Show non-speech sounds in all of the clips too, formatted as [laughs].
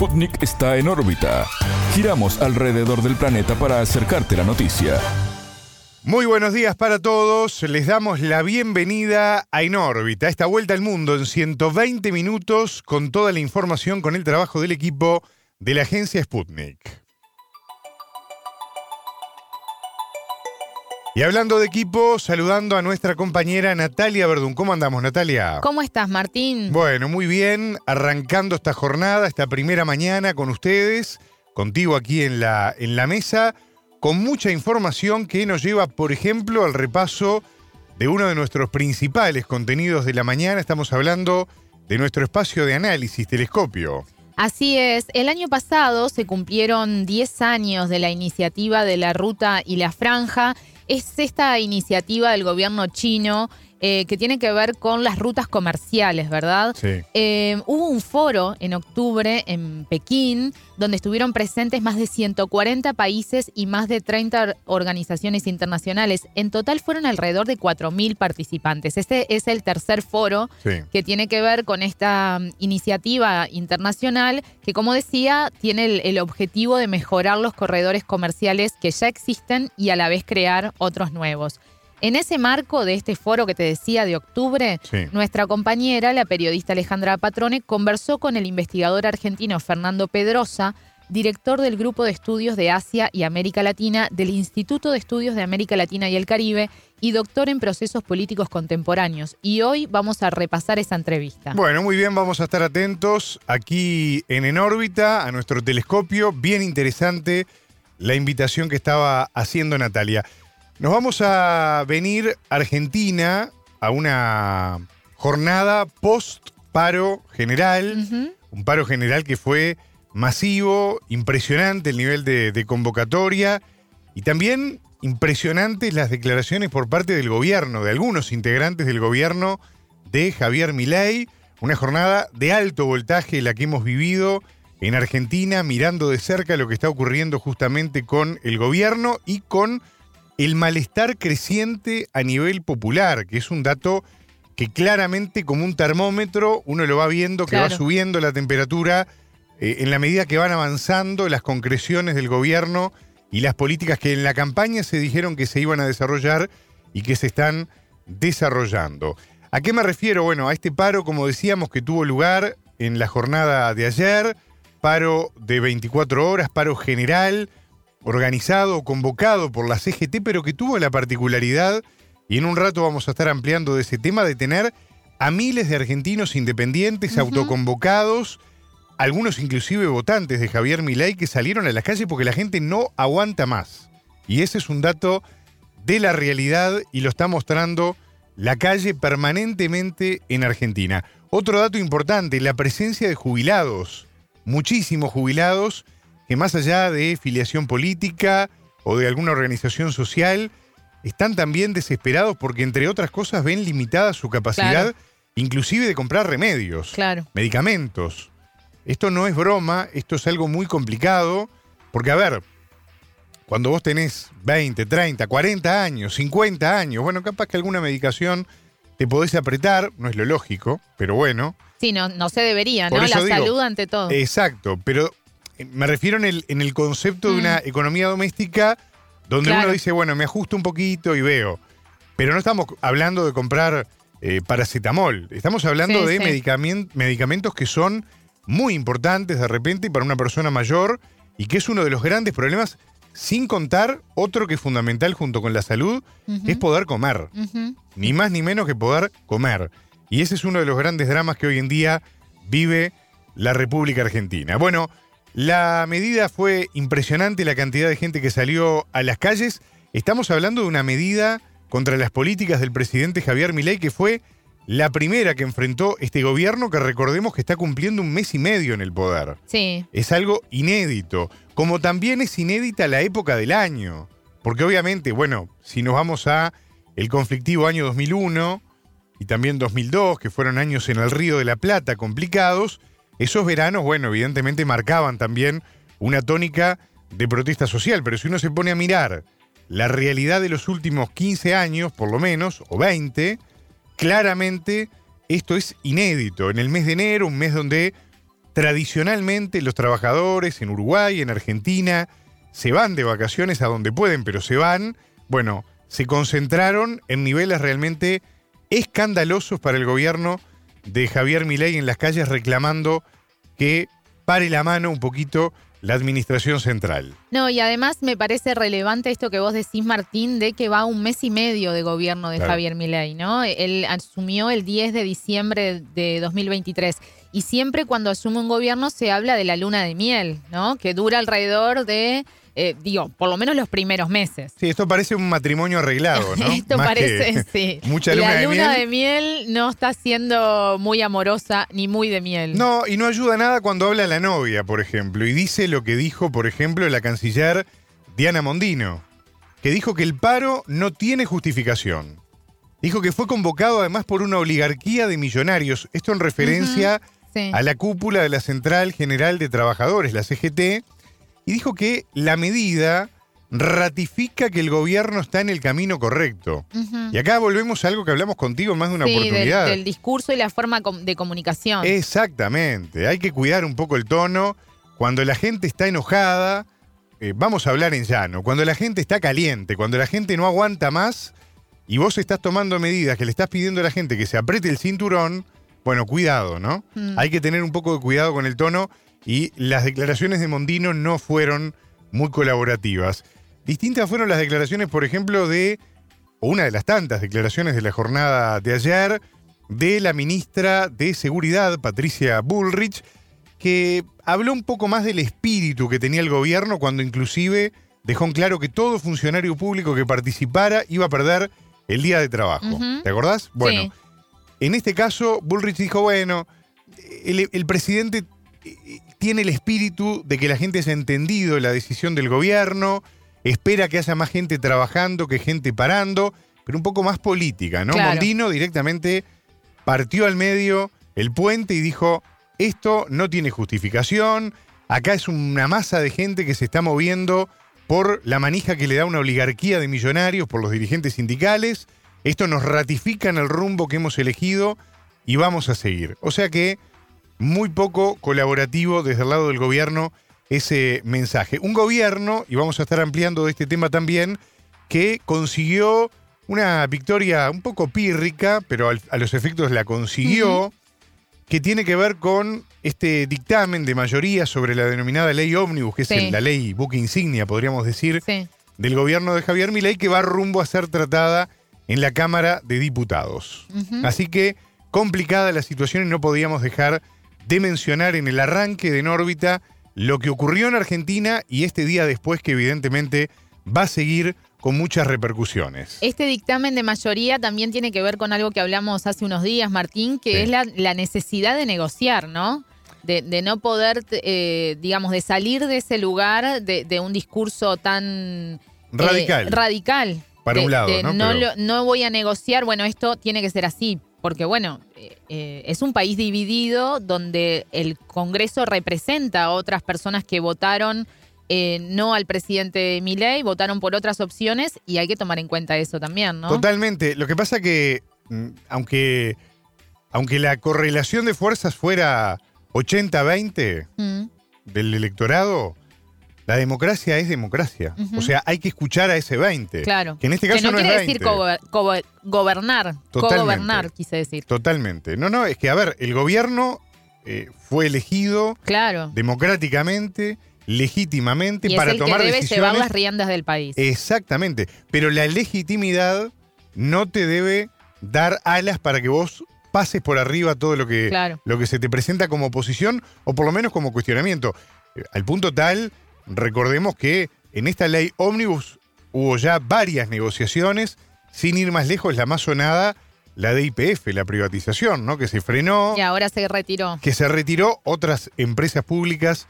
Sputnik está en órbita. Giramos alrededor del planeta para acercarte la noticia. Muy buenos días para todos. Les damos la bienvenida a En órbita, esta vuelta al mundo en 120 minutos con toda la información con el trabajo del equipo de la agencia Sputnik. Y hablando de equipo, saludando a nuestra compañera Natalia Verdún. ¿Cómo andamos, Natalia? ¿Cómo estás, Martín? Bueno, muy bien. Arrancando esta jornada, esta primera mañana con ustedes, contigo aquí en la, en la mesa, con mucha información que nos lleva, por ejemplo, al repaso de uno de nuestros principales contenidos de la mañana. Estamos hablando de nuestro espacio de análisis, Telescopio. Así es, el año pasado se cumplieron 10 años de la iniciativa de la Ruta y la Franja es esta iniciativa del gobierno chino eh, que tiene que ver con las rutas comerciales, ¿verdad? Sí. Eh, hubo un foro en octubre en Pekín donde estuvieron presentes más de 140 países y más de 30 organizaciones internacionales. En total fueron alrededor de 4.000 participantes. Este es el tercer foro Sí. que tiene que ver con esta mm, iniciativa internacional que, como decía, tiene el, el objetivo de mejorar los corredores comerciales que ya existen y a la vez crear otros nuevos. En ese marco de este foro que te decía de octubre, Sí. nuestra compañera, la periodista Alejandra Patrone, conversó con el investigador argentino Fernando Pedrosa, director del Grupo de Estudios de Asia y América Latina del Instituto de Estudios de América Latina y el Caribe y doctor en procesos políticos contemporáneos. Y hoy vamos a repasar esa entrevista. Bueno, muy bien, vamos a estar atentos aquí en En órbita a nuestro telescopio. Bien interesante la invitación que estaba haciendo Natalia. Nos vamos a venir a Argentina a una jornada post paro general. Un paro general que fue masivo, impresionante el nivel de, de convocatoria y también impresionantes las declaraciones por parte del gobierno, de algunos integrantes del gobierno de Javier Milei. Una jornada de alto voltaje la que hemos vivido en Argentina, mirando de cerca lo que está ocurriendo justamente con el gobierno y con el malestar creciente a nivel popular, que es un dato que claramente como un termómetro uno lo va viendo que va subiendo la temperatura eh, en la medida que van avanzando las concreciones del gobierno y las políticas que en la campaña se dijeron que se iban a desarrollar y que se están desarrollando. ¿A qué me refiero? Bueno, a este paro, como decíamos, que tuvo lugar en la jornada de ayer, paro de 24 horas, paro general, organizado, convocado por la CGT, pero que tuvo la particularidad, y en un rato vamos a estar ampliando de ese tema, de tener a miles de argentinos independientes, autoconvocados, algunos inclusive votantes de Javier Milei que salieron a las calles porque la gente no aguanta más. Y ese es un dato de la realidad y lo está mostrando la calle permanentemente en Argentina. Otro dato importante, la presencia de jubilados, muchísimos jubilados que más allá de filiación política o de alguna organización social, están también desesperados porque entre otras cosas ven limitada su capacidad Claro. inclusive de comprar remedios Claro. medicamentos. Esto no es broma, esto es algo muy complicado, porque a ver, cuando vos tenés 20, 30, 40 años, 50 años, bueno, capaz que alguna medicación te podés apretar, no es lo lógico, pero bueno, Sí, no, no se debería, ¿no? La digo, salud ante todo. exacto, pero me refiero en el, en el concepto de Mm. una economía doméstica donde Claro. uno dice, bueno, me ajusto un poquito y veo, pero no estamos hablando de comprar eh, paracetamol, estamos hablando Sí, de sí. medicamen- medicamentos que son muy importantes de repente para una persona mayor y que es uno de los grandes problemas, sin contar otro que es fundamental junto con la salud, que es poder comer. Ni más ni menos que poder comer. Y ese es uno de los grandes dramas que hoy en día vive la República Argentina. Bueno, la medida fue impresionante, la cantidad de gente que salió a las calles. Estamos hablando de una medida contra las políticas del presidente Javier Milei que fue la primera que enfrentó este gobierno que recordemos que está cumpliendo un mes y medio en el poder. Sí, Es algo inédito, como también es inédita la época del año, porque obviamente, bueno, si nos vamos a el conflictivo año 2001 y también 2002, que fueron años en el Río de la Plata complicados, esos veranos, bueno, evidentemente marcaban también una tónica de protesta social, pero si uno se pone a mirar la realidad de los últimos 15 años, por lo menos, o 20, claramente esto es inédito. En el mes de enero, un mes donde tradicionalmente los trabajadores en Uruguay, en Argentina, se van de vacaciones a donde pueden, pero se van, bueno, se concentraron en niveles realmente escandalosos para el gobierno de Javier Milei en las calles reclamando que pare la mano un poquito la administración central. No, y además me parece relevante esto que vos decís, Martín, de que va un mes y medio de gobierno de Claro. Javier Milei, ¿no? Él asumió el 10 de diciembre de 2023 y siempre cuando asume un gobierno se habla de la luna de miel, ¿no? Que dura alrededor de, eh, digo, por lo menos los primeros meses. Sí, esto parece un matrimonio arreglado, ¿no? [laughs] Esto Más parece, [laughs] sí. Mucha luna la de luna miel. de miel no está siendo muy amorosa ni muy de miel. No, y no ayuda nada cuando habla la novia, por ejemplo, y dice lo que dijo, por ejemplo, la canciller Diana Mondino, que dijo que el paro no tiene justificación. Dijo que fue convocado además por una oligarquía de millonarios, esto en referencia Sí. a la cúpula de la Central General de Trabajadores, la CGT, y dijo que la medida ratifica que el gobierno está en el camino correcto. Y acá volvemos a algo que hablamos contigo en más de una Sí, oportunidad. del discurso y la forma de comunicación. Exactamente, hay que cuidar un poco el tono. Cuando la gente está enojada, eh, vamos a hablar en llano, cuando la gente está caliente, cuando la gente no aguanta más y vos estás tomando medidas que le estás pidiendo a la gente que se apriete el cinturón, bueno, cuidado, ¿no? Mm. Hay que tener un poco de cuidado con el tono y las declaraciones de Mondino no fueron muy colaborativas. Distintas fueron las declaraciones, por ejemplo, de, o una de las tantas declaraciones de la jornada de ayer, de la ministra de Seguridad, Patricia Bullrich, que habló un poco más del espíritu que tenía el gobierno cuando inclusive dejó en claro que todo funcionario público que participara iba a perder el día de trabajo. ¿Te acordás? Bueno, Sí. en este caso, Bullrich dijo, bueno, el, el presidente tiene el espíritu de que la gente haya entendido la decisión del gobierno, espera que haya más gente trabajando que gente parando, pero un poco más política, ¿no? Claro. Mondino directamente partió al medio el puente y dijo, esto no tiene justificación, acá es una masa de gente que se está moviendo por la manija que le da una oligarquía de millonarios, por los dirigentes sindicales, esto nos ratifica en el rumbo que hemos elegido y vamos a seguir. O sea que muy poco colaborativo desde el lado del gobierno ese mensaje. Un gobierno, y vamos a estar ampliando de este tema también, que consiguió una victoria un poco pírrica, pero al- a los efectos la consiguió, que tiene que ver con este dictamen de mayoría sobre la denominada ley ómnibus, que es Sí. la ley buque insignia, podríamos decir, Sí. del gobierno de Javier Milei, que va rumbo a ser tratada en la Cámara de Diputados. Así que complicada la situación y no podíamos dejar de mencionar en el arranque de En órbita lo que ocurrió en Argentina y este día después que evidentemente va a seguir con muchas repercusiones. Este dictamen de mayoría también tiene que ver con algo que hablamos hace unos días, Martín, que Sí. es la, la necesidad de negociar, ¿no? De, de no poder, eh, digamos, de salir de ese lugar de, de un discurso tan eh, Radical. radical. Para De- un lado, de ¿no? No, Pero- lo- no voy a negociar, bueno, esto tiene que ser así, porque bueno, eh, eh, es un país dividido donde el Congreso representa a otras personas que votaron eh, no al presidente Milei, votaron por otras opciones y hay que tomar en cuenta eso también, ¿no? Totalmente. Lo que pasa que, mm, aunque, aunque la correlación de fuerzas fuera 80-20 Mm, del electorado, la democracia es democracia. O sea, hay que escuchar a ese 20. claro. Que en este caso que no, no es quiere 20. decir gober- gober- gobernar, co-gobernar, quise decir. Totalmente. No, no, es que, a ver, el gobierno eh, fue elegido Claro. democráticamente, legítimamente, Y para es el que tomar debe decisiones. llevar las riendas del país. Exactamente. Pero la legitimidad no te debe dar alas para que vos pases por arriba todo lo que, Claro. lo que se te presenta como oposición o por lo menos como cuestionamiento. Eh, Al punto tal, recordemos que en esta ley ómnibus hubo ya varias negociaciones, sin ir más lejos, la más sonada, la de IPF, la privatización, ¿no? Que se frenó Y ahora se retiró. que se retiró, otras empresas públicas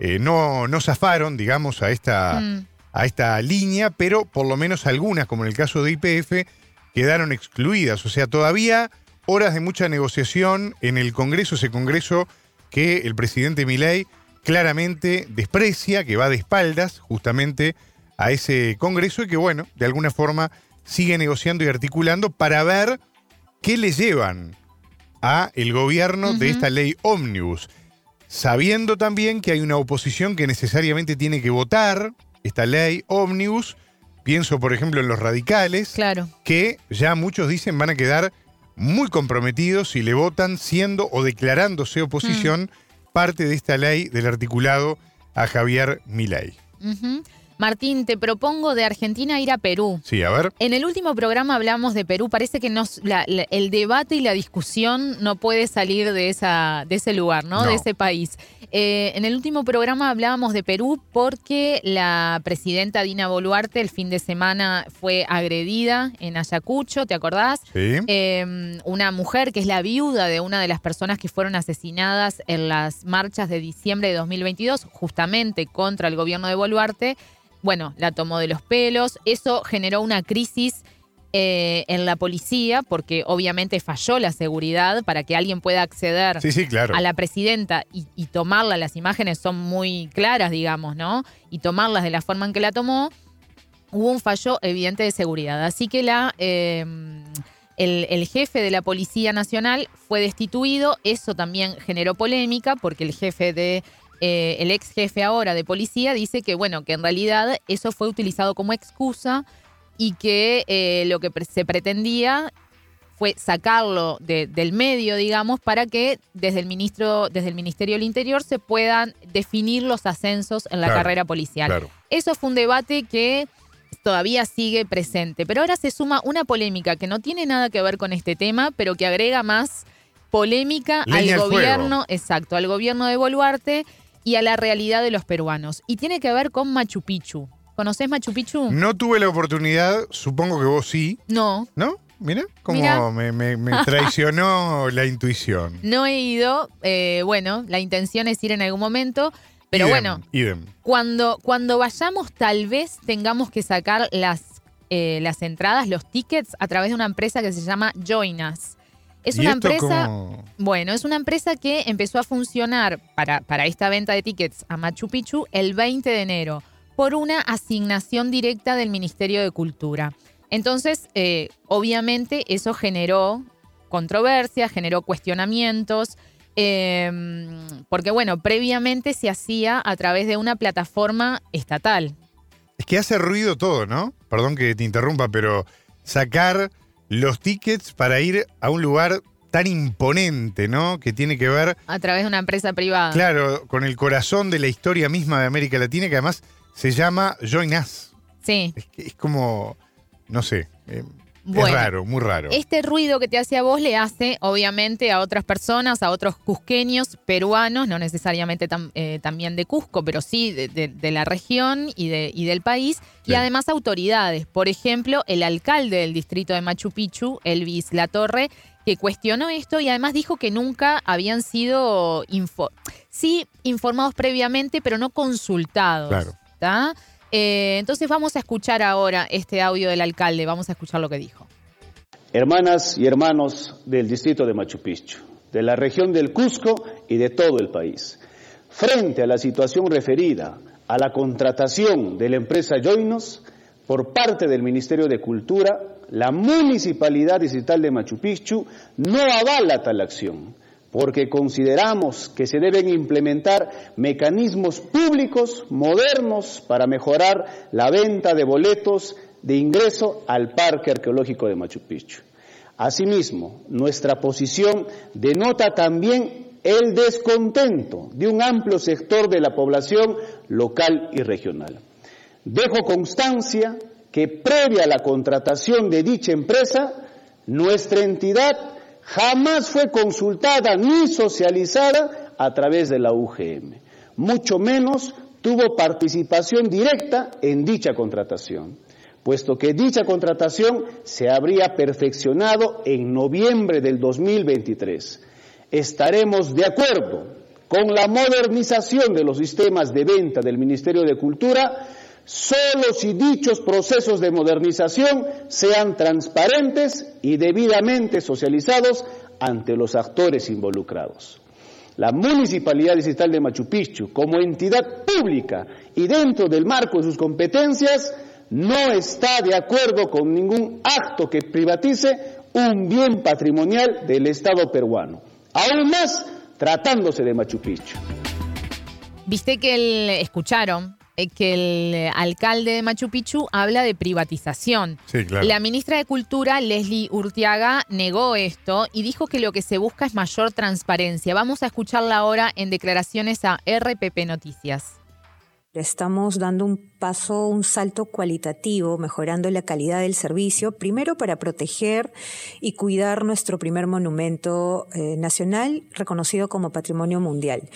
eh, no, no zafaron, digamos, a esta, Mm. a esta línea, pero por lo menos algunas, como en el caso de IPF, quedaron excluidas. O sea, todavía horas de mucha negociación en el Congreso, ese Congreso que el presidente Milei claramente desprecia, que va de espaldas justamente a ese Congreso y que, bueno, de alguna forma sigue negociando y articulando para ver qué le llevan a el gobierno de esta ley ómnibus. sabiendo también que hay una oposición que necesariamente tiene que votar esta ley ómnibus. Pienso, por ejemplo, en los radicales, Claro. que ya muchos dicen van a quedar muy comprometidos si le votan siendo o declarándose oposición parte de esta ley del articulado a Javier Milei. Martín, te propongo de Argentina ir a Perú. Sí, a ver. En el último programa hablamos de Perú. Parece que nos, la- la- el debate y la discusión no puede salir de, esa, de ese lugar, ¿no? No. De ese país. Eh, en el último programa hablábamos de Perú porque la presidenta Dina Boluarte el fin de semana fue agredida en Ayacucho, ¿te acordás? Sí. Eh, una mujer que es la viuda de una de las personas que fueron asesinadas en las marchas de diciembre de 2022, justamente contra el gobierno de Boluarte, bueno, la tomó de los pelos. Eso generó una crisis eh, en la policía porque obviamente falló la seguridad para que alguien pueda acceder Sí, sí, claro. a la presidenta y, y tomarla, las imágenes son muy claras, digamos, ¿no? Y tomarlas de la forma en que la tomó, hubo un fallo evidente de seguridad. Así que la, eh, el, el jefe de la Policía Nacional fue destituido. Eso también generó polémica porque el jefe de. Eh, el ex jefe ahora de policía dice que, bueno, que en realidad eso fue utilizado como excusa y que eh, lo que se pretendía fue sacarlo de- del medio, digamos, para que desde el ministro, desde el Ministerio del Interior se puedan definir los ascensos en la Claro, carrera policial. Claro. Eso fue un debate que todavía sigue presente, pero ahora se suma una polémica que no tiene nada que ver con este tema, pero que agrega más polémica Leña al al gobierno, exacto, al gobierno de Boluarte y a la realidad de los peruanos. Y tiene que ver con Machu Picchu. ¿Conoces Machu Picchu? No tuve la oportunidad, supongo que vos sí, No, ¿no? Mira, cómo. Me, me- me [laughs] traicionó la intuición. no he ido. Eh, bueno, la intención es ir en algún momento, pero Idem, bueno, Idem. Cuando, cuando vayamos, tal vez tengamos que sacar las, eh, las entradas, los tickets, a través de una empresa que se llama Join Us. Es ¿Y una empresa. Bueno, es una empresa que empezó a funcionar para, para esta venta de tickets a Machu Picchu el 20 de enero por una asignación directa del Ministerio de Cultura. Entonces, eh, obviamente, eso generó controversia, generó cuestionamientos, eh, porque bueno, previamente se hacía a través de una plataforma estatal. Es que hace ruido todo, ¿no? Perdón que te interrumpa, pero sacar los tickets para ir a un lugar tan imponente, ¿no? Que tiene que ver, A través de una empresa privada. claro, con el corazón de la historia misma de América Latina, que además se llama Join Us. Sí. Es, que es como, no sé, eh, Bueno. es raro, muy raro. Este ruido que te hace a vos le hace, obviamente, a otras personas, a otros cusqueños, peruanos, no necesariamente tam- eh, también de Cusco, pero sí de, de- de la región y, de, y del país, y además autoridades. Por ejemplo, el alcalde del distrito de Machu Picchu, Elvis Latorre, que cuestionó esto y además dijo que nunca habían sido info- sí informados previamente, pero no consultados. Claro. ¿tá? Eh, entonces vamos a escuchar ahora este audio del alcalde, vamos a escuchar lo que dijo. Hermanas y hermanos del distrito de Machu Picchu, de la región del Cusco y de todo el país. Frente a la situación referida a la contratación de la empresa Joinos por parte del Ministerio de Cultura, la Municipalidad Distrital de Machu Picchu no avala tal acción, porque consideramos que se deben implementar mecanismos públicos modernos para mejorar la venta de boletos de ingreso al Parque Arqueológico de Machu Picchu. Asimismo, nuestra posición denota también el descontento de un amplio sector de la población local y regional. Dejo constancia que previa a la contratación de dicha empresa, nuestra entidad jamás fue consultada ni socializada a través de la UGM. Mucho menos tuvo participación directa en dicha contratación, puesto que dicha contratación se habría perfeccionado en noviembre del 2023. Estaremos de acuerdo con la modernización de los sistemas de venta del Ministerio de Cultura solo si dichos procesos de modernización sean transparentes y debidamente socializados ante los actores involucrados. La Municipalidad Distrital de Machu Picchu, como entidad pública y dentro del marco de sus competencias, no está de acuerdo con ningún acto que privatice un bien patrimonial del Estado peruano. Aún más, tratándose de Machu Picchu. Viste que escucharon que el alcalde de Machu Picchu habla de privatización. Sí, claro. La ministra de Cultura, Leslie Urtiaga, negó esto y dijo que lo que se busca es mayor transparencia. Vamos a escucharla ahora en declaraciones a RPP Noticias. Estamos dando un paso, un salto cualitativo, mejorando la calidad del servicio, primero para proteger y cuidar nuestro primer monumento eh, nacional reconocido como patrimonio mundial.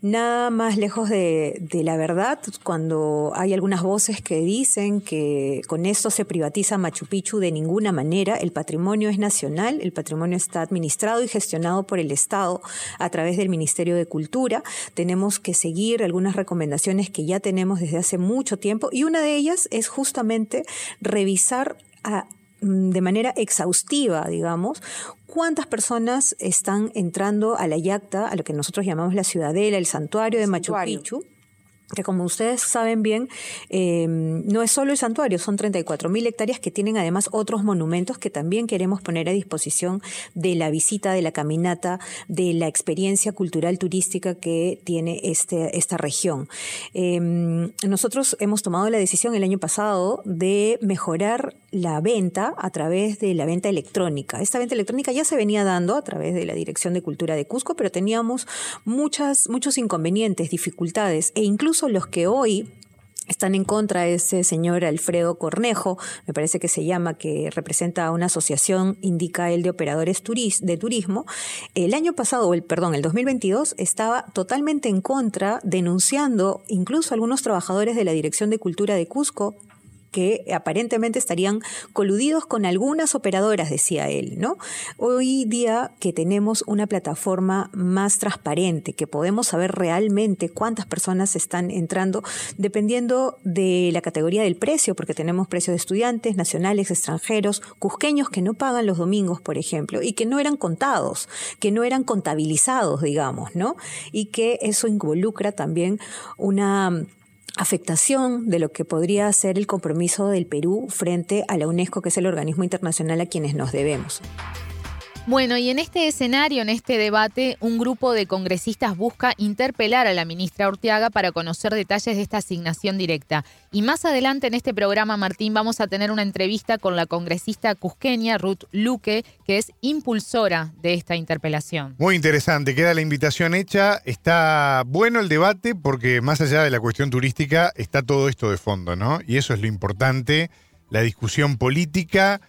Nada más lejos de, de, la verdad cuando hay algunas voces que dicen que con esto se privatiza Machu Picchu de ninguna manera. El patrimonio es nacional, el patrimonio está administrado y gestionado por el Estado a través del Ministerio de Cultura. Tenemos que seguir algunas recomendaciones que ya tenemos desde hace mucho tiempo y una de ellas es justamente revisar a, de manera exhaustiva, digamos, cuántas personas están entrando a la yacta, a lo que nosotros llamamos la ciudadela, el santuario de Machu Picchu que como ustedes saben bien, eh, no es solo el santuario, son 34 mil hectáreas que tienen además otros monumentos que también queremos poner a disposición de la visita, de la caminata, de la experiencia cultural turística que tiene este, esta región. Eh, nosotros hemos tomado la decisión el año pasado de mejorar la venta a través de la venta electrónica. Esta venta electrónica ya se venía dando a través de la Dirección de Cultura de Cusco, pero teníamos muchas, muchos inconvenientes, dificultades e incluso los que hoy están en contra de ese señor Alfredo Cornejo, me parece que se llama, que representa a una asociación, indica él, de operadores de turismo. El año pasado, el, perdón, el 2022, estaba totalmente en contra, denunciando incluso a algunos trabajadores de la Dirección de Cultura de Cusco que aparentemente estarían coludidos con algunas operadoras, decía él, ¿no? Hoy día que tenemos una plataforma más transparente, que podemos saber realmente cuántas personas están entrando, dependiendo de la categoría del precio, porque tenemos precios de estudiantes, nacionales, extranjeros, cusqueños que no pagan los domingos, por ejemplo, y que no eran contados, que no eran contabilizados, digamos, ¿no? Y que eso involucra también una afectación de lo que podría ser el compromiso del Perú frente a la UNESCO, que es el organismo internacional a quienes nos debemos. Bueno, y en este escenario, en este debate, un grupo de congresistas busca interpelar a la ministra Orteaga para conocer detalles de esta asignación directa. Y más adelante en este programa, Martín, vamos a tener una entrevista con la congresista cusqueña Ruth Luque, que es impulsora de esta interpelación. Muy interesante, queda la invitación hecha. Está bueno el debate porque más allá de la cuestión turística está todo esto de fondo, ¿no? Y eso es lo importante, la discusión política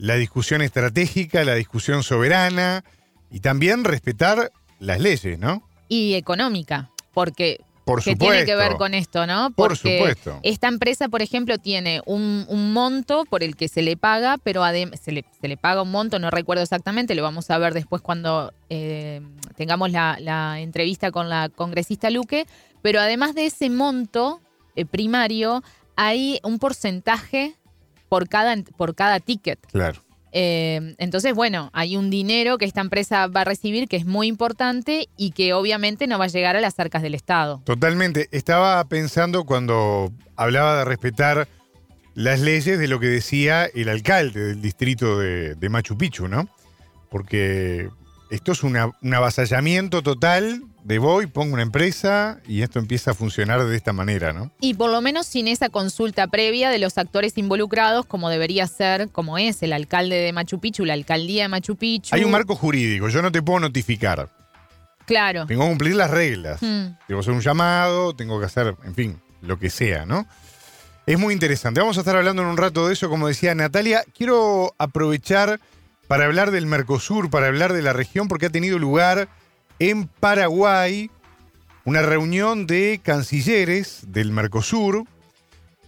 la discusión estratégica, la discusión soberana y también respetar las leyes, ¿no? Y económica, porque por que tiene que ver con esto, ¿no? Porque por supuesto. Esta empresa, por ejemplo, tiene un, monto por el que se le paga, pero se le, se le, paga un monto, no recuerdo exactamente, lo vamos a ver después cuando eh, tengamos la, entrevista con la congresista Luque, pero además de ese monto eh, primario, hay un porcentaje por cada, por cada ticket. Claro. Eh, entonces, bueno, hay un dinero que esta empresa va a recibir que es muy importante y que obviamente no va a llegar a las arcas del Estado. Totalmente. Estaba pensando cuando hablaba de respetar las leyes de lo que decía el alcalde del distrito de, de Machu Picchu, ¿no? Porque esto es un avasallamiento total de voy, pongo una empresa y esto empieza a funcionar de esta manera, ¿no? Y por lo menos sin esa consulta previa de los actores involucrados, como debería ser, como es el alcalde de Machu Picchu, la alcaldía de Machu Picchu. Hay un marco jurídico, yo no te puedo notificar. Claro. Tengo que cumplir las reglas. Tengo que hacer un llamado, tengo que hacer, en fin, lo que sea, ¿no? Es muy interesante. Vamos a estar hablando en un rato de eso, como decía Natalia. Quiero aprovechar para hablar del Mercosur, para hablar de la región, porque ha tenido lugar en Paraguay una reunión de cancilleres del Mercosur.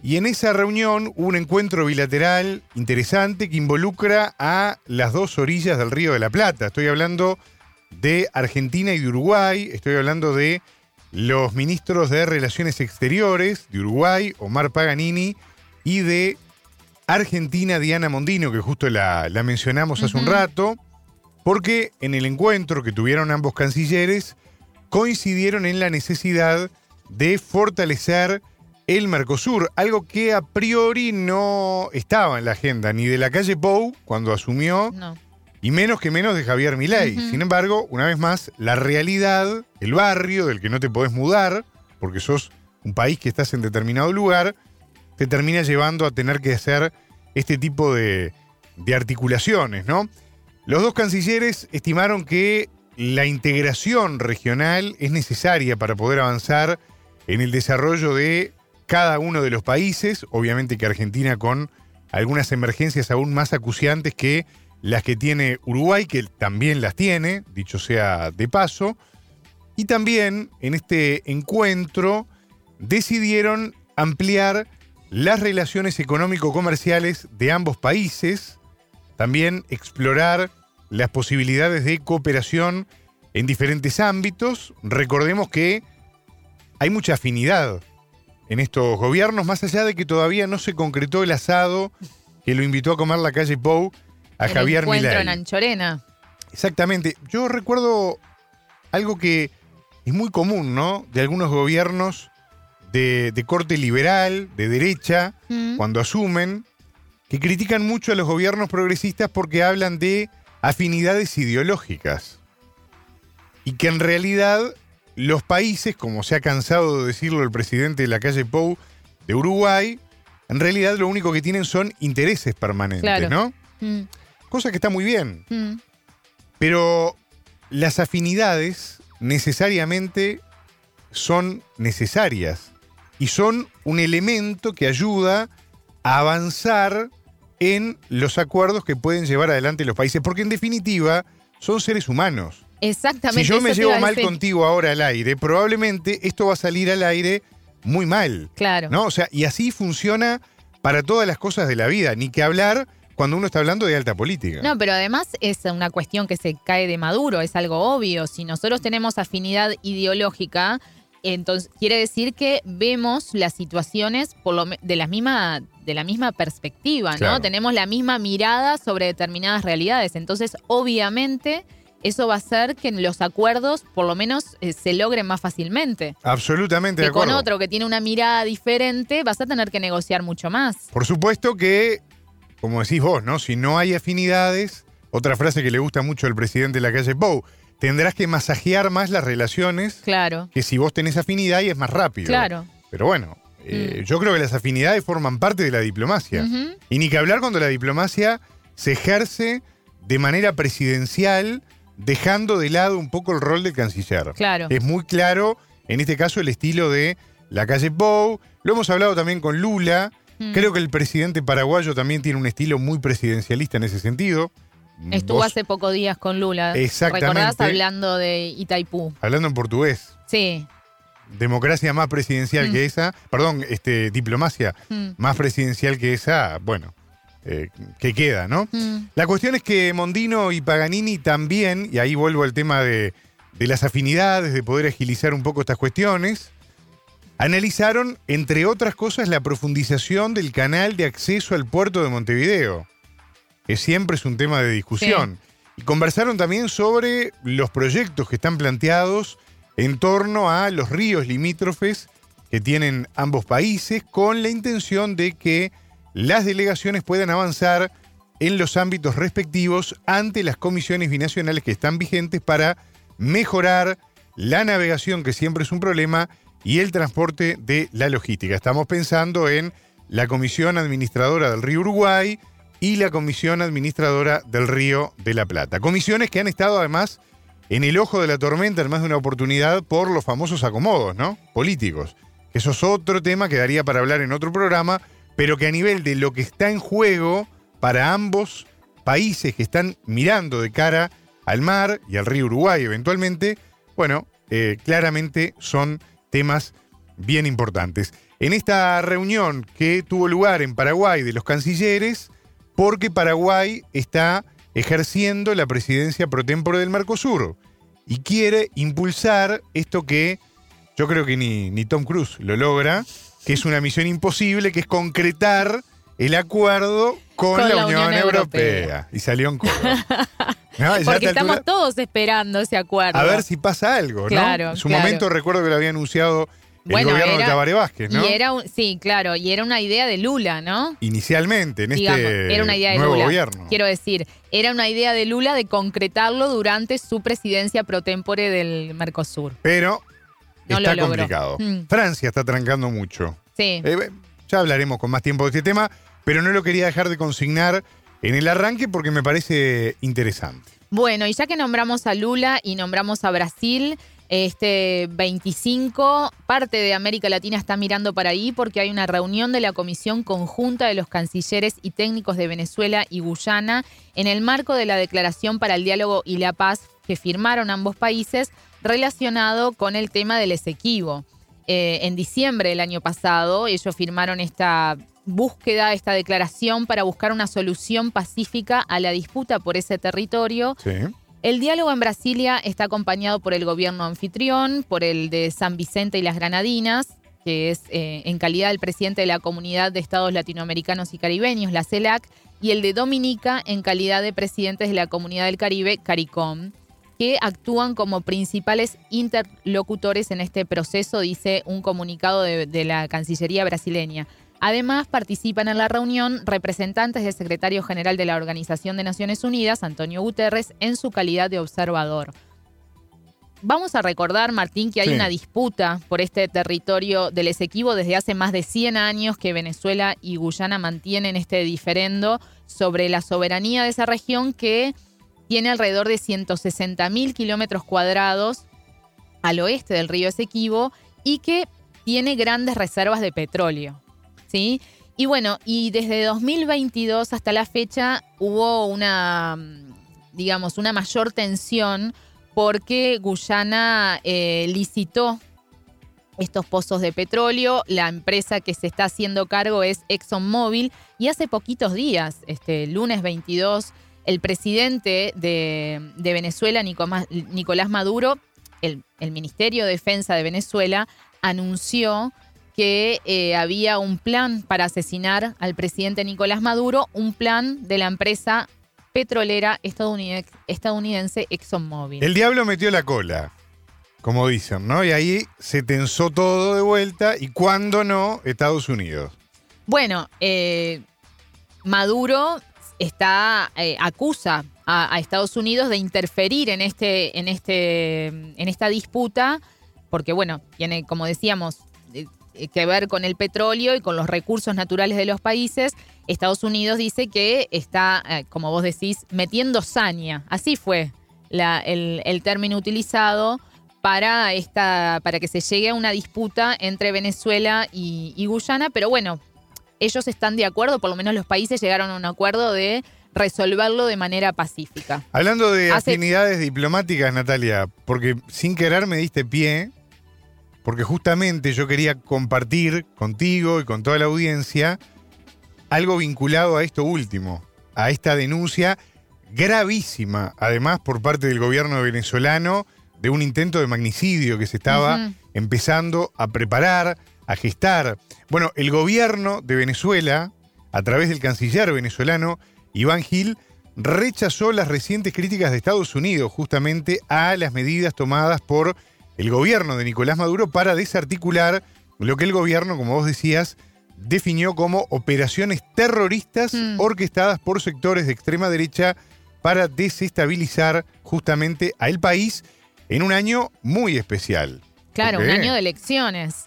Y en esa reunión un encuentro bilateral interesante que involucra a las dos orillas del Río de la Plata. Estoy hablando de Argentina y de Uruguay, estoy hablando de los ministros de Relaciones Exteriores de Uruguay, Omar Paganini, y de Argentina Diana Mondino, que justo la, mencionamos hace un rato, porque en el encuentro que tuvieron ambos cancilleres coincidieron en la necesidad de fortalecer el Mercosur, algo que a priori no estaba en la agenda ni de la calle Pou cuando asumió, y menos que menos de Javier Milei. Sin embargo, una vez más, la realidad, el barrio del que no te podés mudar, porque sos un país que estás en determinado lugar, te termina llevando a tener que hacer este tipo de, de articulaciones, ¿no? Los dos cancilleres estimaron que la integración regional es necesaria para poder avanzar en el desarrollo de cada uno de los países, obviamente que Argentina con algunas emergencias aún más acuciantes que las que tiene Uruguay, que también las tiene, dicho sea de paso, y también en este encuentro decidieron ampliar las relaciones económico-comerciales de ambos países, también explorar las posibilidades de cooperación en diferentes ámbitos. Recordemos que hay mucha afinidad en estos gobiernos, más allá de que todavía no se concretó el asado que lo invitó a comer la calle Pou a el Javier encuentro Milei. en Anchorena. Exactamente. Yo recuerdo algo que es muy común, ¿no? De algunos gobiernos de, de corte liberal, de derecha, Mm. cuando asumen, que critican mucho a los gobiernos progresistas porque hablan de afinidades ideológicas. Y que en realidad los países, como se ha cansado de decirlo el presidente de la calle Pou de Uruguay, en realidad lo único que tienen son intereses permanentes, Claro. ¿no? Mm, Cosa que está muy bien. mm. Pero las afinidades necesariamente son necesarias y son un elemento que ayuda a avanzar en los acuerdos que pueden llevar adelante los países, porque en definitiva son seres humanos. Exactamente. Si yo me llevo mal contigo ahora al aire, probablemente esto va a salir al aire muy mal. Claro. ¿No? O sea, y así funciona para todas las cosas de la vida, ni que hablar cuando uno está hablando de alta política. No, pero además es una cuestión que se cae de maduro, es algo obvio. Si nosotros tenemos afinidad ideológica, entonces quiere decir que vemos las situaciones por lo me- de la misma de la misma perspectiva, ¿no? Claro. Tenemos la misma mirada sobre determinadas realidades. Entonces, obviamente, eso va a hacer que los acuerdos, por lo menos, eh, se logren más fácilmente. Absolutamente de Que con acuerdo. otro que tiene una mirada diferente, vas a tener que negociar mucho más. Por supuesto que, como decís vos, ¿no? Si no hay afinidades, otra frase que le gusta mucho al presidente de la calle Pou, tendrás que masajear más las relaciones Claro. que si vos tenés afinidad y es más rápido. Claro. Pero bueno, eh, yo creo que las afinidades forman parte de la diplomacia. Y ni que hablar cuando la diplomacia se ejerce de manera presidencial, dejando de lado un poco el rol del canciller. Claro. Es muy claro, en este caso, el estilo de la calle Pou. Lo hemos hablado también con Lula. Mm. Creo que el presidente paraguayo también tiene un estilo muy presidencialista en ese sentido. Estuvo Vos, hace pocos días con Lula. Exactamente. ¿Recordás hablando de Itaipú? Hablando en portugués, Sí. Democracia más presidencial Mm. que esa, perdón, este, diplomacia Mm. más presidencial que esa, bueno, eh, que queda, ¿no? Mm. La cuestión es que Mondino y Paganini también, y ahí vuelvo al tema de, de las afinidades, de poder agilizar un poco estas cuestiones, analizaron, entre otras cosas, la profundización del canal de acceso al puerto de Montevideo, que siempre es un tema de discusión. Y conversaron también sobre los proyectos que están planteados en torno a los ríos limítrofes que tienen ambos países, con la intención de que las delegaciones puedan avanzar en los ámbitos respectivos ante las comisiones binacionales que están vigentes para mejorar la navegación, que siempre es un problema, y el transporte de la logística. Estamos pensando en la Comisión Administradora del Río Uruguay y la Comisión Administradora del Río de la Plata. Comisiones que han estado además en el ojo de la tormenta en más de una oportunidad por los famosos acomodos, ¿no? Políticos. Eso es otro tema que daría para hablar en otro programa, pero que a nivel de lo que está en juego para ambos países que están mirando de cara al mar y al río Uruguay eventualmente, bueno, eh, claramente son temas bien importantes. En esta reunión que tuvo lugar en Paraguay de los cancilleres, porque Paraguay está ejerciendo la presidencia pro tempore del Mercosur y quiere impulsar esto que yo creo que ni, ni Tom Cruise lo logra, que es una misión imposible, que es concretar el acuerdo con, la, Unión, Europea. Y salió en Córdoba. [laughs] No, Porque esta estamos todos esperando ese acuerdo. a ver si pasa algo, ¿no? Claro, En su claro. momento recuerdo que lo había anunciado Bueno, el gobierno era- de Tabaré Vázquez, ¿no? Y era un, sí, claro, y era una idea de Lula, ¿no? Inicialmente, en Digamos, este era una idea de nuevo Lula. gobierno. Quiero decir, era una idea de Lula de concretarlo durante su presidencia pro tempore del Mercosur. Pero No está lo complicado. Mm. Francia está trancando mucho. Sí. Eh, ya hablaremos con más tiempo de este tema, pero no lo quería dejar de consignar en el arranque porque me parece interesante. Bueno, y ya que nombramos a Lula y nombramos a Brasil, este 25, parte de América Latina está mirando para ahí porque hay una reunión de la Comisión Conjunta de los Cancilleres y Técnicos de Venezuela y Guyana en el marco de la Declaración para el Diálogo y la Paz que firmaron ambos países relacionado con el tema del Esequibo. Eh, en diciembre del año pasado, ellos firmaron esta búsqueda, esta declaración para buscar una solución pacífica a la disputa por ese territorio. Sí. El diálogo en Brasilia está acompañado por el gobierno anfitrión, por el de San Vicente y las Granadinas, que es eh, en calidad del presidente de la Comunidad de Estados Latinoamericanos y Caribeños, la CELAC, y el de Dominica en calidad de presidentes de la Comunidad del Caribe, CARICOM, que actúan como principales interlocutores en este proceso, dice un comunicado de, de la Cancillería brasileña. Además, participan en la reunión representantes del secretario general de la Organización de Naciones Unidas, Antonio Guterres, en su calidad de observador. Vamos a recordar, Martín, que hay Sí. una disputa por este territorio del Esequibo desde hace más de 100 años que Venezuela y Guyana mantienen este diferendo sobre la soberanía de esa región que tiene alrededor de 160 mil kilómetros cuadrados al oeste del río Esequibo y que tiene grandes reservas de petróleo. ¿Sí? Y bueno, y desde 2022 hasta la fecha hubo una, mm, digamos, una mayor tensión porque Guyana eh, licitó estos pozos de petróleo. La empresa que se está haciendo cargo es ExxonMobil. Y hace poquitos días, este lunes 22, el presidente de, Venezuela, Nicolás, Maduro, el Ministerio de Defensa de Venezuela, anunció que eh, había un plan para asesinar al presidente Nicolás Maduro, un plan de la empresa petrolera estadounidense, estadounidense ExxonMobil. El diablo metió la cola, como dicen, ¿no? Y ahí se tensó todo de vuelta y cuando no, Estados Unidos. Bueno, eh, Maduro está eh, acusa a, a Estados Unidos de interferir en este, en este, en esta disputa, porque bueno, tiene, como decíamos, que ver con el petróleo y con los recursos naturales de los países. Estados Unidos dice que está, eh, como vos decís, metiendo saña. Así fue la- el, el término utilizado para, esta, para que se llegue a una disputa entre Venezuela y, y Guyana, pero bueno, ellos están de acuerdo, por lo menos los países llegaron a un acuerdo de resolverlo de manera pacífica. Hablando de Hace- afinidades diplomáticas, Natalia, porque sin querer me diste pie, porque justamente yo quería compartir contigo y con toda la audiencia algo vinculado a esto último, a esta denuncia gravísima, además por parte del gobierno venezolano, de un intento de magnicidio que se estaba empezando a preparar, a gestar. Bueno, el gobierno de Venezuela, a través del canciller venezolano Iván Gil, rechazó las recientes críticas de Estados Unidos justamente a las medidas tomadas por el gobierno de Nicolás Maduro para desarticular lo que el gobierno, como vos decías, definió como operaciones terroristas Mm. orquestadas por sectores de extrema derecha para desestabilizar justamente al país en un año muy especial. Claro, un año de elecciones.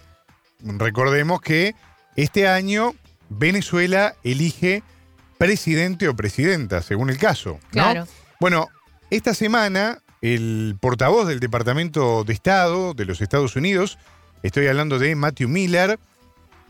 Recordemos que este año Venezuela elige presidente o presidenta, según el caso. ¿no? Claro. Bueno, esta semana el portavoz del Departamento de Estado de los Estados Unidos, estoy hablando de Matthew Miller,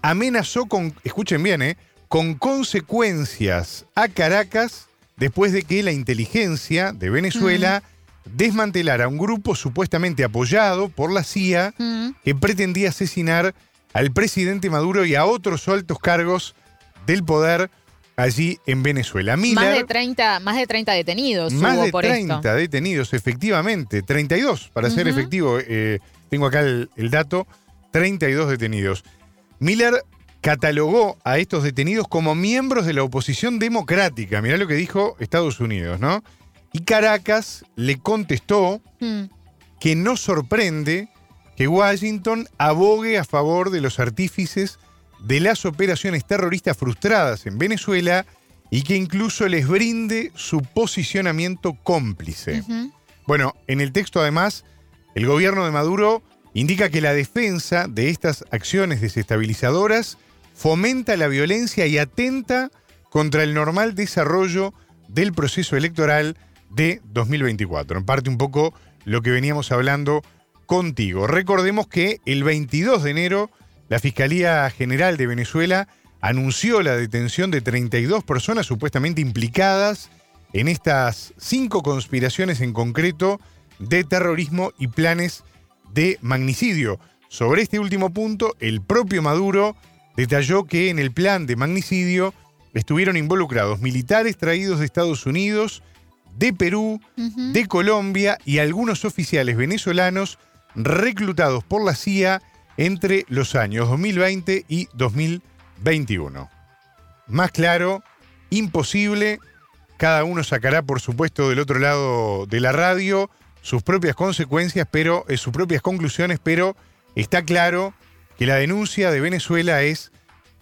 amenazó con, escuchen bien, ¿eh? con consecuencias a Caracas después de que la inteligencia de Venezuela desmantelara un grupo supuestamente apoyado por la CIA Mm. que pretendía asesinar al presidente Maduro y a otros altos cargos del poder allí en Venezuela. Miller, Más de 30, más de 30 detenidos más hubo de por 30 esto. detenidos, efectivamente. 32, para ser Ujú. efectivo. eh, tengo acá el, el dato. 32 detenidos. Miller catalogó a estos detenidos como miembros de la oposición democrática. Mirá lo que dijo Estados Unidos, ¿no? Y Caracas le contestó Mm. que no sorprende que Washington abogue a favor de los artífices de las operaciones terroristas frustradas en Venezuela y que incluso les brinde su posicionamiento cómplice. Bueno, en el texto además, el gobierno de Maduro indica que la defensa de estas acciones desestabilizadoras fomenta la violencia y atenta contra el normal desarrollo del proceso electoral de 2024. En parte un poco lo que veníamos hablando contigo. Recordemos que el 22 de enero la Fiscalía General de Venezuela anunció la detención de 32 personas supuestamente implicadas en estas cinco conspiraciones en concreto de terrorismo y planes de magnicidio. Sobre este último punto, el propio Maduro detalló que en el plan de magnicidio estuvieron involucrados militares traídos de Estados Unidos, de Perú, de Colombia y algunos oficiales venezolanos reclutados por la CIA entre los años 2020 y 2021. Más claro, imposible. Cada uno sacará, por supuesto, del otro lado de la radio sus propias consecuencias, pero eh, sus propias conclusiones, pero está claro que la denuncia de Venezuela es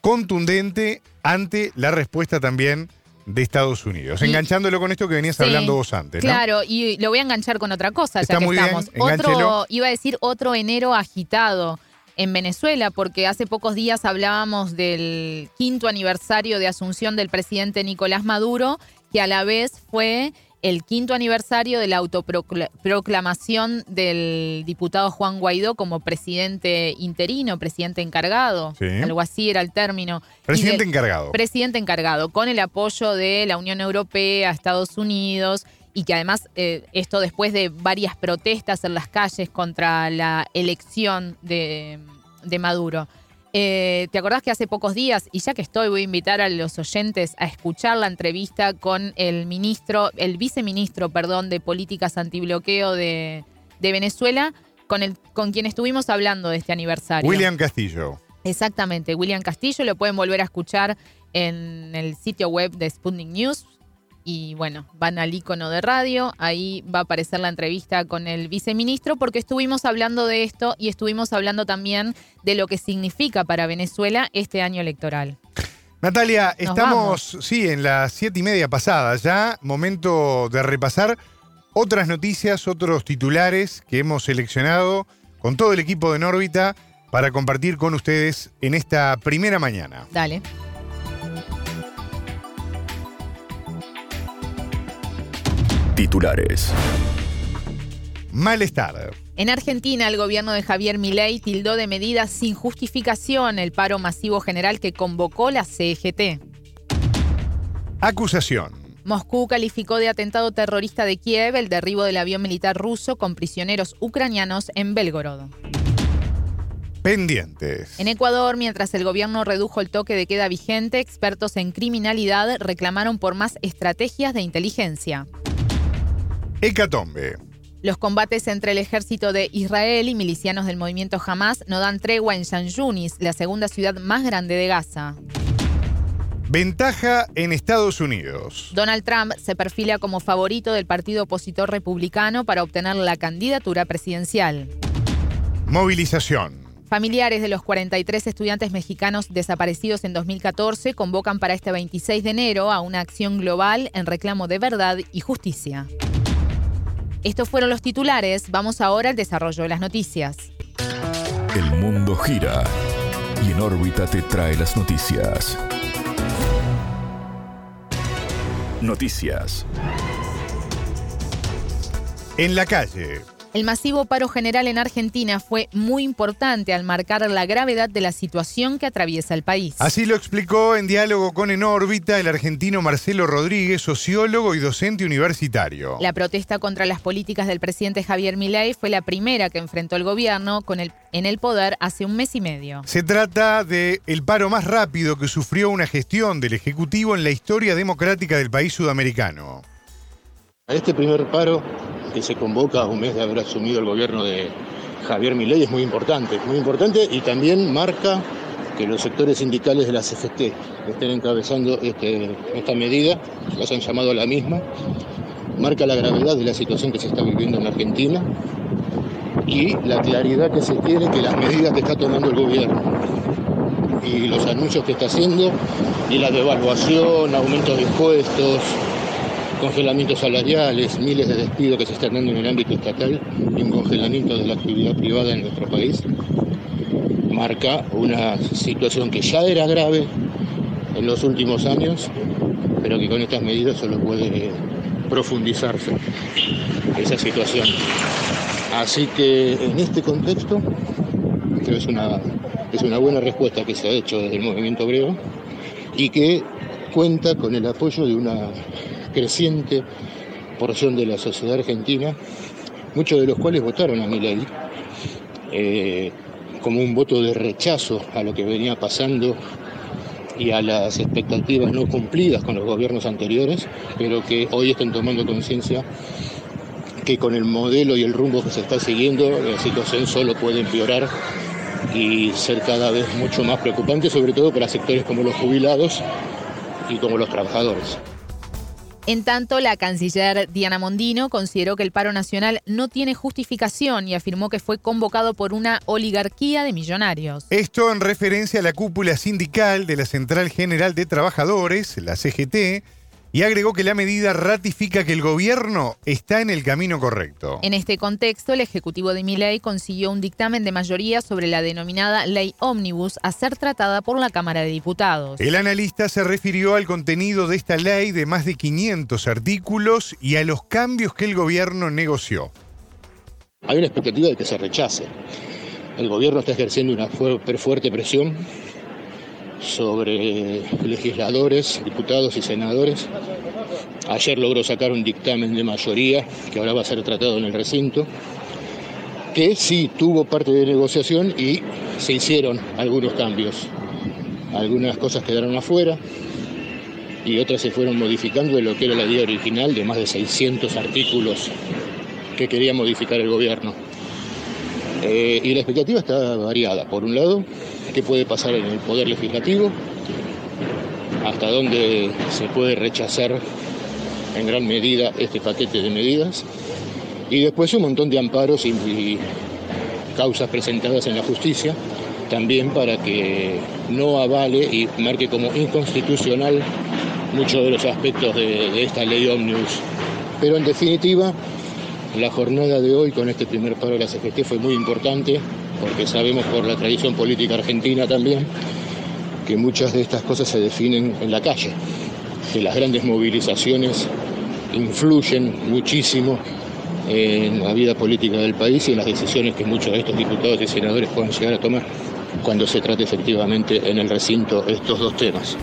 contundente ante la respuesta también de Estados Unidos. Y- Enganchándolo con esto que venías Sí, hablando vos antes, ¿no? Claro, y lo voy a enganchar con otra cosa, Está ya que muy bien, estamos. engánchelo. otro, iba a decir otro enero agitado en Venezuela, porque hace pocos días hablábamos del quinto aniversario de asunción del presidente Nicolás Maduro, que a la vez fue el quinto aniversario de la autoproclamación del diputado Juan Guaidó como presidente interino, presidente encargado, Sí. algo así era el término. Presidente del- encargado. presidente encargado, con el apoyo de la Unión Europea, Estados Unidos, y que además eh, esto después de varias protestas en las calles contra la elección de, de Maduro. Eh, ¿Te acordás que hace pocos días, y ya que estoy, voy a invitar a los oyentes a escuchar la entrevista con el ministro, el viceministro, perdón, de políticas antibloqueo de, de Venezuela, con, el, con quien estuvimos hablando de este aniversario? William Castillo. Exactamente, William Castillo, lo pueden volver a escuchar en el sitio web de Sputnik News. Y bueno, van al icono de radio, ahí va a aparecer la entrevista con el viceministro, porque estuvimos hablando de esto y estuvimos hablando también de lo que significa para Venezuela este año electoral. Natalia, Nos estamos, sí, en las siete y media pasadas ya. Momento de repasar otras noticias, otros titulares que hemos seleccionado con todo el equipo de Nórbita para compartir con ustedes en esta primera mañana. Dale. Titulares. Malestar. En Argentina, el gobierno de Javier Milei tildó de medidas sin justificación el paro masivo general que convocó la CGT. Acusación. Moscú calificó de atentado terrorista de Kiev el derribo del avión militar ruso con prisioneros ucranianos en Belgorod. Pendientes. En Ecuador, mientras el gobierno redujo el toque de queda vigente, expertos en criminalidad reclamaron por más estrategias de inteligencia. Hecatombe. Los combates entre el ejército de Israel y milicianos del movimiento Hamas no dan tregua en San Yunis, la segunda ciudad más grande de Gaza. Ventaja en Estados Unidos. Donald Trump se perfila como favorito del partido opositor republicano para obtener la candidatura presidencial. Movilización. Familiares de los 43 estudiantes mexicanos desaparecidos en 2014 convocan para este 26 de enero a una acción global en reclamo de verdad y justicia. Estos fueron los titulares. Vamos ahora al desarrollo de las noticias. El mundo gira y en órbita te trae las noticias. Noticias. En la calle. El masivo paro general en Argentina fue muy importante al marcar la gravedad de la situación que atraviesa el país. Así lo explicó en diálogo con En órbita el argentino Marcelo Rodríguez, sociólogo y docente universitario. La protesta contra las políticas del presidente Javier Milei fue la primera que enfrentó el gobierno con el, en el poder hace un mes y medio. Se trata de el paro más rápido que sufrió una gestión del Ejecutivo en la historia democrática del país sudamericano. Este primer paro que se convoca a un mes de haber asumido el gobierno de Javier Milei es muy importante, muy importante y también marca que los sectores sindicales de la CFT estén encabezando este- esta medida, los han llamado a la misma, marca la gravedad de la situación que se está viviendo en Argentina y la claridad que se tiene que las medidas que está tomando el gobierno y los anuncios que está haciendo y la devaluación, aumentos de impuestos, congelamientos salariales, miles de despidos que se están dando en el ámbito estatal y un congelamiento de la actividad privada en nuestro país, marca una situación que ya era grave en los últimos años, pero que con estas medidas solo puede profundizarse esa situación. Así que en este contexto, creo es una, es una buena respuesta que se ha hecho desde el movimiento obrero y que cuenta con el apoyo de una creciente porción de la sociedad argentina, muchos de los cuales votaron a mi ley eh, como un voto de rechazo a lo que venía pasando y a las expectativas no cumplidas con los gobiernos anteriores, pero que hoy están tomando conciencia que con el modelo y el rumbo que se está siguiendo la situación solo puede empeorar y ser cada vez mucho más preocupante, sobre todo para sectores como los jubilados y como los trabajadores. En tanto, la canciller Diana Mondino consideró que el paro nacional no tiene justificación y afirmó que fue convocado por una oligarquía de millonarios. Esto en referencia a la cúpula sindical de la Central General de Trabajadores, la CGT, y agregó que la medida ratifica que el gobierno está en el camino correcto. En este contexto, el Ejecutivo de Miley consiguió un dictamen de mayoría sobre la denominada Ley Omnibus a ser tratada por la Cámara de Diputados. El analista se refirió al contenido de esta ley de más de 500 artículos y a los cambios que el gobierno negoció. Hay una expectativa de que se rechace. El gobierno está ejerciendo una fuerte presión sobre legisladores, diputados y senadores. Ayer logró sacar un dictamen de mayoría que ahora va a ser tratado en el recinto, que sí tuvo parte de negociación y se hicieron algunos cambios. Algunas cosas quedaron afuera y otras se fueron modificando de lo que era la idea original de más de 600 artículos que quería modificar el gobierno. Eh, y la expectativa está variada. Por un lado, qué puede pasar en el Poder Legislativo, hasta dónde se puede rechazar en gran medida este paquete de medidas, y después un montón de amparos y, causas presentadas en la justicia, también para que no avale y marque como inconstitucional muchos de los aspectos de, de esta ley ómnibus. Pero en definitiva, la jornada de hoy con este primer paro de la CGT fue muy importante porque sabemos por la tradición política argentina también que muchas de estas cosas se definen en la calle, que las grandes movilizaciones influyen muchísimo en la vida política del país y en las decisiones que muchos de estos diputados y senadores puedan llegar a tomar cuando se trate efectivamente en el recinto estos dos temas.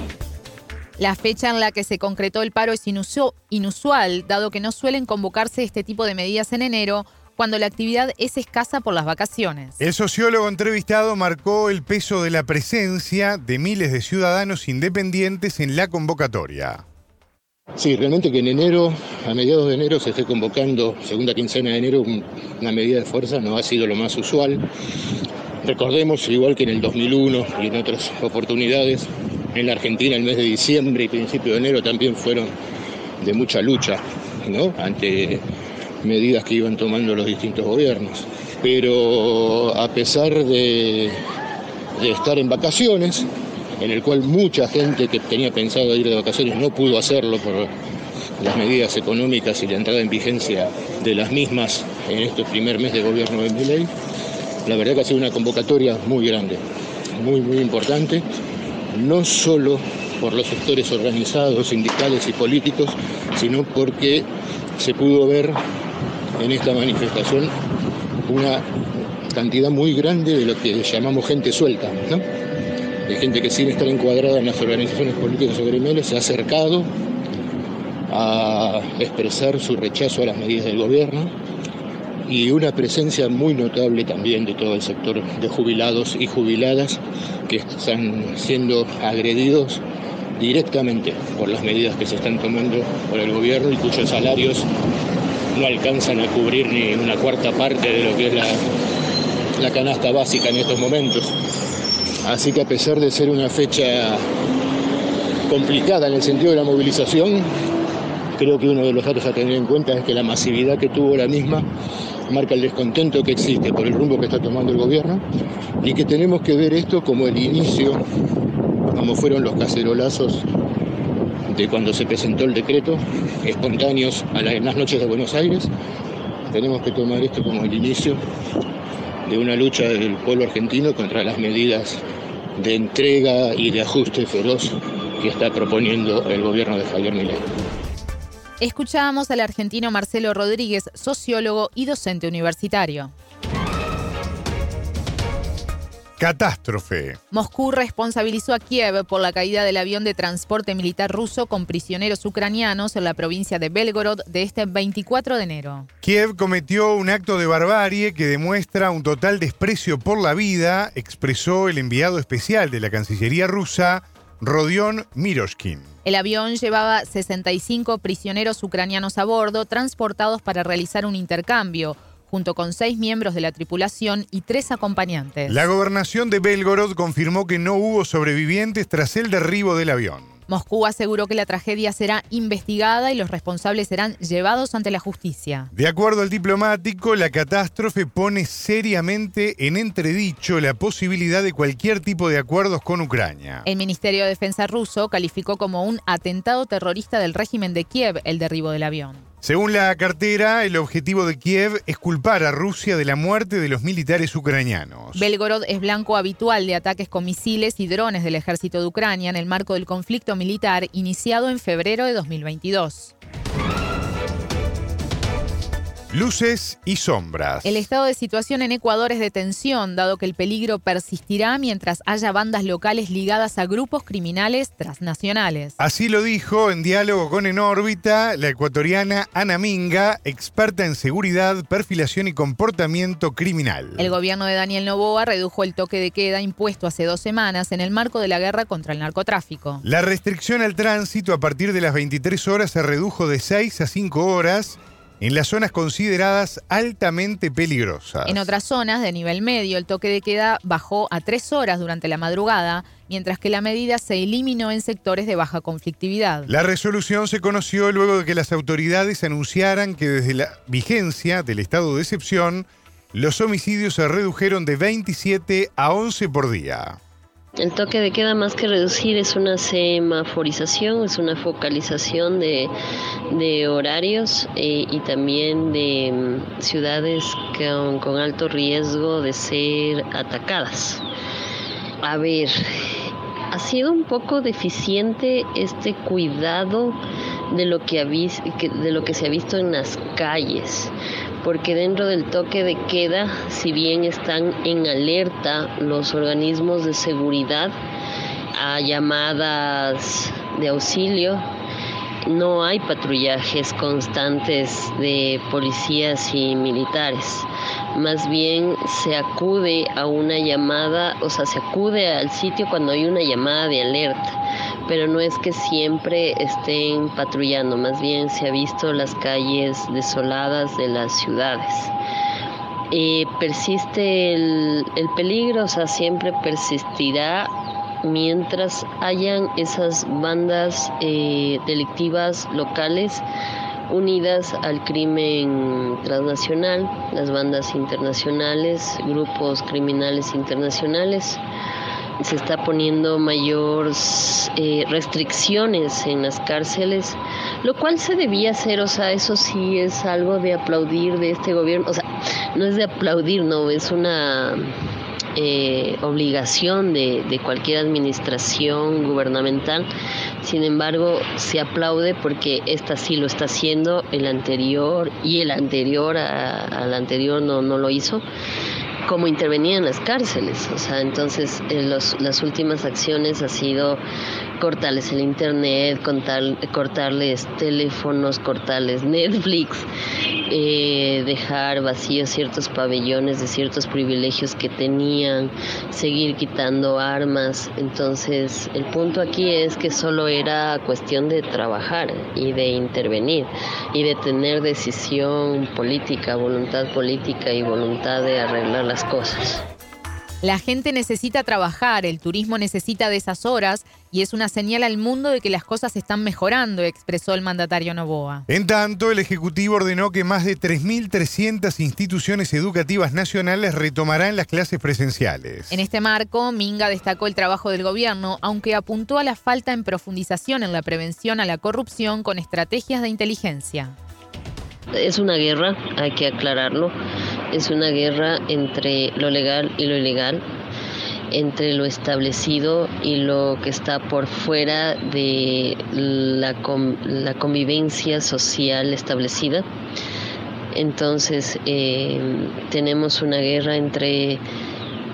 La fecha en la que se concretó el paro es inusual, dado que no suelen convocarse este tipo de medidas en enero, cuando la actividad es escasa por las vacaciones. El sociólogo entrevistado marcó el peso de la presencia de miles de ciudadanos independientes en la convocatoria. Sí, realmente que en enero, a mediados de enero, se esté convocando, segunda quincena de enero, una medida de fuerza no ha sido lo más usual. Recordemos, igual que en el 2001 y en otras oportunidades, en la Argentina el mes de diciembre y principio de enero también fueron de mucha lucha, ¿no? Ante medidas que iban tomando los distintos gobiernos. Pero a pesar de, estar en vacaciones, en el cual mucha gente que tenía pensado ir de vacaciones no pudo hacerlo por las medidas económicas y la entrada en vigencia de las mismas en este primer mes de gobierno de Miley, la verdad que ha sido una convocatoria muy grande, muy, muy importante no solo por los sectores organizados, sindicales y políticos, sino porque se pudo ver en esta manifestación una cantidad muy grande de lo que llamamos gente suelta, de gente que sin estar encuadrada en las organizaciones políticas o gremiales se ha acercado a expresar su rechazo a las medidas del gobierno y una presencia muy notable también de todo el sector de jubilados y jubiladas que están siendo agredidos directamente por las medidas que se están tomando por el gobierno y cuyos salarios no alcanzan a cubrir ni una cuarta parte de lo que es la, la canasta básica en estos momentos. Así que a pesar de ser una fecha complicada en el sentido de la movilización, creo que uno de los datos a tener en cuenta es que la masividad que tuvo la misma marca el descontento que existe por el rumbo que está tomando el gobierno y que tenemos que ver esto como el inicio, como fueron los cacerolazos de cuando se presentó el decreto, espontáneos en las noches de Buenos Aires. Tenemos que tomar esto como el inicio de una lucha del pueblo argentino contra las medidas de entrega y de ajuste feroz que está proponiendo el gobierno de Javier Milei. Escuchábamos al argentino Marcelo Rodríguez, sociólogo y docente universitario. Catástrofe. Moscú responsabilizó a Kiev por la caída del avión de transporte militar ruso con prisioneros ucranianos en la provincia de Belgorod de este 24 de enero. Kiev cometió un acto de barbarie que demuestra un total desprecio por la vida, expresó el enviado especial de la Cancillería rusa, Rodion Miroshkin. El avión llevaba 65 prisioneros ucranianos a bordo, transportados para realizar un intercambio junto con seis miembros de la tripulación y tres acompañantes. La gobernación de Belgorod confirmó que no hubo sobrevivientes tras el derribo del avión. Moscú aseguró que la tragedia será investigada y los responsables serán llevados ante la justicia. De acuerdo al diplomático, la catástrofe pone seriamente en entredicho la posibilidad de cualquier tipo de acuerdos con Ucrania. El Ministerio de Defensa ruso calificó como un atentado terrorista del régimen de Kiev el derribo del avión. Según la cartera, el objetivo de Kiev es culpar a Rusia de la muerte de los militares ucranianos. Belgorod es blanco habitual de ataques con misiles y drones del ejército de Ucrania en el marco del conflicto militar iniciado en febrero de 2022. Luces y sombras. El estado de situación en Ecuador es de tensión, dado que el peligro persistirá mientras haya bandas locales ligadas a grupos criminales transnacionales. Así lo dijo en diálogo con En órbita la ecuatoriana Ana Minga, experta en seguridad, perfilación y comportamiento criminal. El gobierno de Daniel Novoa redujo el toque de queda impuesto hace dos semanas en el marco de la guerra contra el narcotráfico. La restricción al tránsito a partir de las 23 horas se redujo de 6 a 5 horas en las zonas consideradas altamente peligrosas. En otras zonas de nivel medio, el toque de queda bajó a tres horas durante la madrugada, mientras que la medida se eliminó en sectores de baja conflictividad. La resolución se conoció luego de que las autoridades anunciaran que desde la vigencia del estado de excepción, los homicidios se redujeron de 27 a 11 por día. El toque de queda más que reducir es una semaforización, es una focalización de, horarios eh, y también de mm, ciudades con, alto riesgo de ser atacadas. A ver, ha sido un poco deficiente este cuidado de lo que se ha visto en las calles porque dentro del toque de queda, si bien están en alerta los organismos de seguridad a llamadas de auxilio, no hay patrullajes constantes de policías y militares. Más bien se acude a una llamada, o sea, se acude al sitio cuando hay una llamada de alerta pero no es que siempre estén patrullando, más bien se ha visto las calles desoladas de las ciudades. Eh, persiste el, peligro, o sea, siempre persistirá mientras hayan esas bandas eh, delictivas locales unidas al crimen transnacional, las bandas internacionales, grupos criminales internacionales se está poniendo mayores eh, restricciones en las cárceles, lo cual se debía hacer, o sea, eso sí es algo de aplaudir de este gobierno, o sea, no es de aplaudir, no, es una eh, obligación de, de, cualquier administración gubernamental. Sin embargo, se aplaude porque esta sí lo está haciendo, el anterior y el anterior al anterior no, no lo hizo cómo intervenía en las cárceles. O sea, entonces eh, las últimas acciones ha sido cortarles el internet, cortarles teléfonos, cortarles Netflix, eh, dejar vacíos ciertos pabellones de ciertos privilegios que tenían, seguir quitando armas. Entonces, el punto aquí es que solo era cuestión de trabajar y de intervenir y de tener decisión política, voluntad política y voluntad de arreglar las cosas. La gente necesita trabajar, el turismo necesita de esas horas y es una señal al mundo de que las cosas están mejorando, expresó el mandatario Novoa. En tanto, el Ejecutivo ordenó que más de 3.300 instituciones educativas nacionales retomarán las clases presenciales. En este marco, Minga destacó el trabajo del gobierno, aunque apuntó a la falta en profundización en la prevención a la corrupción con estrategias de inteligencia. Es una guerra, hay que aclararlo, es una guerra entre lo legal y lo ilegal, entre lo establecido y lo que está por fuera de la, convivencia social establecida. Entonces eh, tenemos una guerra entre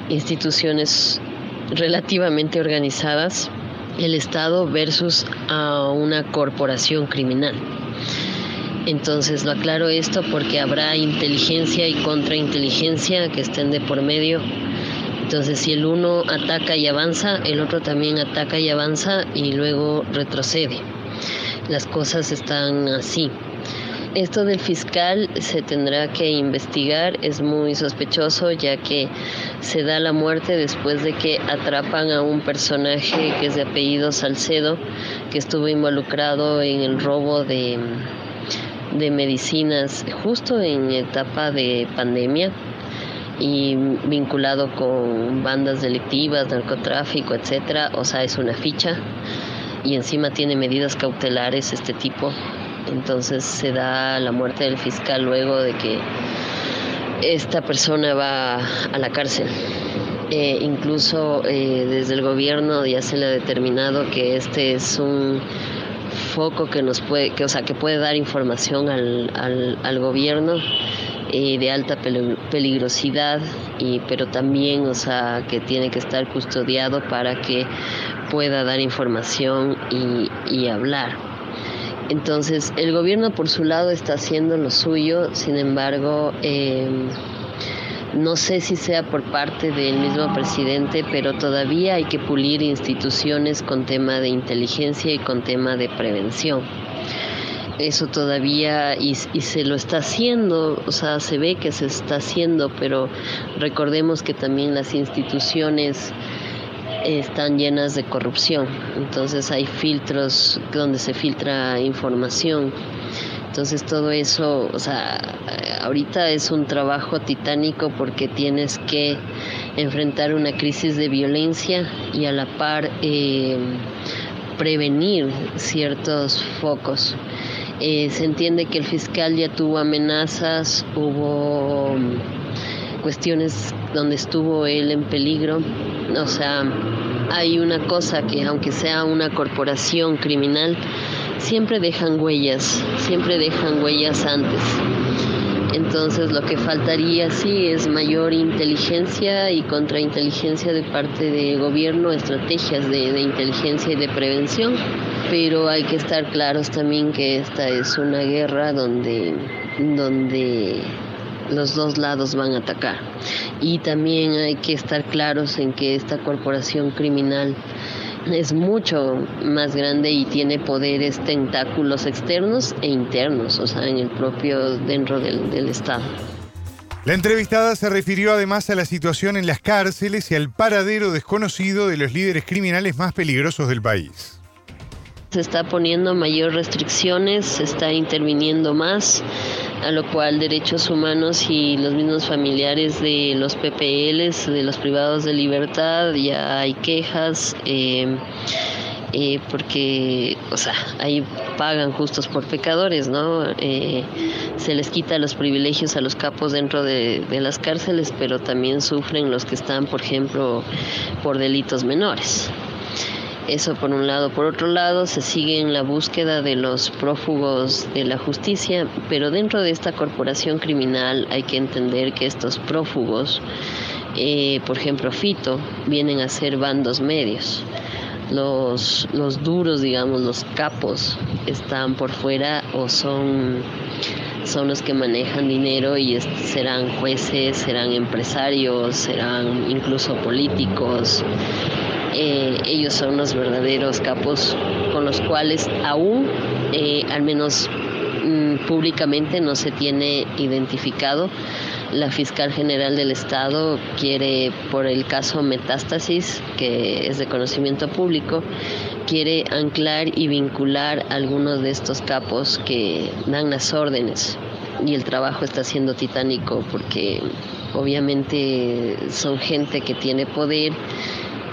instituciones relativamente organizadas, el Estado versus a una corporación criminal. Entonces lo aclaro esto porque habrá inteligencia y contrainteligencia que estén de por medio. Entonces si el uno ataca y avanza, el otro también ataca y avanza y luego retrocede. Las cosas están así. Esto del fiscal se tendrá que investigar, es muy sospechoso ya que se da la muerte después de que atrapan a un personaje que es de apellido Salcedo, que estuvo involucrado en el robo de, de medicinas justo en etapa de pandemia y vinculado con bandas delictivas, narcotráfico, etcétera, o sea, es una ficha y encima tiene medidas cautelares este tipo. Entonces se da la muerte del fiscal luego de que esta persona va a la cárcel. Eh, incluso eh, desde el gobierno ya se le ha determinado que este es un foco que nos puede, que, o sea, que puede dar información al, al, gobierno eh, de alta peligrosidad, y, pero también, o sea, que tiene que estar custodiado para que pueda dar información y, y hablar. Entonces, el gobierno por su lado está haciendo lo suyo, sin embargo, eh, no sé si sea por parte del mismo presidente, pero todavía hay que pulir instituciones con tema de inteligencia y con tema de prevención. Eso todavía, y, y, se lo está haciendo, o sea, se ve que se está haciendo, pero recordemos que también las instituciones están llenas de corrupción, entonces hay filtros donde se filtra información entonces todo eso, o sea, ahorita es un trabajo titánico porque tienes que enfrentar una crisis de violencia y a la par eh, prevenir ciertos focos. Eh, se entiende que el fiscal ya tuvo amenazas, hubo cuestiones donde estuvo él en peligro, o sea, hay una cosa que aunque sea una corporación criminal, siempre dejan huellas, siempre dejan huellas antes. Entonces lo que faltaría sí es mayor inteligencia y contrainteligencia de parte del gobierno, estrategias de, de, inteligencia y de prevención, pero hay que estar claros también que esta es una guerra donde, donde los dos lados van a atacar. Y también hay que estar claros en que esta corporación criminal es mucho más grande y tiene poderes tentáculos externos e internos, o sea, en el propio dentro del, del Estado. La entrevistada se refirió además a la situación en las cárceles y al paradero desconocido de los líderes criminales más peligrosos del país. Se está poniendo mayor restricciones, se está interviniendo más a lo cual derechos humanos y los mismos familiares de los PPLs, de los privados de libertad, ya hay quejas. Eh, eh, porque, o sea, ahí pagan justos por pecadores, ¿no? Eh, se les quita los privilegios a los capos dentro de, de, las cárceles, pero también sufren los que están, por ejemplo, por delitos menores. Eso por un lado. Por otro lado, se sigue en la búsqueda de los prófugos de la justicia, pero dentro de esta corporación criminal hay que entender que estos prófugos, eh, por ejemplo, Fito, vienen a ser bandos medios. Los, los duros, digamos, los capos, están por fuera o son son los que manejan dinero y serán jueces, serán empresarios, serán incluso políticos, eh, ellos son los verdaderos capos con los cuales aún, eh, al menos mm, públicamente, no se tiene identificado La fiscal general del Estado quiere, por el caso Metástasis, que es de conocimiento público, quiere anclar y vincular algunos de estos capos que dan las órdenes. Y el trabajo está siendo titánico porque obviamente son gente que tiene poder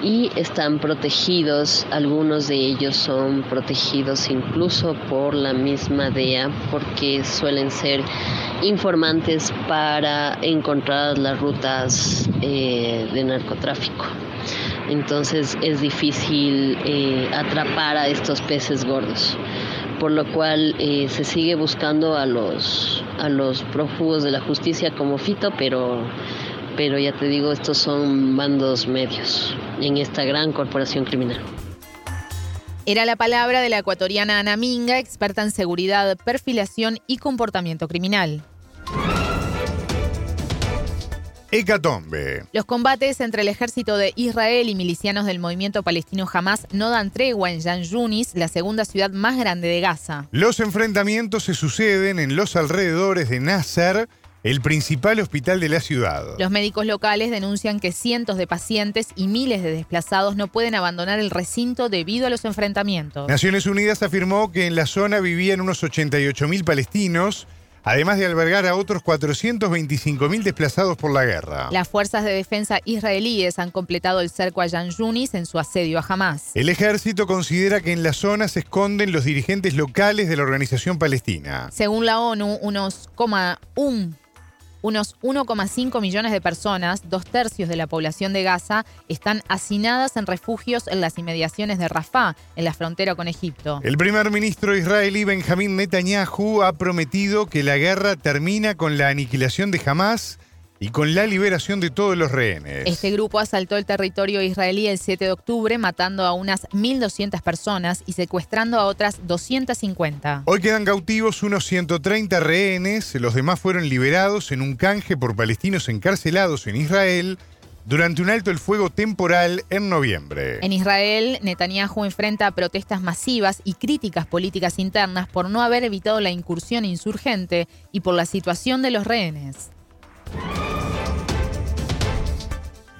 y están protegidos, algunos de ellos son protegidos incluso por la misma DEA porque suelen ser informantes para encontrar las rutas eh, de narcotráfico. Entonces es difícil eh, atrapar a estos peces gordos, por lo cual eh, se sigue buscando a los, a los prófugos de la justicia como Fito, pero pero ya te digo, estos son bandos medios en esta gran corporación criminal. Era la palabra de la ecuatoriana Ana Minga, experta en seguridad, perfilación y comportamiento criminal. Hecatombe. Los combates entre el ejército de Israel y milicianos del movimiento palestino Hamas no dan tregua en Jan Yunis, la segunda ciudad más grande de Gaza. Los enfrentamientos se suceden en los alrededores de Nasser, el principal hospital de la ciudad. Los médicos locales denuncian que cientos de pacientes y miles de desplazados no pueden abandonar el recinto debido a los enfrentamientos. Naciones Unidas afirmó que en la zona vivían unos 88.000 palestinos, además de albergar a otros 425.000 desplazados por la guerra. Las fuerzas de defensa israelíes han completado el cerco a Jan Yunis en su asedio a Hamas. El ejército considera que en la zona se esconden los dirigentes locales de la organización palestina. Según la ONU, unos 1 unos 1,5 millones de personas, dos tercios de la población de Gaza, están hacinadas en refugios en las inmediaciones de Rafah, en la frontera con Egipto. El primer ministro israelí Benjamín Netanyahu ha prometido que la guerra termina con la aniquilación de Hamas y con la liberación de todos los rehenes. Este grupo asaltó el territorio israelí el 7 de octubre, matando a unas 1.200 personas y secuestrando a otras 250. Hoy quedan cautivos unos 130 rehenes, los demás fueron liberados en un canje por palestinos encarcelados en Israel durante un alto el fuego temporal en noviembre. En Israel, Netanyahu enfrenta protestas masivas y críticas políticas internas por no haber evitado la incursión insurgente y por la situación de los rehenes.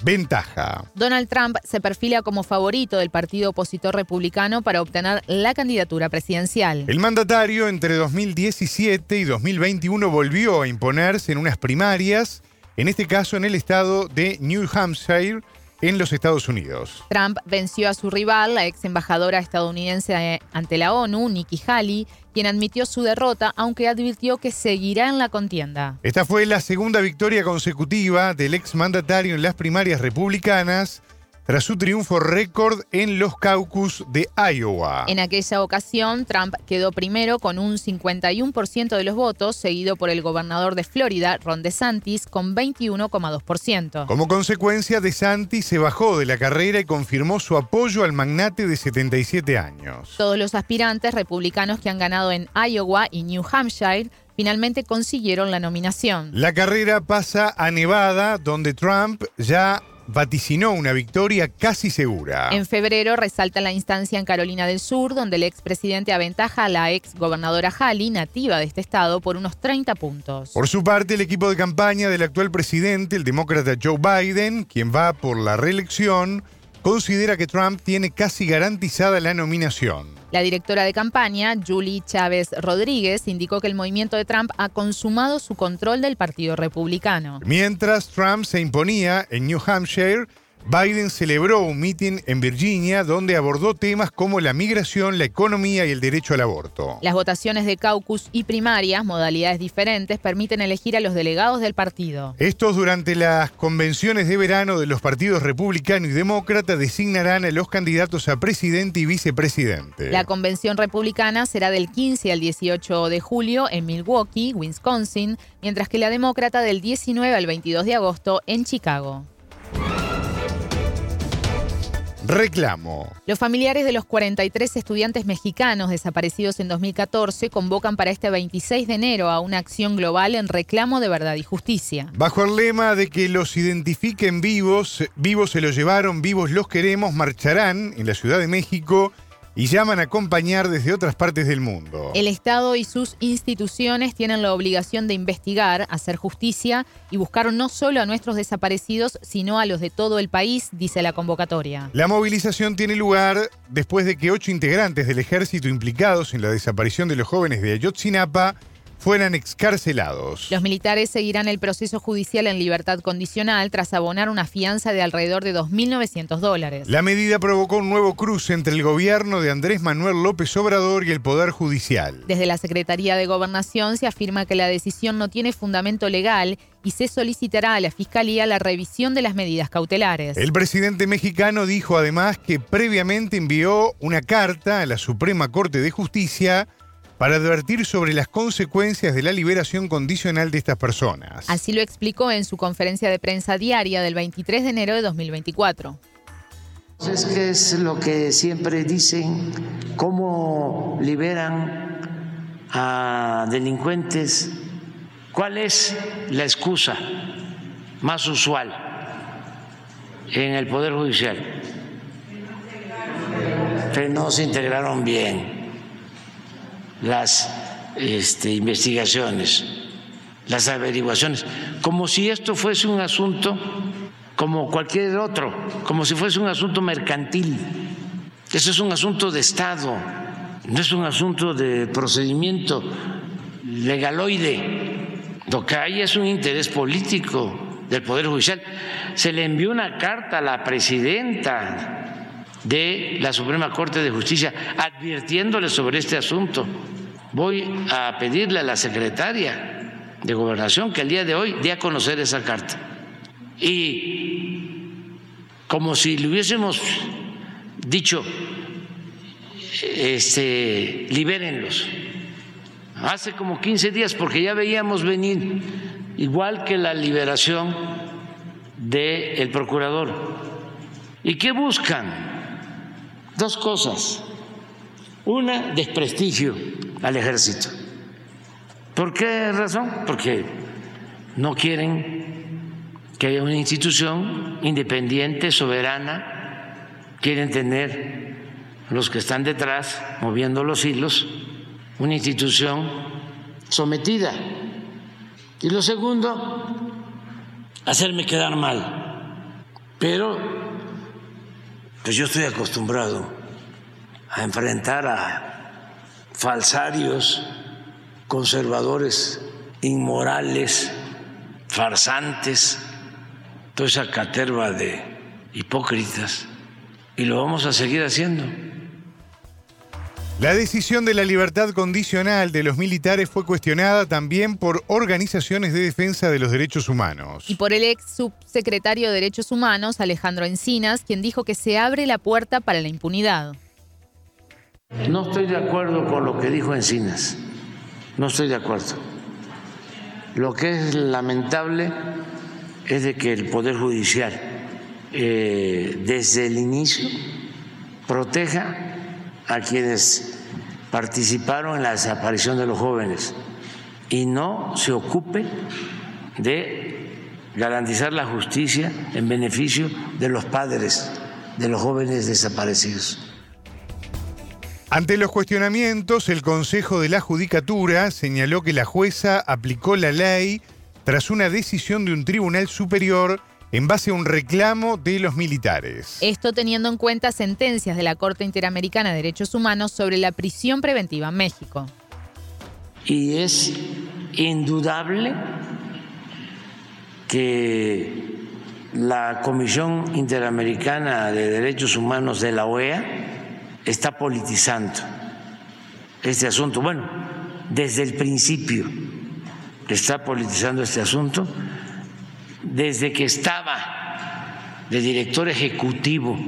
Ventaja. Donald Trump se perfila como favorito del partido opositor republicano para obtener la candidatura presidencial. El mandatario entre 2017 y 2021 volvió a imponerse en unas primarias, en este caso en el estado de New Hampshire, en los Estados Unidos. Trump venció a su rival, la ex embajadora estadounidense ante la ONU, Nikki Haley, quien admitió su derrota, aunque advirtió que seguirá en la contienda. Esta fue la segunda victoria consecutiva del ex mandatario en las primarias republicanas tras su triunfo récord en los caucus de Iowa. En aquella ocasión, Trump quedó primero con un 51% de los votos, seguido por el gobernador de Florida, Ron DeSantis, con 21,2%. Como consecuencia, DeSantis se bajó de la carrera y confirmó su apoyo al magnate de 77 años. Todos los aspirantes republicanos que han ganado en Iowa y New Hampshire finalmente consiguieron la nominación. La carrera pasa a Nevada, donde Trump ya vaticinó una victoria casi segura. En febrero resalta la instancia en Carolina del Sur, donde el expresidente aventaja a la ex gobernadora Haley, nativa de este estado, por unos 30 puntos. Por su parte, el equipo de campaña del actual presidente, el demócrata Joe Biden, quien va por la reelección, considera que Trump tiene casi garantizada la nominación. La directora de campaña, Julie Chávez Rodríguez, indicó que el movimiento de Trump ha consumado su control del Partido Republicano. Mientras Trump se imponía en New Hampshire, Biden celebró un mitin en Virginia donde abordó temas como la migración, la economía y el derecho al aborto. Las votaciones de caucus y primarias, modalidades diferentes, permiten elegir a los delegados del partido. Estos durante las convenciones de verano de los partidos republicano y demócrata designarán a los candidatos a presidente y vicepresidente. La convención republicana será del 15 al 18 de julio en Milwaukee, Wisconsin, mientras que la demócrata del 19 al 22 de agosto en Chicago. Reclamo. Los familiares de los 43 estudiantes mexicanos desaparecidos en 2014 convocan para este 26 de enero a una acción global en reclamo de verdad y justicia. Bajo el lema de que los identifiquen vivos, vivos se los llevaron, vivos los queremos, marcharán en la Ciudad de México y llaman a acompañar desde otras partes del mundo. El Estado y sus instituciones tienen la obligación de investigar, hacer justicia y buscar no solo a nuestros desaparecidos, sino a los de todo el país, dice la convocatoria. La movilización tiene lugar después de que ocho integrantes del ejército implicados en la desaparición de los jóvenes de Ayotzinapa fueran excarcelados. Los militares seguirán el proceso judicial en libertad condicional tras abonar una fianza de alrededor de 2.900 dólares. La medida provocó un nuevo cruce entre el gobierno de Andrés Manuel López Obrador y el Poder Judicial. Desde la Secretaría de Gobernación se afirma que la decisión no tiene fundamento legal y se solicitará a la Fiscalía la revisión de las medidas cautelares. El presidente mexicano dijo además que previamente envió una carta a la Suprema Corte de Justicia para advertir sobre las consecuencias de la liberación condicional de estas personas. Así lo explicó en su conferencia de prensa diaria del 23 de enero de 2024. Es que es lo que siempre dicen, cómo liberan a delincuentes, cuál es la excusa más usual en el Poder Judicial, que no se integraron bien las este, investigaciones, las averiguaciones, como si esto fuese un asunto como cualquier otro, como si fuese un asunto mercantil. Eso es un asunto de Estado, no es un asunto de procedimiento legaloide. Lo que hay es un interés político del Poder Judicial. Se le envió una carta a la presidenta de la Suprema Corte de Justicia advirtiéndole sobre este asunto voy a pedirle a la secretaria de gobernación que el día de hoy dé a conocer esa carta. Y como si le hubiésemos dicho, este, libérenlos. Hace como 15 días, porque ya veíamos venir, igual que la liberación del procurador. ¿Y qué buscan? Dos cosas. Una, desprestigio al ejército. ¿Por qué razón? Porque no quieren que haya una institución independiente, soberana, quieren tener los que están detrás, moviendo los hilos, una institución sometida. Y lo segundo, hacerme quedar mal. Pero, pues yo estoy acostumbrado a enfrentar a falsarios, conservadores, inmorales, farsantes, toda esa caterva de hipócritas. Y lo vamos a seguir haciendo. La decisión de la libertad condicional de los militares fue cuestionada también por organizaciones de defensa de los derechos humanos. Y por el ex subsecretario de Derechos Humanos, Alejandro Encinas, quien dijo que se abre la puerta para la impunidad. No estoy de acuerdo con lo que dijo Encinas, no estoy de acuerdo. Lo que es lamentable es de que el Poder Judicial eh, desde el inicio proteja a quienes participaron en la desaparición de los jóvenes y no se ocupe de garantizar la justicia en beneficio de los padres de los jóvenes desaparecidos. Ante los cuestionamientos, el Consejo de la Judicatura señaló que la jueza aplicó la ley tras una decisión de un tribunal superior en base a un reclamo de los militares. Esto teniendo en cuenta sentencias de la Corte Interamericana de Derechos Humanos sobre la prisión preventiva en México. Y es indudable que la Comisión Interamericana de Derechos Humanos de la OEA está politizando este asunto. Bueno, desde el principio está politizando este asunto, desde que estaba de director ejecutivo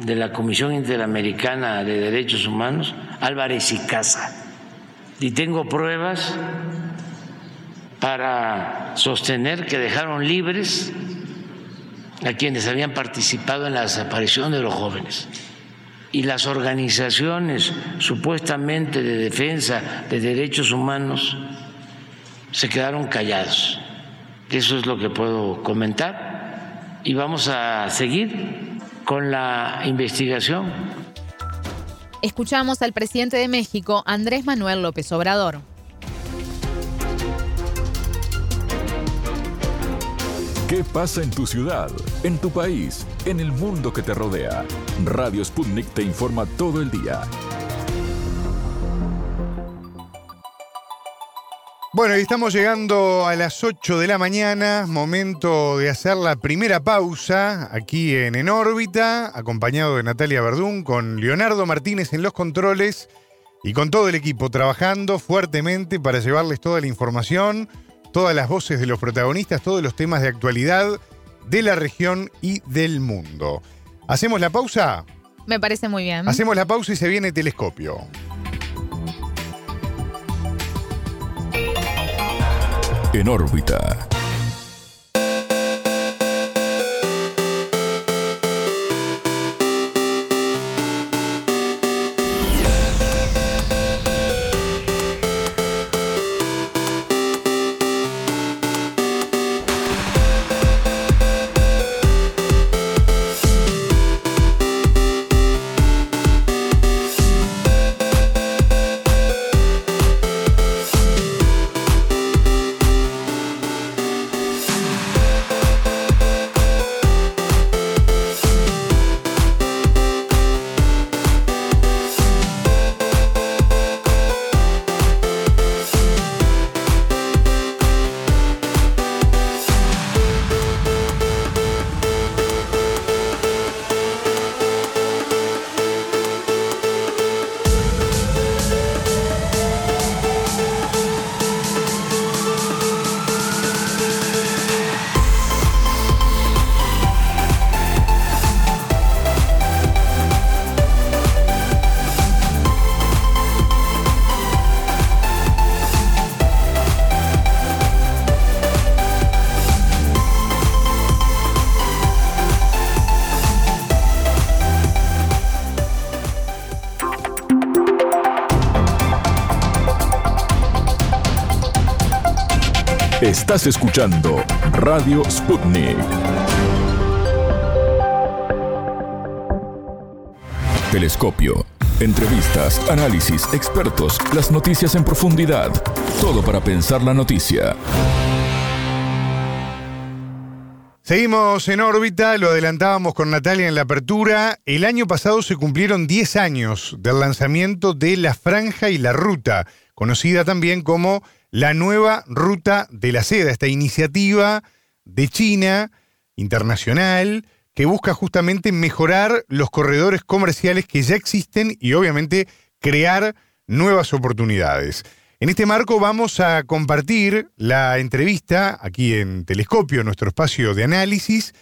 de la Comisión Interamericana de Derechos Humanos, Álvarez y Casa. Y tengo pruebas para sostener que dejaron libres a quienes habían participado en la desaparición de los jóvenes y las organizaciones supuestamente de defensa de derechos humanos se quedaron callados. Eso es lo que puedo comentar y vamos a seguir con la investigación. Escuchamos al presidente de México, Andrés Manuel López Obrador. ¿Qué pasa en tu ciudad, en tu país, en el mundo que te rodea? Radio Sputnik te informa todo el día. Bueno, y estamos llegando a las 8 de la mañana, momento de hacer la primera pausa aquí en En órbita, acompañado de Natalia Verdún, con Leonardo Martínez en los controles y con todo el equipo trabajando fuertemente para llevarles toda la información, todas las voces de los protagonistas, todos los temas de actualidad de la región y del mundo. ¿Hacemos la pausa? Me parece muy bien. Hacemos la pausa y se viene telescopio. En órbita. Estás escuchando Radio Sputnik. Telescopio. Entrevistas, análisis, expertos, las noticias en profundidad. Todo para pensar la noticia. Seguimos en órbita, lo adelantábamos con Natalia en la apertura. El año pasado se cumplieron 10 años del lanzamiento de La Franja y la Ruta, conocida también como la nueva ruta de la seda, esta iniciativa de China internacional que busca justamente mejorar los corredores comerciales que ya existen y obviamente crear nuevas oportunidades. En este marco vamos a compartir la entrevista aquí en Telescopio, nuestro espacio de análisis,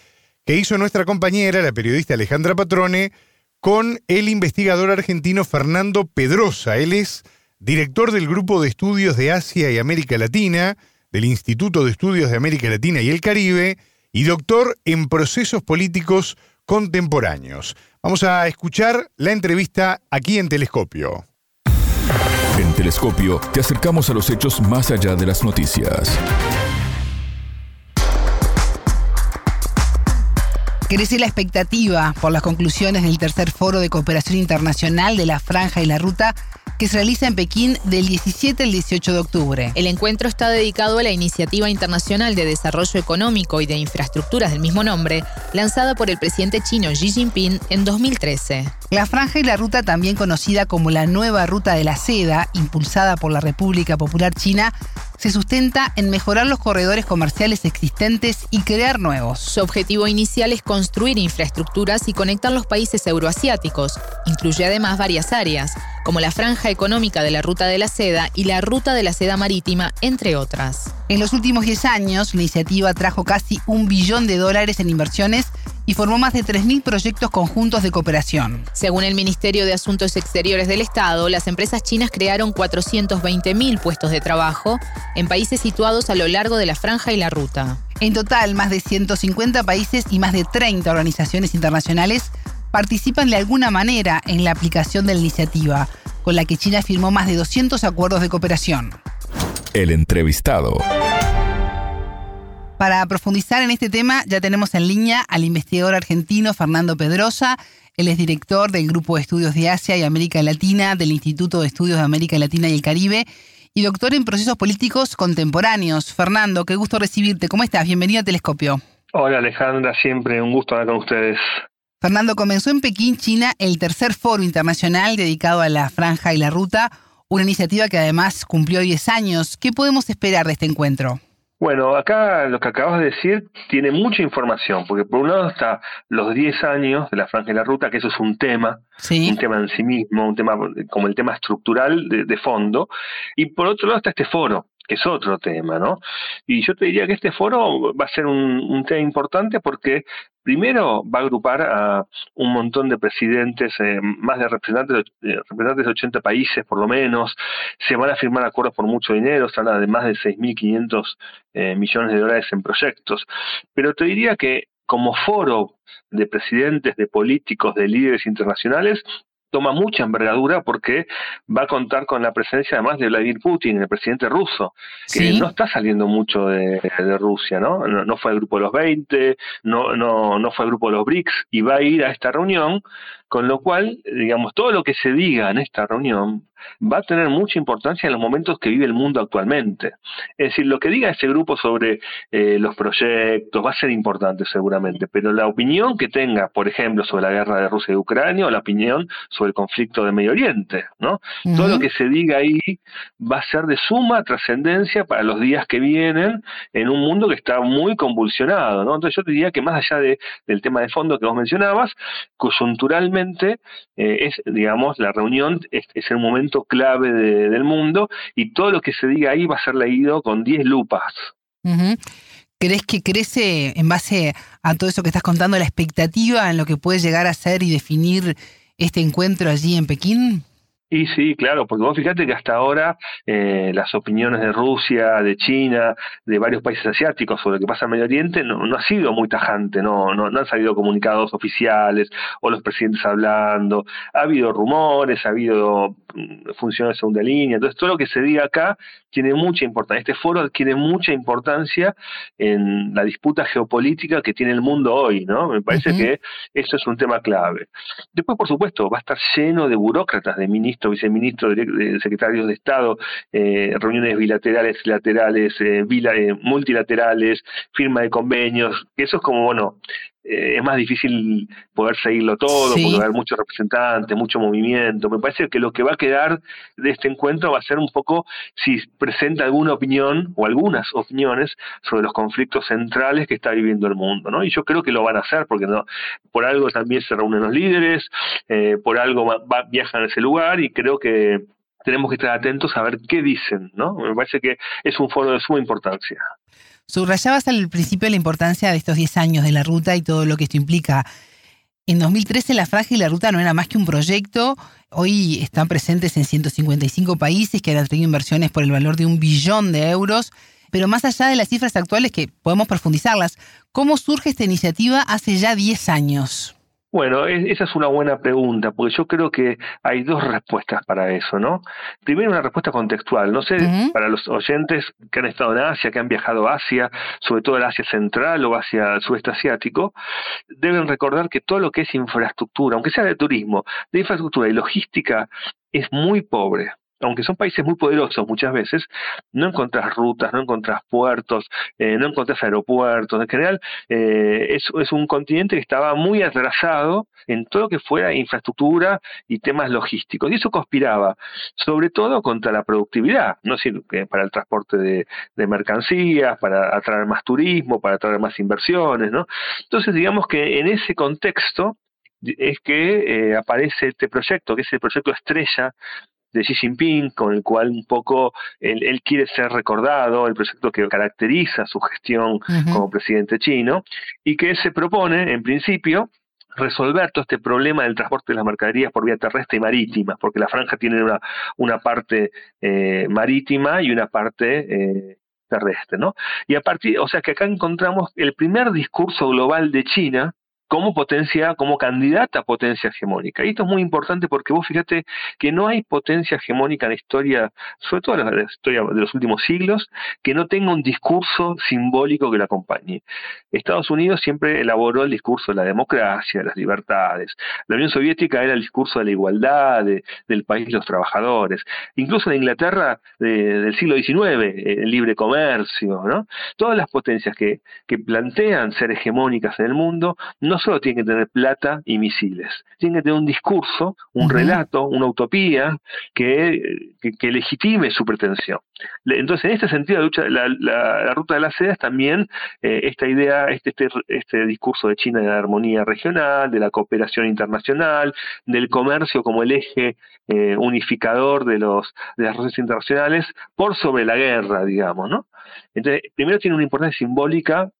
que hizo nuestra compañera, la periodista Alejandra Patrone, con el investigador argentino Fernando Pedrosa. Él es director del Grupo de Estudios de Asia y América Latina, del Instituto de Estudios de América Latina y el Caribe, y doctor en procesos políticos contemporáneos. Vamos a escuchar la entrevista aquí en Telescopio. En Telescopio te acercamos a los hechos más allá de las noticias. Crece la expectativa por las conclusiones del tercer foro de cooperación internacional de la Franja y la Ruta que se realiza en Pekín del 17 al 18 de octubre. El encuentro está dedicado a la Iniciativa Internacional de Desarrollo Económico y de Infraestructuras del mismo nombre, lanzada por el presidente chino Xi Jinping en 2013. La franja y la ruta, también conocida como la nueva ruta de la seda, impulsada por la República Popular China, se sustenta en mejorar los corredores comerciales existentes y crear nuevos. Su objetivo inicial es construir infraestructuras y conectar los países euroasiáticos. Incluye además varias áreas, como la franja económica de la Ruta de la Seda y la Ruta de la Seda Marítima, entre otras. En los últimos 10 años, la iniciativa trajo casi un billón de dólares en inversiones y formó más de 3.000 proyectos conjuntos de cooperación. Según el Ministerio de Asuntos Exteriores del Estado, las empresas chinas crearon 420.000 puestos de trabajo en países situados a lo largo de la franja y la ruta. En total, más de 150 países y más de 30 organizaciones internacionales participan de alguna manera en la aplicación de la iniciativa, con la que China firmó más de 200 acuerdos de cooperación. El entrevistado. Para profundizar en este tema, ya tenemos en línea al investigador argentino Fernando Pedrosa. Él es director del Grupo de Estudios de Asia y América Latina del Instituto de Estudios de América Latina y el Caribe y doctor en procesos políticos contemporáneos. Fernando, qué gusto recibirte. ¿Cómo estás? Bienvenido a Telescopio. Hola Alejandra, siempre un gusto hablar con ustedes. Fernando, comenzó en Pekín, China, el tercer foro internacional dedicado a la franja y la ruta, una iniciativa que además cumplió 10 años. ¿Qué podemos esperar de este encuentro? Bueno, acá lo que acabas de decir tiene mucha información, porque por un lado está los 10 años de la franja y la ruta, que eso es un tema, un tema en sí mismo, un tema como el tema estructural de, de fondo, y por otro lado está este foro, que es otro tema, ¿no? Y yo te diría que este foro va a ser un, tema importante porque primero va a agrupar a un montón de presidentes, eh, más de representantes, de representantes de 80 países por lo menos, se van a firmar acuerdos por mucho dinero, se habla de más de 6.500 eh, millones de dólares en proyectos, pero te diría que como foro de presidentes, de políticos, de líderes internacionales, toma mucha envergadura porque va a contar con la presencia además de Vladimir Putin, el presidente ruso, que no está saliendo mucho de, Rusia, ¿no? ¿no? fue al grupo de los 20, no, no, no fue al grupo de los BRICS y va a ir a esta reunión, con lo cual, digamos, todo lo que se diga en esta reunión va a tener mucha importancia en los momentos que vive el mundo actualmente. Es decir, lo que diga ese grupo sobre eh, los proyectos va a ser importante seguramente, pero la opinión que tenga, por ejemplo, sobre la guerra de Rusia y Ucrania o la opinión sobre el conflicto de Medio Oriente, ¿no? Todo lo que se diga ahí va a ser de suma trascendencia para los días que vienen en un mundo que está muy convulsionado, ¿no? Entonces yo te diría que más allá de, del tema de fondo que vos mencionabas, coyunturalmente eh, es, digamos, la reunión es, es el momento clave del mundo y todo lo que se diga ahí va a ser leído con 10 lupas. ¿Crees que crece en base a todo eso que estás contando la expectativa en lo que puede llegar a ser y definir este encuentro allí en Pekín? Y sí, claro, porque vos fíjate que hasta ahora eh, las opiniones de Rusia, de China, de varios países asiáticos sobre lo que pasa en Medio Oriente no, no ha sido muy tajante, no, no, no han salido comunicados oficiales o los presidentes hablando, ha habido rumores, ha habido mm, funciones de segunda línea, entonces todo lo que se diga acá tiene mucha importancia, este foro tiene mucha importancia en la disputa geopolítica que tiene el mundo hoy, ¿no? Me parece que eso es un tema clave. Después, por supuesto, va a estar lleno de burócratas, de ministros viceministro, secretarios de Estado, eh, reuniones bilaterales, laterales, eh, eh, multilaterales, firma de convenios, eso es como, bueno, es más difícil poder seguirlo todo, porque va a haber muchos representantes, mucho movimiento. Me parece que lo que va a quedar de este encuentro va a ser un poco si presenta alguna opinión o algunas opiniones sobre los conflictos centrales que está viviendo el mundo, ¿no? Y yo creo que lo van a hacer, porque no, por algo también se reúnen los líderes, por algo va, viajan a ese lugar y creo que tenemos que estar atentos a ver qué dicen, ¿no? Me parece que es un foro de suma importancia. Subrayabas al principio la importancia de estos 10 años de la ruta y todo lo que esto implica. En 2013 la y la ruta no era más que un proyecto. Hoy están presentes en 155 países que han traído inversiones por el valor de un billón de euros. Pero más allá de las cifras actuales que podemos profundizarlas, ¿cómo surge esta iniciativa hace ya 10 años? Bueno, esa es una buena pregunta, porque yo creo que hay dos respuestas para eso, ¿no? Primero, una respuesta contextual. No sé, para los oyentes que han estado en Asia, que han viajado a Asia, sobre todo el Asia Central o hacia el sudeste asiático, deben recordar que todo lo que es infraestructura, aunque sea de turismo, de infraestructura y logística, es muy pobre aunque son países muy poderosos muchas veces, no encontrás rutas, no encontrás puertos, eh, no encontrás aeropuertos. En general, eh, es, es, un continente que estaba muy atrasado en todo lo que fuera infraestructura y temas logísticos. Y eso conspiraba, sobre todo contra la productividad, no decir, para el transporte de, mercancías, para atraer más turismo, para atraer más inversiones, ¿no? Entonces, digamos que en ese contexto, es que eh, aparece este proyecto, que es el proyecto estrella de Xi Jinping, con el cual un poco él, quiere ser recordado, el proyecto que caracteriza su gestión como presidente chino, y que se propone, en principio, resolver todo este problema del transporte de las mercaderías por vía terrestre y marítima, porque la franja tiene una, una parte eh, marítima y una parte eh, terrestre, ¿no? Y a partir, o sea que acá encontramos el primer discurso global de China como potencia, como candidata a potencia hegemónica. Y esto es muy importante porque vos fíjate que no hay potencia hegemónica en la historia, sobre todo en la historia de los últimos siglos, que no tenga un discurso simbólico que lo acompañe. Estados Unidos siempre elaboró el discurso de la democracia, de las libertades. La Unión Soviética era el discurso de la igualdad, del país de los trabajadores. Incluso en Inglaterra del siglo XIX, el libre comercio, ¿no? Todas las potencias que, que plantean ser hegemónicas en el mundo no solo tienen que tener plata y misiles, tienen que tener un discurso, un relato, una utopía que, que, legitime su pretensión. Entonces, en este sentido, la, la, ruta de la seda es también eh, esta idea, este, este, este, discurso de China de la armonía regional, de la cooperación internacional, del comercio como el eje eh, unificador de, los, de las relaciones internacionales por sobre la guerra, digamos, ¿no? Entonces, primero tiene una importancia simbólica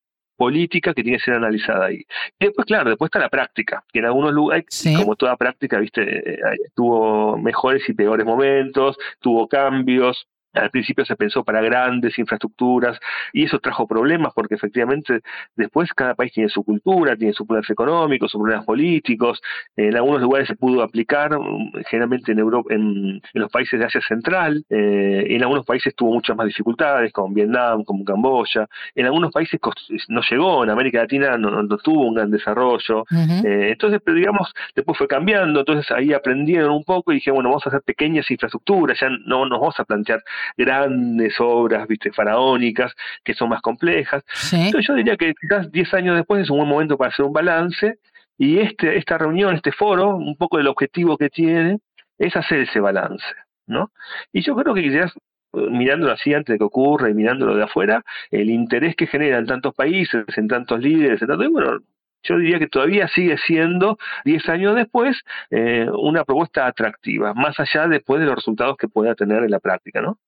política que tiene que ser analizada ahí. Y después, claro, después está la práctica, que en algunos lugares, como toda práctica, viste, eh, tuvo mejores y peores momentos, tuvo cambios, al principio se pensó para grandes infraestructuras y eso trajo problemas porque efectivamente después cada país tiene su cultura, tiene sus problemas económicos, sus problemas políticos. En algunos lugares se pudo aplicar, mm, generalmente en Europa, en, los países de Asia Central. Eh, en algunos países tuvo muchas más dificultades, como Vietnam, como Camboya. En algunos países no llegó, en América Latina no, tuvo un gran desarrollo. Eh, entonces, pero digamos, después fue cambiando. Entonces ahí aprendieron un poco y dije, bueno, vamos a hacer pequeñas infraestructuras, ya no nos vamos a plantear grandes obras, viste, faraónicas, que son más complejas. Entonces yo diría que quizás 10 años después es un buen momento para hacer un balance y este, esta reunión, este foro, un poco el objetivo que tiene es hacer ese balance, ¿no? Y yo creo que quizás mirándolo así antes de que ocurra y mirándolo de afuera, el interés que genera en tantos países, en tantos líderes, en tanto, bueno, yo diría que todavía sigue siendo, 10 años después, eh, una propuesta atractiva, más allá después de los resultados que pueda tener en la práctica, ¿no?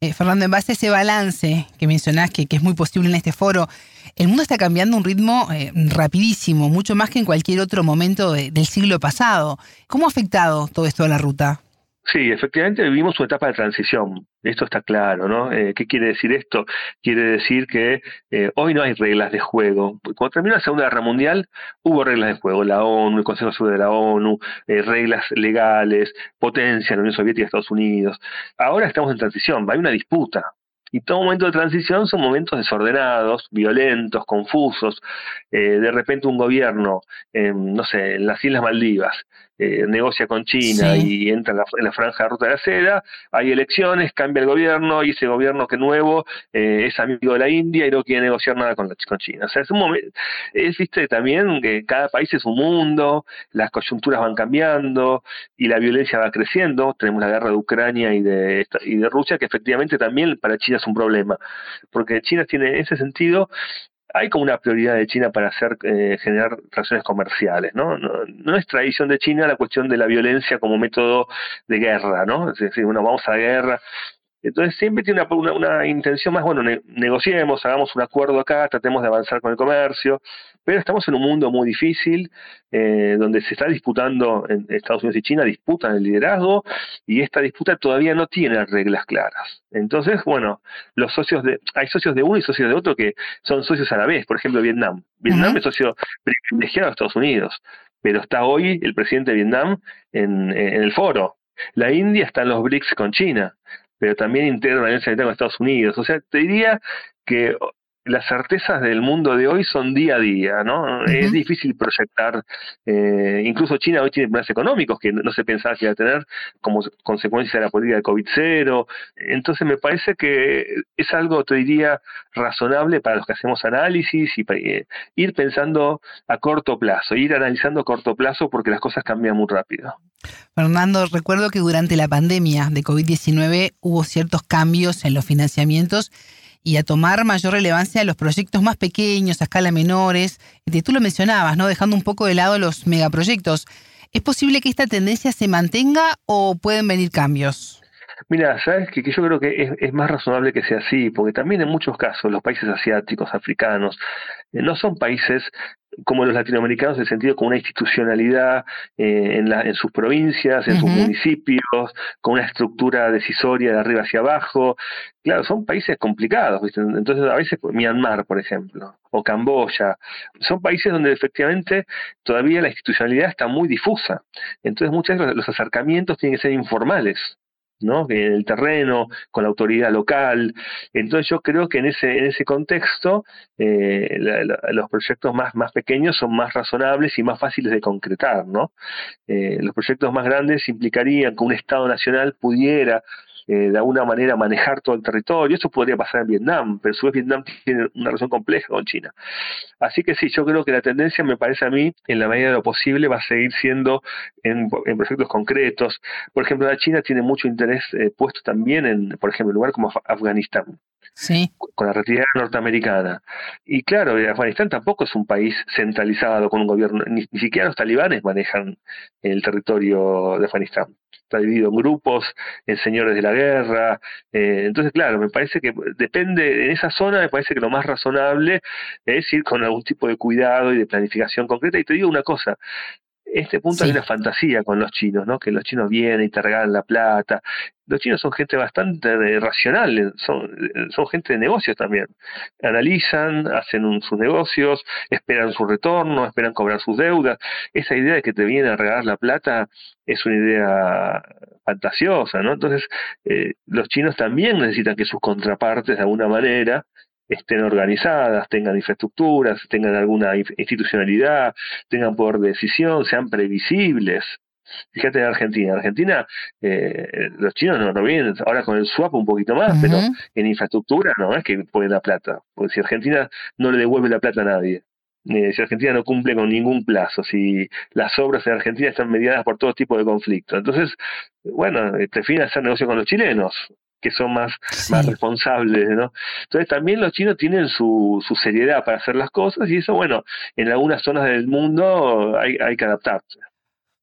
Eh, Fernando, en base a ese balance que mencionás, que, es muy posible en este foro, el mundo está cambiando a un ritmo eh, rapidísimo, mucho más que en cualquier otro momento del siglo pasado. ¿Cómo ha afectado todo esto a la ruta? Sí, efectivamente vivimos una etapa de transición. Esto está claro, ¿no? Eh, ¿Qué quiere decir esto? Quiere decir que eh, hoy no hay reglas de juego. Cuando terminó la Segunda Guerra Mundial, hubo reglas de juego. La ONU, el Consejo de de la ONU, eh, reglas legales, potencia, la Unión Soviética y Estados Unidos. Ahora estamos en transición, hay una disputa. Y todo momento de transición son momentos desordenados, violentos, confusos. de repente un gobierno, no sé, en las Islas Maldivas, eh, negocia con China y entra en la, franja de ruta de la seda, hay elecciones, cambia el gobierno y ese gobierno que nuevo eh, es amigo de la India y no quiere negociar nada con, con China. O sea, es un momento, es, viste, también que cada país es un mundo, las coyunturas van cambiando y la violencia va creciendo. Tenemos la guerra de Ucrania y de, y de Rusia, que efectivamente también para China es un problema, porque China tiene en ese sentido hay como una prioridad de China para hacer eh, generar relaciones comerciales, ¿no? ¿no? es tradición de China la cuestión de la violencia como método de guerra, ¿no? Es decir, bueno, vamos a la guerra. Entonces siempre tiene una, una, intención más, bueno, negociemos, hagamos un acuerdo acá, tratemos de avanzar con el comercio, pero estamos en un mundo muy difícil, eh, donde se está disputando, en Estados Unidos y China disputan el liderazgo, y esta disputa todavía no tiene reglas claras. Entonces, bueno, los socios de, hay socios de uno y socios de otro que son socios a la vez, por ejemplo, Vietnam. Vietnam es socio privilegiado de Estados Unidos, pero está hoy el presidente de Vietnam en, en el foro. La India está en los BRICS con China pero también militar con Estados Unidos. O sea, te diría que las certezas del mundo de hoy son día a día, ¿no? Es difícil proyectar, eh, incluso China hoy tiene problemas económicos que no se pensaba que iba a tener como consecuencia de la política de COVID-0, entonces me parece que es algo, te diría, razonable para los que hacemos análisis y eh, ir pensando a corto plazo, ir analizando a corto plazo porque las cosas cambian muy rápido. Fernando, recuerdo que durante la pandemia de COVID-19 hubo ciertos cambios en los financiamientos y a tomar mayor relevancia a los proyectos más pequeños, a escala menores. Tú lo mencionabas, ¿no? Dejando un poco de lado los megaproyectos. ¿Es posible que esta tendencia se mantenga o pueden venir cambios? Mira, sabes que, yo creo que es, más razonable que sea así, porque también en muchos casos los países asiáticos, africanos, eh, no son países como los latinoamericanos, en el sentido con una institucionalidad eh, en, la, en sus provincias, en sus municipios, con una estructura decisoria de arriba hacia abajo. Claro, son países complicados, entonces a veces Myanmar, por ejemplo, o Camboya, son países donde efectivamente todavía la institucionalidad está muy difusa. Entonces muchas veces los acercamientos tienen que ser informales. ¿No? en el terreno, con la autoridad local. Entonces yo creo que en ese, en ese contexto eh, los proyectos más, más pequeños son más razonables y más fáciles de concretar. ¿no? Eh, los proyectos más grandes implicarían que un Estado nacional pudiera eh, de alguna manera manejar todo el territorio. Eso podría pasar en Vietnam, pero a su vez Vietnam tiene una relación compleja con China. Así que sí, yo creo que la tendencia, me parece a mí, en la medida de lo posible, va a seguir siendo en, proyectos concretos. Por ejemplo, la China tiene mucho interés eh, puesto también en, por ejemplo, en lugar como Afganistán. Con la retirada norteamericana. Y claro, Afganistán tampoco es un país centralizado con un gobierno, ni, siquiera los talibanes manejan el territorio de Afganistán está dividido en grupos, en señores de la guerra. Eh, entonces, claro, me parece que depende, en esa zona me parece que lo más razonable es ir con algún tipo de cuidado y de planificación concreta. Y te digo una cosa, este punto hay una fantasía con los chinos, ¿no? Que los chinos vienen y te regalan la plata. Los chinos son gente bastante eh, racional, eh, son, son gente de negocios también. Analizan, hacen sus negocios, esperan su retorno, esperan cobrar sus deudas. Esa idea de que te vienen a regalar la plata es una idea fantasiosa, ¿no? Entonces, eh, los chinos también necesitan que sus contrapartes, de alguna manera, estén organizadas, tengan infraestructuras, tengan alguna institucionalidad, tengan poder de decisión, sean previsibles. Fíjate en Argentina. En Argentina, eh, los chinos no, no vienen, ahora con el swap un poquito más, pero en infraestructura no es que ponen la plata. Porque si Argentina no le devuelve la plata a nadie, eh, si Argentina no cumple con ningún plazo, si las obras en Argentina están mediadas por todo tipo de conflictos. Entonces, bueno, eh, prefieren hacer negocio con los chilenos que son más, más responsables, ¿no? Entonces también los chinos tienen su, su seriedad para hacer las cosas y eso, bueno, en algunas zonas del mundo hay, hay que adaptarse.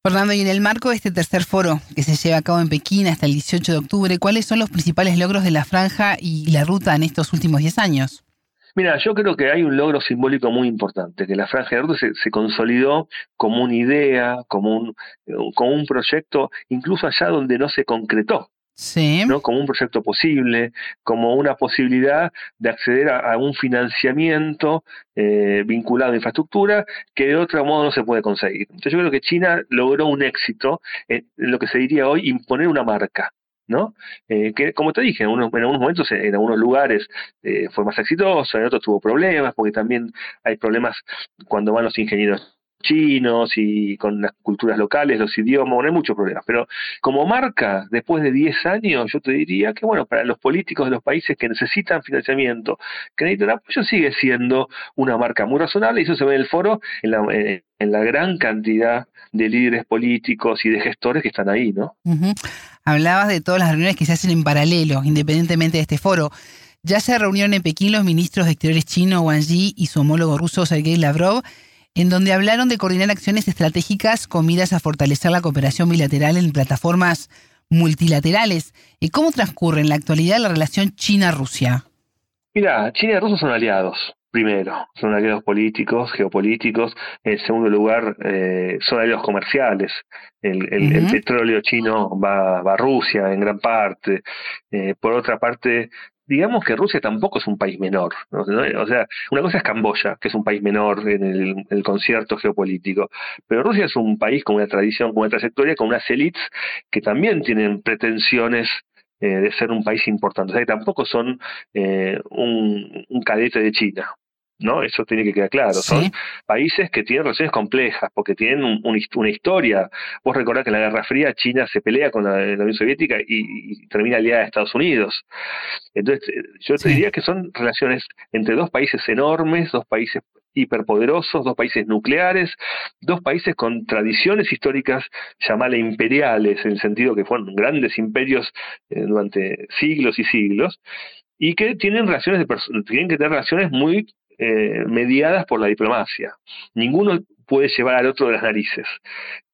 Fernando, y en el marco de este tercer foro que se lleva a cabo en Pekín hasta el 18 de octubre, ¿cuáles son los principales logros de la franja y la ruta en estos últimos 10 años? Mira, yo creo que hay un logro simbólico muy importante, que la Franja de Ruta se, se, consolidó como una idea, como un, como un proyecto, incluso allá donde no se concretó. ¿No? como un proyecto posible, como una posibilidad de acceder a, un financiamiento eh, vinculado a infraestructura que de otro modo no se puede conseguir. Entonces yo creo que China logró un éxito en, lo que se diría hoy imponer una marca. ¿no? Eh, que como te dije, en, en algunos momentos, en algunos lugares eh, fue más exitoso, en otros tuvo problemas, porque también hay problemas cuando van los ingenieros chinos y con las culturas locales, los idiomas, no hay muchos problemas. Pero como marca, después de 10 años, yo te diría que, bueno, para los políticos de los países que necesitan financiamiento, que necesitan apoyo, sigue siendo una marca muy razonable y eso se ve en el foro en la, en la gran cantidad de líderes políticos y de gestores que están ahí, ¿no? Hablabas de todas las reuniones que se hacen en paralelo, independientemente de este foro. Ya se reunieron en Pekín los ministros de Exteriores chino Wang Yi y su homólogo ruso Sergei Lavrov en donde hablaron de coordinar acciones estratégicas con miras a fortalecer la cooperación bilateral en plataformas multilaterales. ¿Y cómo transcurre en la actualidad la relación China-Rusia? Mira, China y Rusia son aliados. Primero, son aliados políticos, geopolíticos. En segundo lugar, eh, son aliados comerciales. El, petróleo chino va, a Rusia en gran parte. Eh, por otra parte, digamos que Rusia tampoco es un país menor. O sea, una cosa es Camboya, que es un país menor en el, concierto geopolítico, pero Rusia es un país con una tradición, con una trayectoria, con unas élites que también tienen pretensiones eh, de ser un país importante. O sea, que tampoco son eh, un cadete de China. ¿No? Eso tiene que quedar claro. Son países que tienen relaciones complejas, porque tienen una historia. Vos recordás que en la Guerra Fría China se pelea con la, Unión Soviética y, termina aliada a Estados Unidos. Entonces, eh, yo te diría que son relaciones entre dos países enormes, dos países hiperpoderosos, dos países nucleares, dos países con tradiciones históricas, llamarle imperiales, en el sentido que fueron grandes imperios eh, durante siglos y siglos, y que tienen relaciones de tienen que tener relaciones muy eh, mediadas por la diplomacia. Ninguno puede llevar al otro de las narices.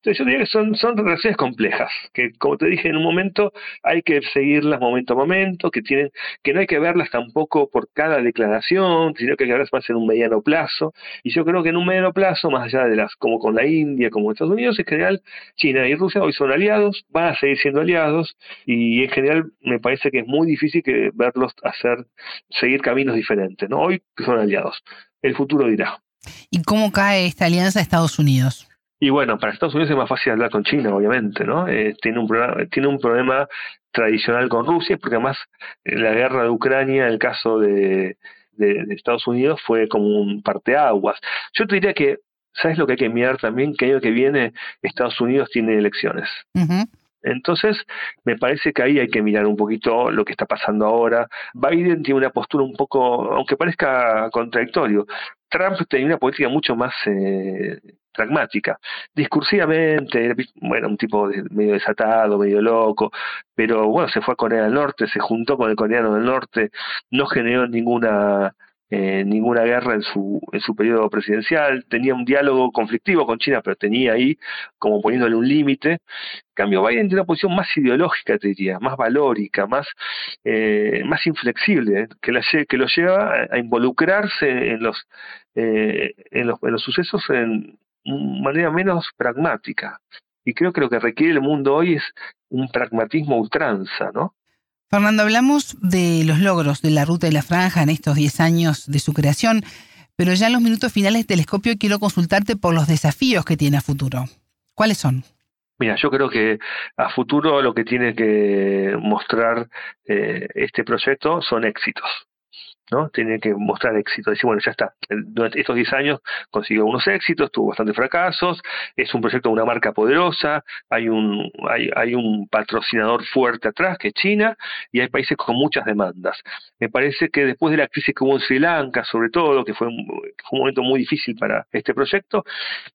Entonces yo diría que son, relaciones complejas, que como te dije en un momento, hay que seguirlas momento a momento, que tienen, que no hay que verlas tampoco por cada declaración, sino que hay que verlas más en un mediano plazo. Y yo creo que en un mediano plazo, más allá de las, como con la India, como Estados Unidos, en general, China y Rusia hoy son aliados, van a seguir siendo aliados, y en general me parece que es muy difícil que verlos hacer, seguir caminos diferentes, ¿no? Hoy son aliados. El futuro dirá. ¿Y cómo cae esta alianza a Estados Unidos? Y bueno, para Estados Unidos es más fácil hablar con China, obviamente, ¿no? Eh, tiene, un problema, tiene un problema tradicional con Rusia, porque además eh, la guerra de Ucrania, en el caso de, de, Estados Unidos, fue como un parteaguas. Yo te diría que, ¿sabes lo que hay que mirar también? Que el año que viene Estados Unidos tiene elecciones. Entonces, me parece que ahí hay que mirar un poquito lo que está pasando ahora. Biden tiene una postura un poco, aunque parezca contradictorio, Trump tenía una política mucho más eh, pragmática. Discursivamente, bueno, un tipo medio desatado, medio loco, pero bueno, se fue a Corea del Norte, se juntó con el coreano del norte, no generó ninguna eh, ninguna guerra en su, en su periodo presidencial, tenía un diálogo conflictivo con China, pero tenía ahí como poniéndole un límite. cambio, Biden tiene una posición más ideológica, te diría, más valórica, más, eh, más inflexible, que, la, que lo lleva a, involucrarse en los, eh, en los, en los sucesos en manera menos pragmática. Y creo que lo que requiere el mundo hoy es un pragmatismo ultranza, ¿no? Fernando, hablamos de los logros de la Ruta de la Franja en estos 10 años de su creación, pero ya en los minutos finales del telescopio quiero consultarte por los desafíos que tiene a futuro. ¿Cuáles son? Mira, yo creo que a futuro lo que tiene que mostrar eh, este proyecto son éxitos. ¿No? Tiene que mostrar éxito, decir, bueno, ya está, durante estos 10 años consiguió unos éxitos, tuvo bastantes fracasos, es un proyecto de una marca poderosa, hay un, hay, hay un patrocinador fuerte atrás, que es China, y hay países con muchas demandas. Me parece que después de la crisis que hubo en Sri Lanka, sobre todo, que fue un, momento muy difícil para este proyecto,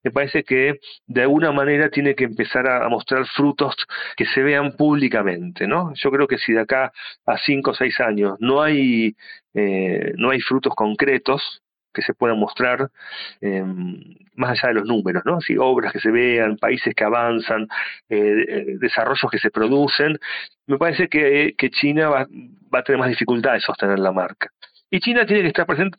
me parece que de alguna manera tiene que empezar a, mostrar frutos que se vean públicamente, ¿no? Yo creo que si de acá a 5 o 6 años no hay eh, no hay frutos concretos que se puedan mostrar em, más allá de los números, ¿no? Si obras que se vean, países que avanzan, eh, desarrollos que se producen, me parece que, China va, va, a tener más dificultades de sostener la marca. Y China tiene que estar presente,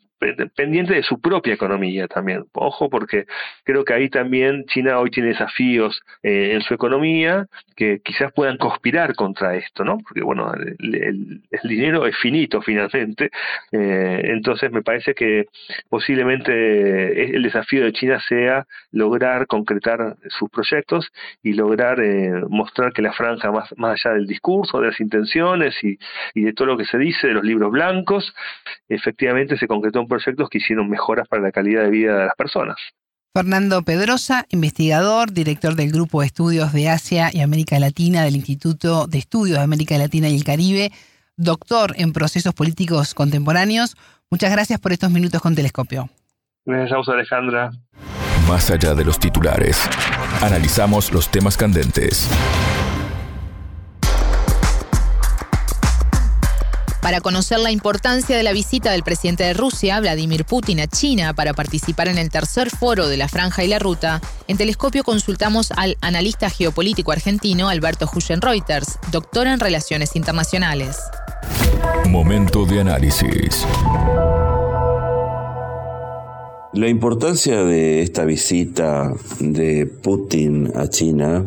pendiente de su propia economía también. Ojo, porque creo que ahí también China hoy tiene desafíos eh, en su economía que quizás puedan conspirar contra esto, ¿no? Porque, bueno, el, dinero es finito finalmente. Eh, entonces, me parece que posiblemente el desafío de China sea lograr concretar sus proyectos y lograr eh, mostrar que la franja, más, más allá del discurso, de las intenciones y de todo lo que se dice, de los libros blancos, efectivamente se concretó proyectos que hicieron mejoras para la calidad de vida de las personas. Fernando Pedrosa, investigador, director del Grupo de Estudios de Asia y América Latina del Instituto de Estudios de América Latina y el Caribe, doctor en procesos políticos contemporáneos. Muchas gracias por estos minutos con Telescopio. Gracias a vos, Alejandra. Más allá de los titulares, analizamos los temas candentes Para conocer la importancia de la visita del presidente de Rusia, Vladimir Putin, a China para participar en el tercer foro de la Franja y la Ruta, en Telescopio consultamos al analista geopolítico argentino Alberto Huschen-Reuters, doctor en Relaciones Internacionales. Momento de análisis. La importancia de esta visita de Putin a China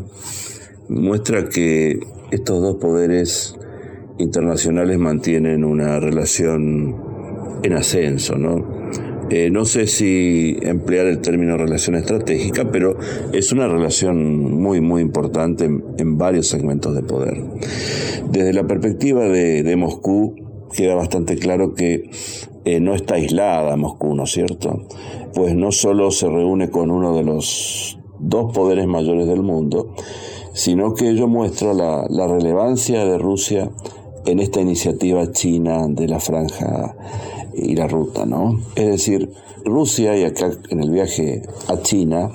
muestra que estos dos poderes internacionales mantienen una relación en ascenso, ¿no? Eh, no sé si emplear el término relación estratégica, pero es una relación muy, muy importante en, varios segmentos de poder. Desde la perspectiva de, Moscú, queda bastante claro que eh, no está aislada Moscú, ¿no es cierto? Pues no solo se reúne con uno de los dos poderes mayores del mundo, sino que ello muestra la, la relevancia de Rusia en esta iniciativa china de la franja y la ruta, ¿no? Es decir, Rusia, y acá en el viaje a China,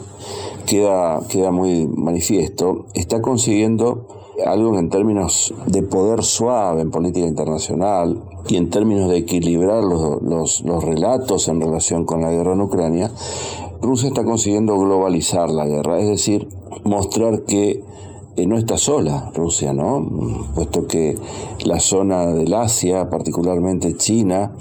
queda, queda muy manifiesto, está consiguiendo algo en términos de poder suave en política internacional y en términos de equilibrar los, los, los relatos en relación con la guerra en Ucrania, Rusia está consiguiendo globalizar la guerra, es decir, mostrar que eh, no está sola Rusia, ¿no? Puesto que la zona del Asia, particularmente China,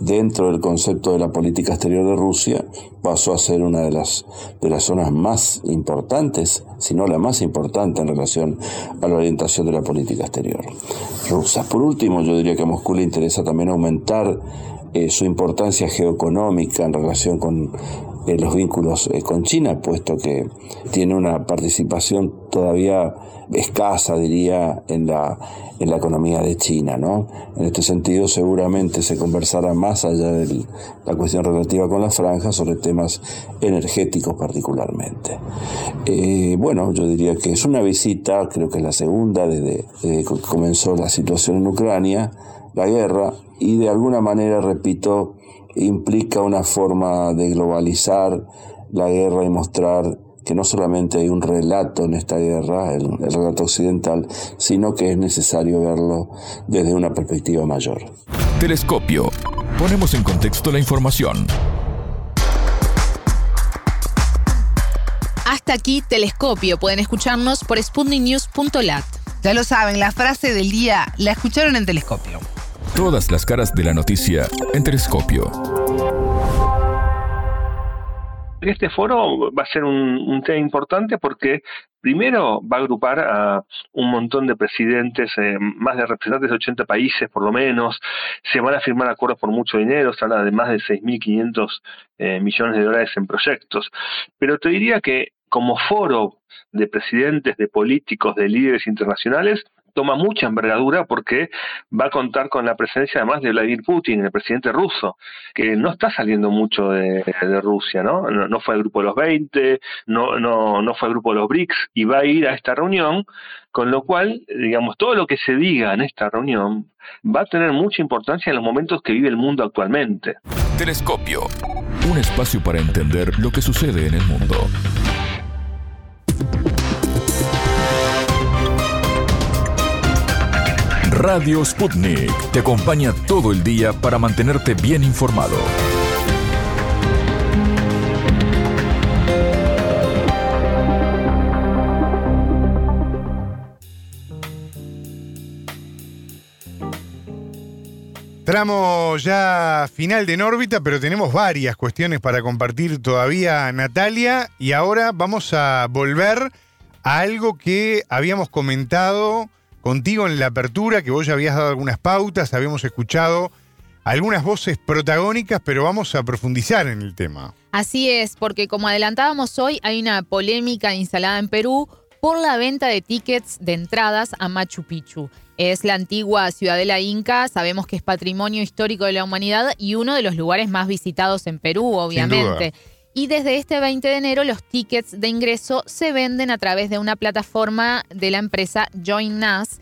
dentro del concepto de la política exterior de Rusia, pasó a ser una de las, de las zonas más importantes, si no la más importante en relación a la orientación de la política exterior rusa. Por último, yo diría que a Moscú le interesa también aumentar eh, su importancia geoeconómica en relación con eh, los vínculos eh, con China, puesto que tiene una participación todavía escasa, diría, en la, en la economía de China. ¿no? En este sentido, seguramente se conversará más allá de la cuestión relativa con la franja sobre temas energéticos particularmente. Eh, bueno, yo diría que es una visita, creo que es la segunda desde, desde que comenzó la situación en Ucrania, la guerra, y de alguna manera, repito, implica una forma de globalizar la guerra y mostrar que no solamente hay un relato en esta guerra, el, relato occidental, sino que es necesario verlo desde una perspectiva mayor. Telescopio. Ponemos en contexto la información. Hasta aquí Telescopio. Pueden escucharnos por sputniknews.lat. Ya lo saben, la frase del día la escucharon en Telescopio. Todas las caras de la noticia en Telescopio. Este foro va a ser un, tema importante porque primero va a agrupar a un montón de presidentes, eh, más de representantes de 80 países por lo menos, se van a firmar acuerdos por mucho dinero, se habla de más de 6.500 eh, millones de dólares en proyectos, pero te diría que como foro de presidentes, de políticos, de líderes internacionales, toma mucha envergadura porque va a contar con la presencia además de Vladimir Putin, el presidente ruso, que no está saliendo mucho de, Rusia, ¿no? ¿no? fue al grupo de los 20, no, no, no fue al grupo de los BRICS y va a ir a esta reunión, con lo cual, digamos, todo lo que se diga en esta reunión va a tener mucha importancia en los momentos que vive el mundo actualmente. Telescopio, un espacio para entender lo que sucede en el mundo. Radio Sputnik te acompaña todo el día para mantenerte bien informado. Tramo ya final de en órbita, pero tenemos varias cuestiones para compartir todavía, Natalia, y ahora vamos a volver a algo que habíamos comentado contigo en la apertura, que vos ya habías dado algunas pautas, habíamos escuchado algunas voces protagónicas, pero vamos a profundizar en el tema. Así es, porque como adelantábamos hoy, hay una polémica instalada en Perú por la venta de tickets de entradas a Machu Picchu. Es la antigua ciudadela inca, sabemos que es patrimonio histórico de la humanidad y uno de los lugares más visitados en Perú, obviamente. Y desde este 20 de enero los tickets de ingreso se venden a través de una plataforma de la empresa Join Us.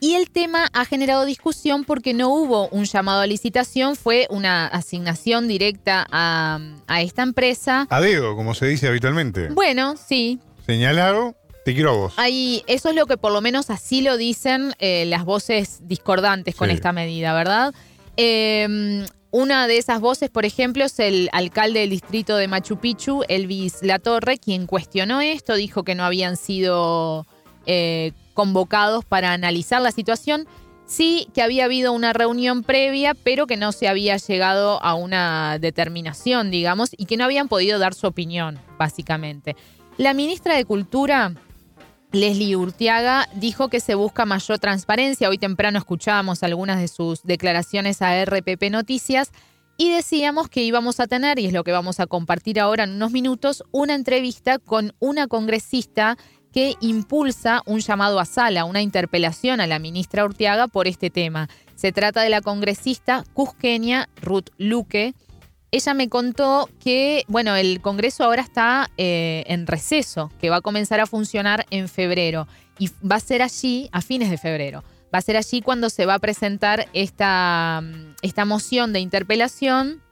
Y el tema ha generado discusión porque no hubo un llamado a licitación, fue una asignación directa a, esta empresa. A dedo, como se dice habitualmente. Bueno, sí. Señalado, te quiero a vos. Ahí, eso es lo que por lo menos así lo dicen eh, las voces discordantes con esta medida, ¿verdad? Eh, una de esas voces, por ejemplo, es el alcalde del distrito de Machu Picchu, Elvis Latorre, quien cuestionó esto, dijo que no habían sido eh, convocados para analizar la situación. Sí que había habido una reunión previa, pero que no se había llegado a una determinación, digamos, y que no habían podido dar su opinión, básicamente. La ministra de Cultura, Leslie Urtiaga dijo que se busca mayor transparencia. Hoy temprano escuchábamos algunas de sus declaraciones a RPP Noticias y decíamos que íbamos a tener, y es lo que vamos a compartir ahora en unos minutos, una entrevista con una congresista que impulsa un llamado a sala, una interpelación a la ministra Urtiaga por este tema. Se trata de la congresista cusqueña Ruth Luque ella me contó que, bueno, el Congreso ahora está eh, en receso, que va a comenzar a funcionar en febrero y va a ser allí a fines de febrero. Va a ser allí cuando se va a presentar esta, mm, esta moción de interpelación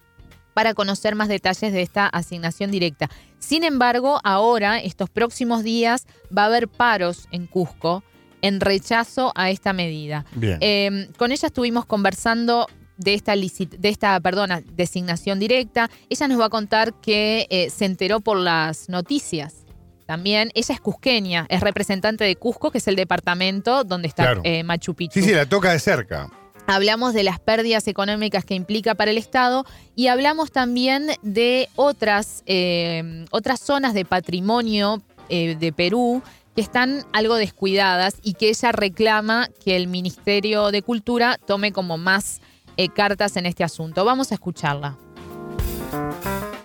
para conocer más detalles de esta asignación directa. Sin embargo, ahora, estos próximos días, va a haber paros en Cusco en rechazo a esta medida. Bien. Em, con ella estuvimos conversando de esta, de esta perdona, designación directa. Ella nos va a contar que eh, se enteró por las noticias. También, ella es cusqueña, es representante de Cusco, que es el departamento donde está eh, Machu Picchu. Sí, sí, la toca de cerca. Hablamos de las pérdidas económicas que implica para el Estado y hablamos también de otras, eh, otras zonas de patrimonio de Perú que están algo descuidadas y que ella reclama que el Ministerio de Cultura tome como más eh, cartas en este asunto. Vamos a escucharla.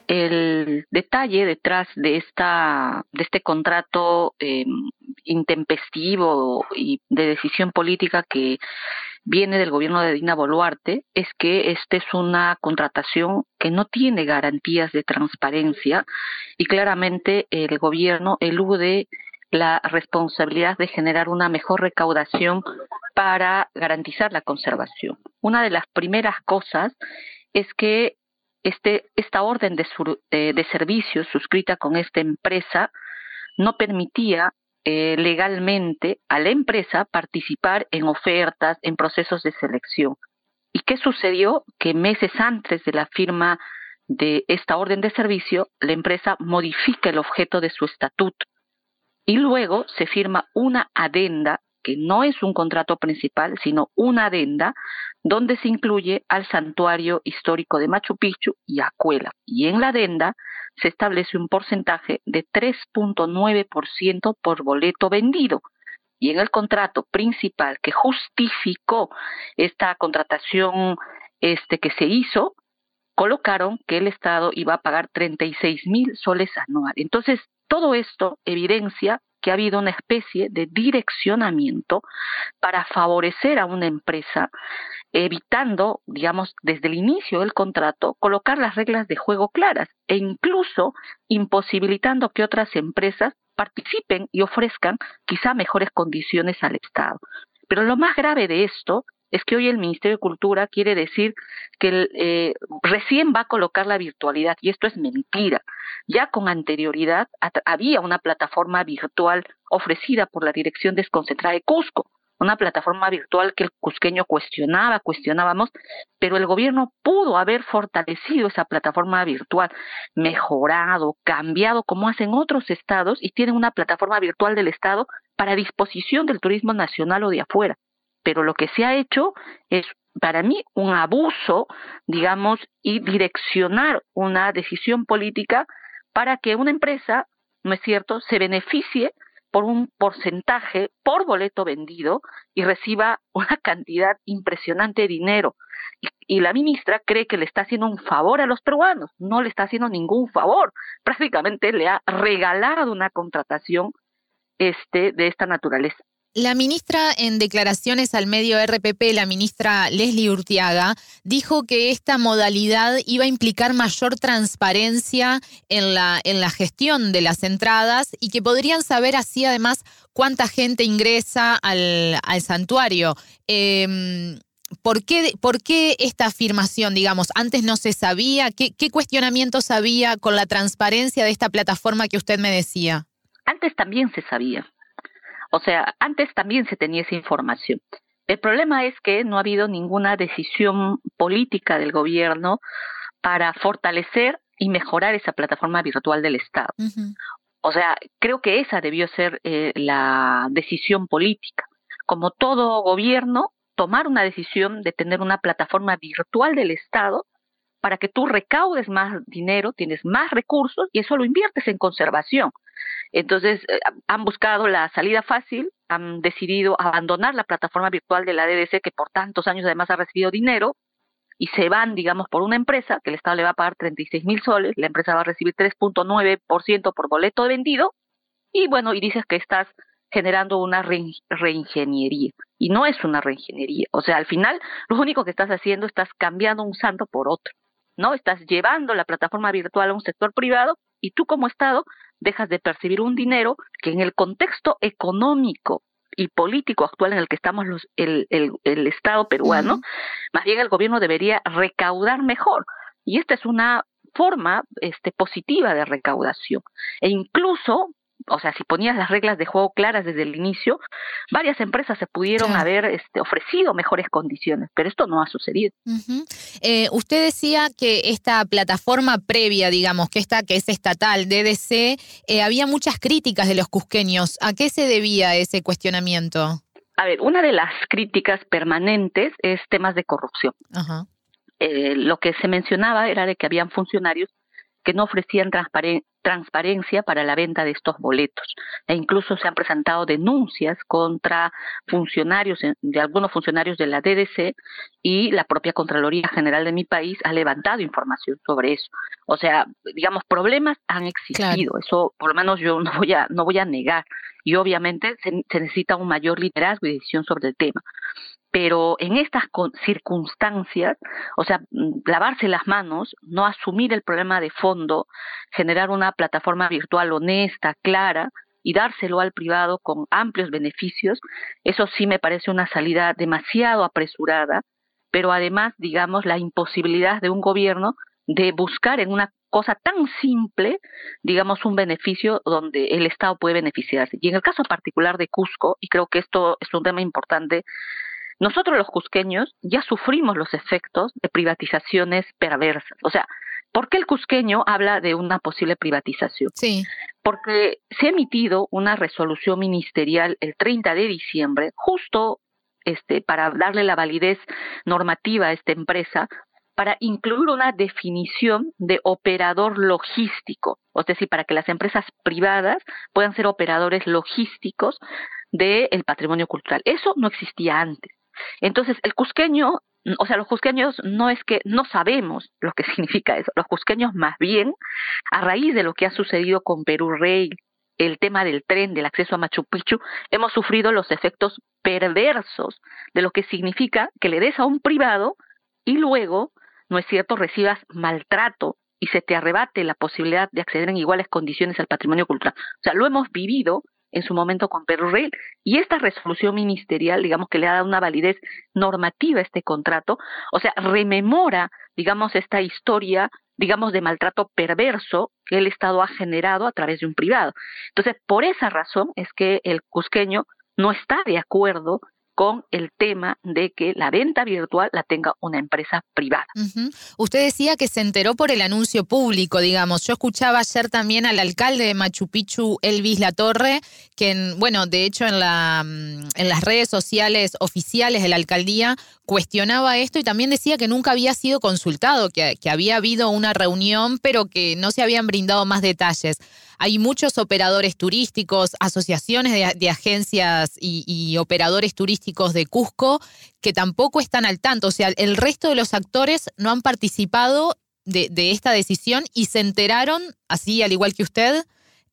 El detalle detrás de esta de este contrato em, intempestivo y de decisión política que viene del gobierno de Dina Boluarte es que esta es una contratación que no tiene garantías de transparencia y claramente el gobierno elude la responsabilidad de generar una mejor recaudación para garantizar la conservación. Una de las primeras cosas es que este, esta orden de, de, servicios suscrita con esta empresa no permitía eh, legalmente a la empresa participar en ofertas, en procesos de selección. ¿Y qué sucedió? Que meses antes de la firma de esta orden de servicio, la empresa modifica el objeto de su estatuto y luego se firma una adenda que no es un contrato principal, sino una adenda donde se incluye al santuario histórico de Machu Picchu y Acuela. Y en la adenda se establece un porcentaje de 3.9% por boleto vendido. Y en el contrato principal que justificó esta contratación este, que se hizo, colocaron que el Estado iba a pagar 36 mil soles anuales. Entonces, todo esto evidencia que ha habido una especie de direccionamiento para favorecer a una empresa, evitando, digamos, desde el inicio del contrato, colocar las reglas de juego claras e incluso imposibilitando que otras empresas participen y ofrezcan quizá mejores condiciones al Estado. Pero lo más grave de esto es que hoy el Ministerio de Cultura quiere decir que eh, recién va a colocar la virtualidad y esto es mentira. Ya con anterioridad había una plataforma virtual ofrecida por la Dirección Desconcentrada de Cusco, una plataforma virtual que el cusqueño cuestionaba, cuestionábamos, pero el gobierno pudo haber fortalecido esa plataforma virtual, mejorado, cambiado como hacen otros estados y tienen una plataforma virtual del estado para disposición del turismo nacional o de afuera pero lo que se ha hecho es para mí un abuso, digamos, y direccionar una decisión política para que una empresa, ¿no es cierto?, se beneficie por un porcentaje por boleto vendido y reciba [laughs] una cantidad impresionante de dinero. Y, la ministra cree que le está haciendo un favor a los peruanos, no le está haciendo ningún favor. Prácticamente le ha regalado una contratación este, de esta naturaleza. La ministra en declaraciones al medio RPP, la ministra Leslie Urtiaga, dijo que esta modalidad iba a implicar mayor transparencia en la, en la gestión de las entradas y que podrían saber así además cuánta gente ingresa al, santuario. Em, ¿por, qué, ¿Por qué esta afirmación, digamos? Antes no se sabía. ¿Qué, ¿Qué cuestionamientos había con la transparencia de esta plataforma que usted me decía? Antes también se sabía o sea, antes también se tenía esa información. El problema es que no ha habido ninguna decisión política del gobierno para fortalecer y mejorar esa plataforma virtual del Estado. O sea, creo que esa debió ser eh, la decisión política. Como todo gobierno, tomar una decisión de tener una plataforma virtual del Estado para que tú recaudes más dinero, tienes más recursos y eso lo inviertes en conservación. Entonces, eh, han buscado la salida fácil, han decidido abandonar la plataforma virtual de la DDC, que por tantos años además ha recibido dinero, y se van, digamos, por una empresa, que el Estado le va a pagar 36 mil soles, la empresa va a recibir 3.9% por boleto vendido, y bueno, y dices que estás generando una reingeniería. Y no es una reingeniería. O sea, al final, lo único que estás haciendo, estás cambiando un santo por otro. ¿no? Estás llevando la plataforma virtual a un sector privado y tú como Estado dejas de percibir un dinero que en el contexto económico y político actual en el que estamos los, el, el, Estado peruano, más bien el gobierno debería recaudar mejor. Y esta es una forma este, positiva de recaudación. E incluso o sea, si ponías las reglas de juego claras desde el inicio, varias empresas se pudieron haber este, ofrecido mejores condiciones, pero esto no ha sucedido. Eh, usted decía que esta plataforma previa, digamos, que esta que es estatal, DDC, eh, había muchas críticas de los cusqueños. ¿A qué se debía ese cuestionamiento? A ver, una de las críticas permanentes es temas de corrupción. Eh, lo que se mencionaba era de que habían funcionarios que no ofrecían transparencia para la venta de estos boletos. E incluso se han presentado denuncias contra funcionarios, de algunos funcionarios de la DDC y la propia Contraloría General de mi país ha levantado información sobre eso. O sea, digamos, problemas han existido. Eso por lo menos yo no voy a, no voy a negar. Y obviamente se necesita un mayor liderazgo y decisión sobre el tema pero en estas circunstancias, o sea, mm, lavarse las manos, no asumir el problema de fondo, generar una plataforma virtual honesta, clara y dárselo al privado con amplios beneficios, eso sí me parece una salida demasiado apresurada, pero además, digamos, la imposibilidad de un gobierno de buscar en una cosa tan simple, digamos, un beneficio donde el Estado puede beneficiarse. Y en el caso particular de Cusco, y creo que esto es un tema importante, nosotros los cusqueños ya sufrimos los efectos de privatizaciones perversas. O sea, ¿por qué el cusqueño habla de una posible privatización? Sí. Porque se ha emitido una resolución ministerial el 30 de diciembre, justo este, para darle la validez normativa a esta empresa, para incluir una definición de operador logístico, es decir, para que las empresas privadas puedan ser operadores logísticos del patrimonio cultural. Eso no existía antes. Entonces, el cusqueño, o sea, los cusqueños no es que no sabemos lo que [laughs] significa eso, los cusqueños más bien, a raíz de lo que ha sucedido con Perú Rey, el tema del tren, del acceso a Machu Picchu, hemos sufrido los efectos perversos de lo que significa que le des a un privado y luego, no es cierto, recibas maltrato y se te arrebate la posibilidad de acceder en iguales condiciones al patrimonio cultural. O sea, lo hemos vivido en su momento con Perú Rail. Y esta resolución ministerial, digamos que le ha dado una validez normativa a este contrato, o sea, rememora, digamos, esta historia, digamos, de maltrato perverso que el Estado ha generado a través de un privado. Entonces, por esa razón es que el cusqueño no está de acuerdo con el tema de que la venta virtual la tenga una empresa privada. Usted decía que se enteró por el anuncio público, digamos. Yo escuchaba ayer también al alcalde de Machu Picchu, Elvis Latorre, que, en, bueno, de hecho en, la, mm, en las redes sociales oficiales de la alcaldía cuestionaba esto y también decía que nunca había sido consultado, que, que había habido una reunión, pero que no se habían brindado más detalles hay muchos operadores turísticos, asociaciones de, agencias y, operadores turísticos de Cusco que tampoco están al tanto. O sea, el resto de los actores no han participado de, esta decisión y se enteraron, así al igual que usted,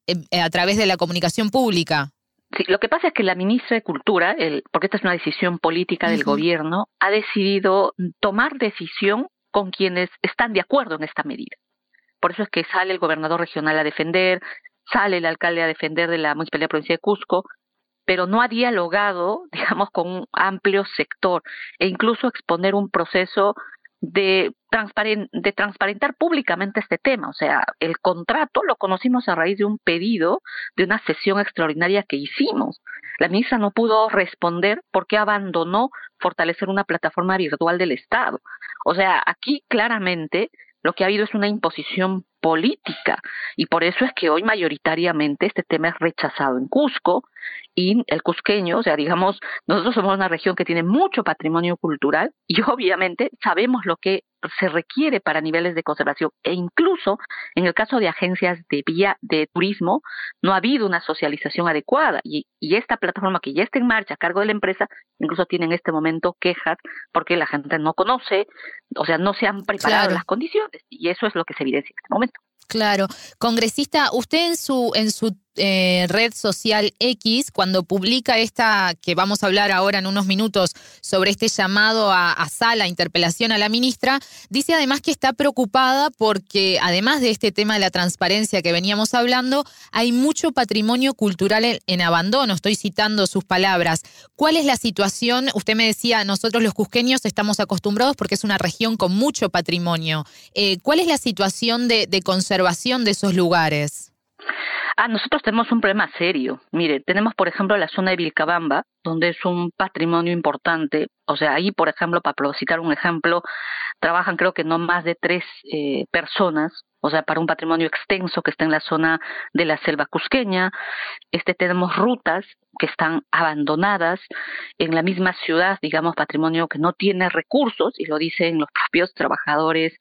em, a través de la comunicación pública. Sí, lo que pasa es que la ministra de Cultura, porque esta es una decisión política del gobierno, ha decidido tomar decisión con quienes están de acuerdo en esta medida. Por eso es que sale el gobernador regional a defender, sale el alcalde a defender de la Municipalidad Provincia de Cusco, pero no ha dialogado, [laughs] digamos, con un amplio sector e incluso exponer un proceso de, de transparentar públicamente este tema. O sea, el contrato lo conocimos a raíz de un pedido de una sesión extraordinaria que hicimos. La ministra no pudo responder porque abandonó fortalecer una plataforma virtual del Estado. O sea, aquí claramente lo que ha habido es una imposición política. Y por eso es que hoy mayoritariamente este tema es rechazado en Cusco y el cusqueño, o sea, digamos, nosotros somos una región que tiene mucho patrimonio cultural y [laughs] obviamente sabemos lo que se requiere para niveles de conservación e incluso en el caso de agencias de vía de turismo no ha habido una socialización adecuada y, y esta plataforma que ya está en marcha a cargo de la empresa incluso tiene en este momento quejas porque la gente no conoce, o sea, no se han preparado las condiciones y eso es lo que se evidencia en este momento. Claro. Congresista, usted en su, en su eh, red social X, cuando publica esta, que vamos a hablar ahora en unos minutos, sobre este llamado a, sala, interpelación a la ministra, dice además que está preocupada porque, además de este tema de la transparencia que veníamos hablando, hay mucho patrimonio cultural en, abandono. Estoy citando sus palabras. ¿Cuál es la situación? Usted me decía, nosotros los cusqueños estamos acostumbrados porque es una región con mucho patrimonio. Eh, ¿Cuál es la situación de conservación de esos lugares? Ah, nosotros tenemos un problema serio. Mire, tenemos, por ejemplo, la zona de Vilcabamba, donde es un patrimonio importante. O sea, ahí, por ejemplo, para citar un ejemplo, trabajan creo que no más de tres eh, personas o sea, para un patrimonio extenso que está en la zona de la selva cusqueña. Este, tenemos rutas que están abandonadas en la misma ciudad, digamos, patrimonio que no tiene recursos, y lo dicen los propios trabajadores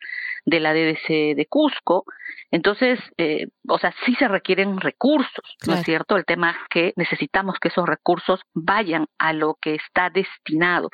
de la DDC de Cusco. Entonces, eh, o sea, sí se requieren recursos, ¿no es cierto? El tema es que necesitamos que esos recursos vayan a lo que está destinado.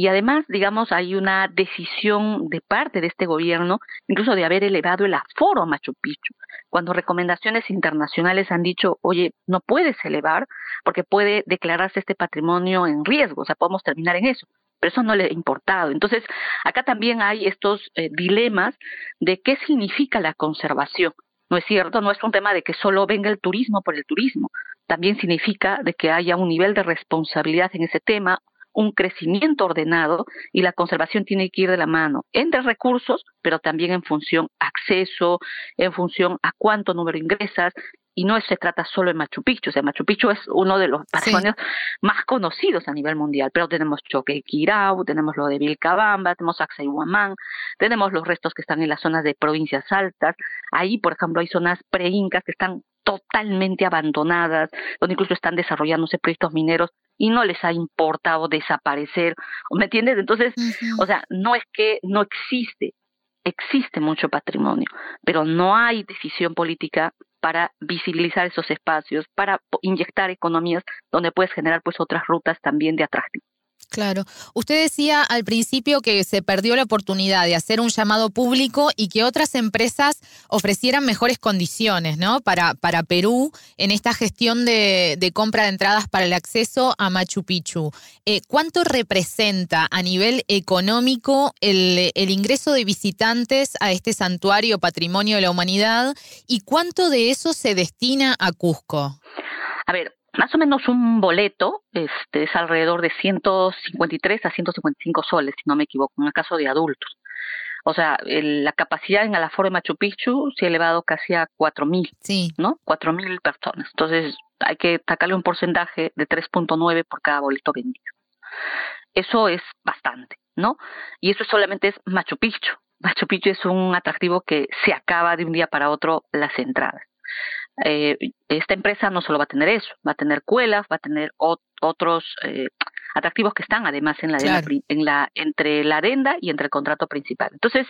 Y además, digamos, hay una decisión de parte de este gobierno, incluso de haber elevado el aforo a Machu Picchu, cuando recomendaciones internacionales han dicho, oye, no puedes elevar porque puede declararse este patrimonio en riesgo, o sea, podemos terminar en eso pero eso no le ha importado. Entonces, acá también hay estos eh, dilemas de qué significa la conservación. No es cierto, no es un tema de que solo venga el turismo por el turismo, también significa de que haya un nivel de responsabilidad en ese tema, un crecimiento ordenado y la conservación tiene que ir de la mano entre recursos, pero también en función acceso, en función a cuánto número ingresas, y no se trata solo de Machu Picchu, o sea, Machu Picchu es uno de los patrimonios más conocidos a nivel mundial, pero tenemos Choquequirau, tenemos lo de Vilcabamba, tenemos Axayhuamán, tenemos los restos que están en las zonas de provincias altas, ahí, por ejemplo, hay zonas preincas que están totalmente abandonadas, donde incluso están desarrollándose proyectos mineros y no les ha importado desaparecer, ¿me entiendes? Entonces, o sea, no es que no existe, existe mucho patrimonio, pero no hay decisión política para visibilizar esos espacios, para inyectar economías donde puedes generar pues otras rutas también de atractivo. Claro. Usted decía al principio que se perdió la oportunidad de hacer un llamado público y que otras empresas ofrecieran mejores condiciones, ¿no? Para, para Perú en esta gestión de, compra de entradas para el acceso a Machu Picchu. Eh, ¿Cuánto representa a nivel económico el, el ingreso de visitantes a este santuario patrimonio de la humanidad y cuánto de eso se destina a Cusco? A ver, más o menos un boleto este, es alrededor de 153 a 155 soles, si no me equivoco, en el caso de adultos. O sea, la capacidad en el aforo de Machu Picchu se ha elevado casi a 4.000, sí. ¿no? 4.000 personas. Entonces, hay que sacarle un porcentaje de 3.9 por cada boleto vendido. Eso es bastante, ¿no? Y eso solamente es Machu Picchu. Machu Picchu es un atractivo que se acaba de un día para otro las entradas eh, esta empresa no solo va a tener eso, va a tener cuelas, va a tener otros eh, atractivos que están además en la, en la entre la adenda y entre el contrato principal. Entonces,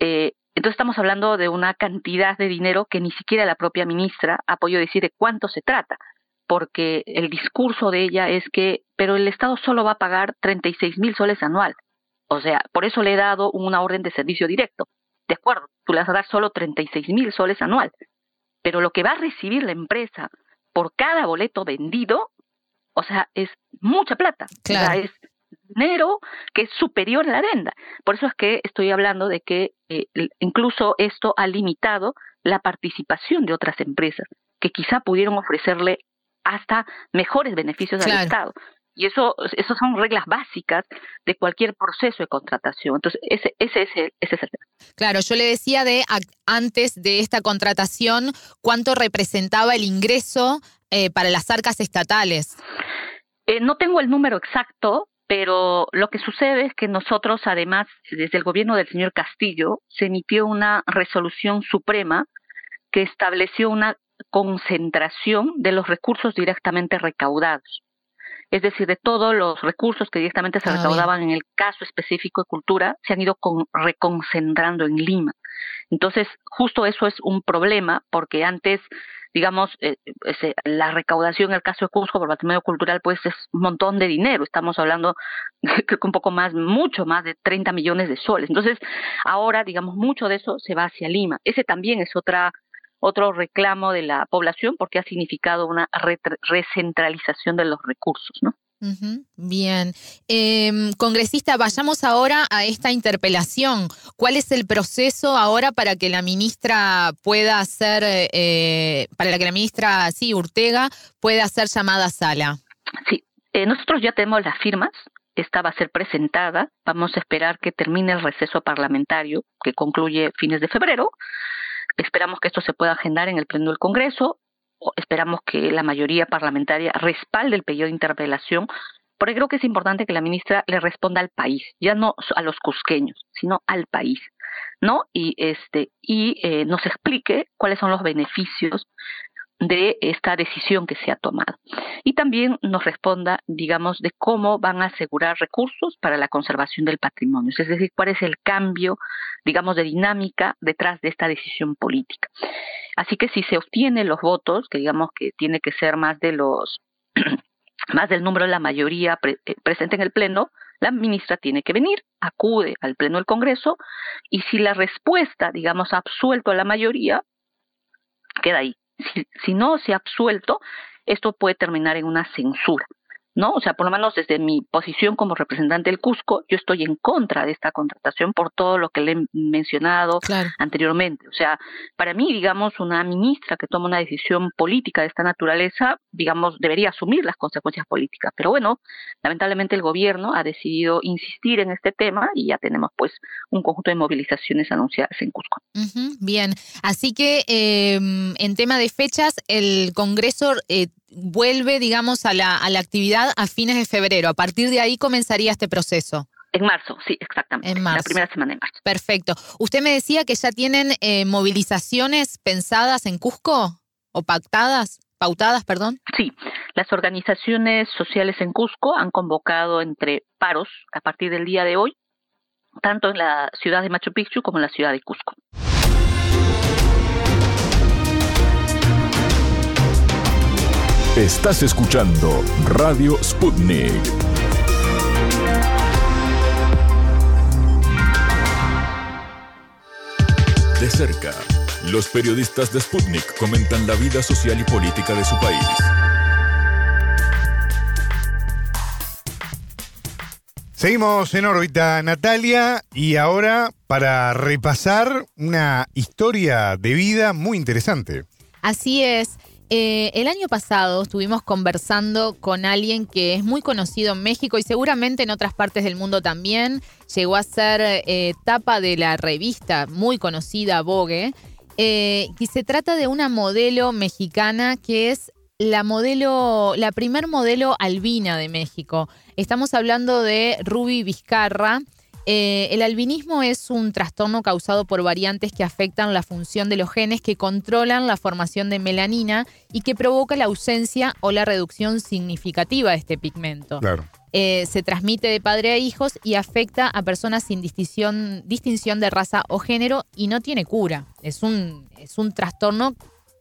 eh, entonces estamos hablando de una cantidad de dinero que ni siquiera la propia ministra ha podido decir de cuánto se trata, porque el discurso de ella es que, pero el Estado solo va a pagar 36 mil soles anual. O sea, por eso le he dado una orden de servicio directo. De acuerdo, tú le vas a dar solo 36 mil soles anual pero lo que va a recibir la empresa por cada boleto vendido, o sea, es mucha plata. O sea, es dinero que es superior a la adenda. Por eso es que estoy hablando de que eh, incluso esto ha limitado la participación de otras empresas que quizá pudieron ofrecerle hasta mejores beneficios al Estado. Y eso, eso son reglas básicas de cualquier proceso de contratación. Entonces, ese, ese, es, el, ese es el tema. Claro, yo le decía de antes de esta contratación, ¿cuánto representaba el ingreso eh, para las arcas estatales? Eh, no tengo el número exacto, pero lo que sucede es que nosotros, además, desde el gobierno del señor Castillo, se emitió una resolución suprema que estableció una concentración de los recursos directamente recaudados es decir, de todos los recursos que directamente se ah, recaudaban en el caso específico de cultura, se han ido reconcentrando en Lima. Entonces, justo eso es un problema, porque antes, digamos, eh, la recaudación en el caso de Cusco por patrimonio cultural, pues es un montón de dinero. Estamos hablando, [laughs] creo que un poco más, mucho más de 30 millones de soles. Entonces, ahora, digamos, mucho de eso se va hacia Lima. Ese también es otra otro reclamo de la población porque ha significado una recentralización de los recursos, ¿no? Bien. Em, congresista, vayamos ahora a esta interpelación. ¿Cuál es el proceso ahora para que la ministra pueda hacer, eh, para que la ministra, sí, Urtega, pueda ser llamada a sala? Sí, eh, nosotros ya tenemos las firmas. Esta va a ser presentada. Vamos a esperar que termine el receso parlamentario, que concluye fines de febrero. Esperamos que esto se pueda agendar en el Pleno del Congreso esperamos que la mayoría parlamentaria respalde el pedido de interpelación, porque creo que es importante que la ministra le responda al país, ya no a los cusqueños, sino al país, ¿no? Y este y eh, nos explique cuáles son los beneficios de esta decisión que se ha tomado. Y también nos responda, digamos, de cómo van a asegurar recursos para la conservación del patrimonio, es decir, cuál es el cambio, digamos, de dinámica detrás de esta decisión política. Así que si se obtienen los votos, que digamos que tiene que ser más de los [clears throat] más del número de la mayoría eh, presente en el pleno, la ministra tiene que venir, acude al pleno del Congreso y si la respuesta, digamos, ha absuelto a la mayoría, queda ahí. Si, si no se ha absuelto, esto puede terminar en una censura. ¿No? O sea, por lo menos desde mi posición como representante del Cusco, yo estoy en contra de esta contratación por todo lo que le he mencionado anteriormente. O sea, para mí, digamos, una ministra que toma una decisión política de esta naturaleza, digamos, debería asumir las consecuencias políticas. Pero bueno, lamentablemente el gobierno ha decidido insistir en este tema y ya tenemos pues un conjunto de movilizaciones anunciadas en Cusco. bien, así que em, en tema de fechas, el Congreso eh, vuelve, digamos, a la, a la actividad a fines de febrero. A partir de ahí comenzaría este proceso. En marzo, sí, exactamente. En marzo. La primera semana de marzo. Perfecto. Usted me decía que ya tienen eh, movilizaciones pensadas en Cusco o pactadas, pautadas, perdón. Sí, las organizaciones sociales en Cusco han convocado entre paros a partir del día de hoy, tanto en la ciudad de Machu Picchu como en la ciudad de Cusco. Estás escuchando Radio Sputnik. De cerca, los periodistas de Sputnik comentan la vida social y política de su país. Seguimos en órbita, Natalia, y ahora para repasar una historia de vida muy interesante. Así es. Eh, el año pasado estuvimos conversando con alguien que es muy conocido en México y seguramente en otras partes del mundo también. Llegó a ser eh, tapa de la revista muy conocida Vogue. Eh, y se trata de una modelo mexicana que es la modelo, la primer modelo albina de México. Estamos hablando de Ruby Vizcarra. Eh, el albinismo es un trastorno causado por variantes que afectan la función de los genes que controlan la formación de melanina y que provoca la ausencia o la reducción significativa de este pigmento. Eh, se transmite de padre a hijos y afecta a personas sin distinción, distinción de raza o género y no tiene cura. Es un, es un trastorno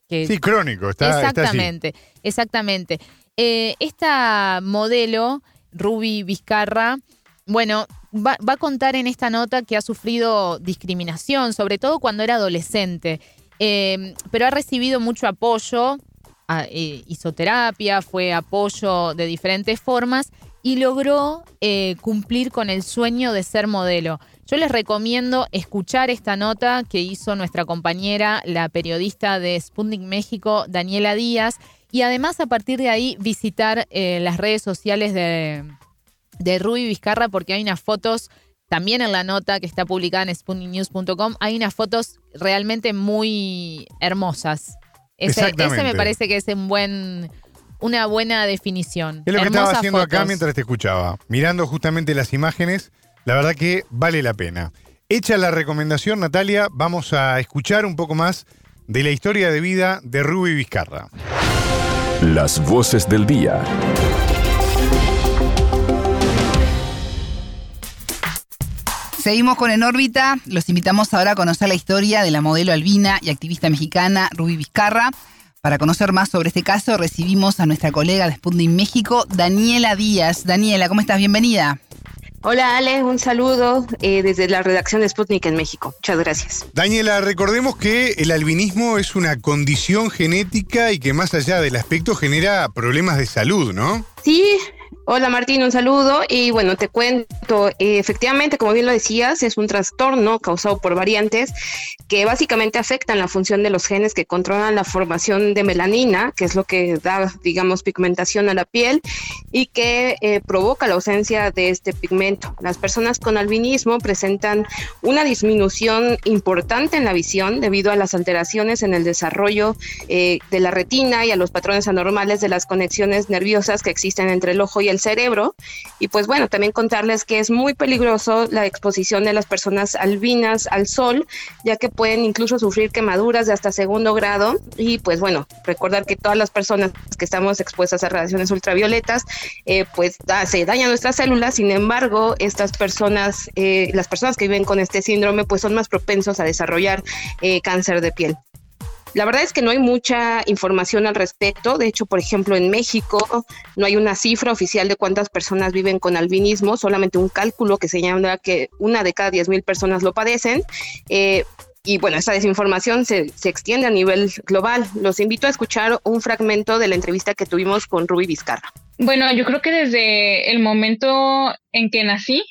que... Sí, crónico. Está, exactamente, exactamente. Eh, esta modelo, Ruby Vizcarra, bueno, va, a contar en esta nota que ha sufrido discriminación, sobre todo cuando era adolescente, eh, pero ha recibido mucho apoyo, eh, hizo terapia, fue apoyo de diferentes formas y logró eh, cumplir con el sueño de ser modelo. Yo les recomiendo escuchar esta nota que hizo nuestra compañera, la periodista de Sputnik México, Daniela Díaz, y además a partir de ahí visitar las redes sociales de, de Ruby Vizcarra porque hay unas fotos, también en la nota que está publicada en spoonienews.com, hay unas fotos realmente muy hermosas. Ese, me parece que es un buen, una buena definición. Es lo que estaba haciendo acá mientras te escuchaba. Mirando justamente las imágenes, la verdad que vale la pena. Hecha la recomendación, Natalia, vamos a escuchar un poco más de la historia de vida de Ruby Vizcarra. Las voces del día. Seguimos con En órbita. Los invitamos ahora a conocer la historia de la modelo albina y activista mexicana Ruby Vizcarra. Para conocer más sobre este caso, recibimos a nuestra colega de Sputnik México, Daniela Díaz. Daniela, ¿cómo estás? Bienvenida. Hola Ale, un saludo eh, desde la redacción de Sputnik en México. Muchas gracias. Daniela, recordemos que el albinismo es una condición genética y que más allá del aspecto genera problemas de salud, ¿no? Sí, Hola Martín, un saludo y bueno, te cuento, eh, efectivamente, como bien lo decías, es un trastorno causado por variantes que básicamente afectan la función de los genes que controlan la formación de melanina, que es lo que da, digamos, pigmentación a la piel y que eh, provoca la ausencia de este pigmento. Las personas con albinismo presentan una disminución importante en la visión debido a las alteraciones en el desarrollo eh, de la retina y a los patrones anormales de las conexiones nerviosas que existen entre el ojo y el cerebro. Y pues bueno, también contarles que es muy peligroso la exposición de las personas albinas al sol, ya que pueden incluso sufrir quemaduras de hasta segundo grado. Y pues bueno, recordar que todas las personas que estamos expuestas a radiaciones ultravioletas, eh, pues se dañan nuestras células. Sin embargo, estas personas, eh, las personas que viven con este síndrome, pues son más propensos a desarrollar eh, cáncer de piel. La verdad es que no hay mucha información al respecto. De hecho, por ejemplo, en México no hay una cifra oficial de cuántas personas viven con albinismo, solamente un cálculo que señala que una de cada 10 mil personas lo padecen. Eh, y bueno, esa desinformación se, se, extiende a nivel global. Los invito a escuchar un fragmento de la entrevista que tuvimos con Ruby Vizcarra. Bueno, yo creo que desde el momento en que nací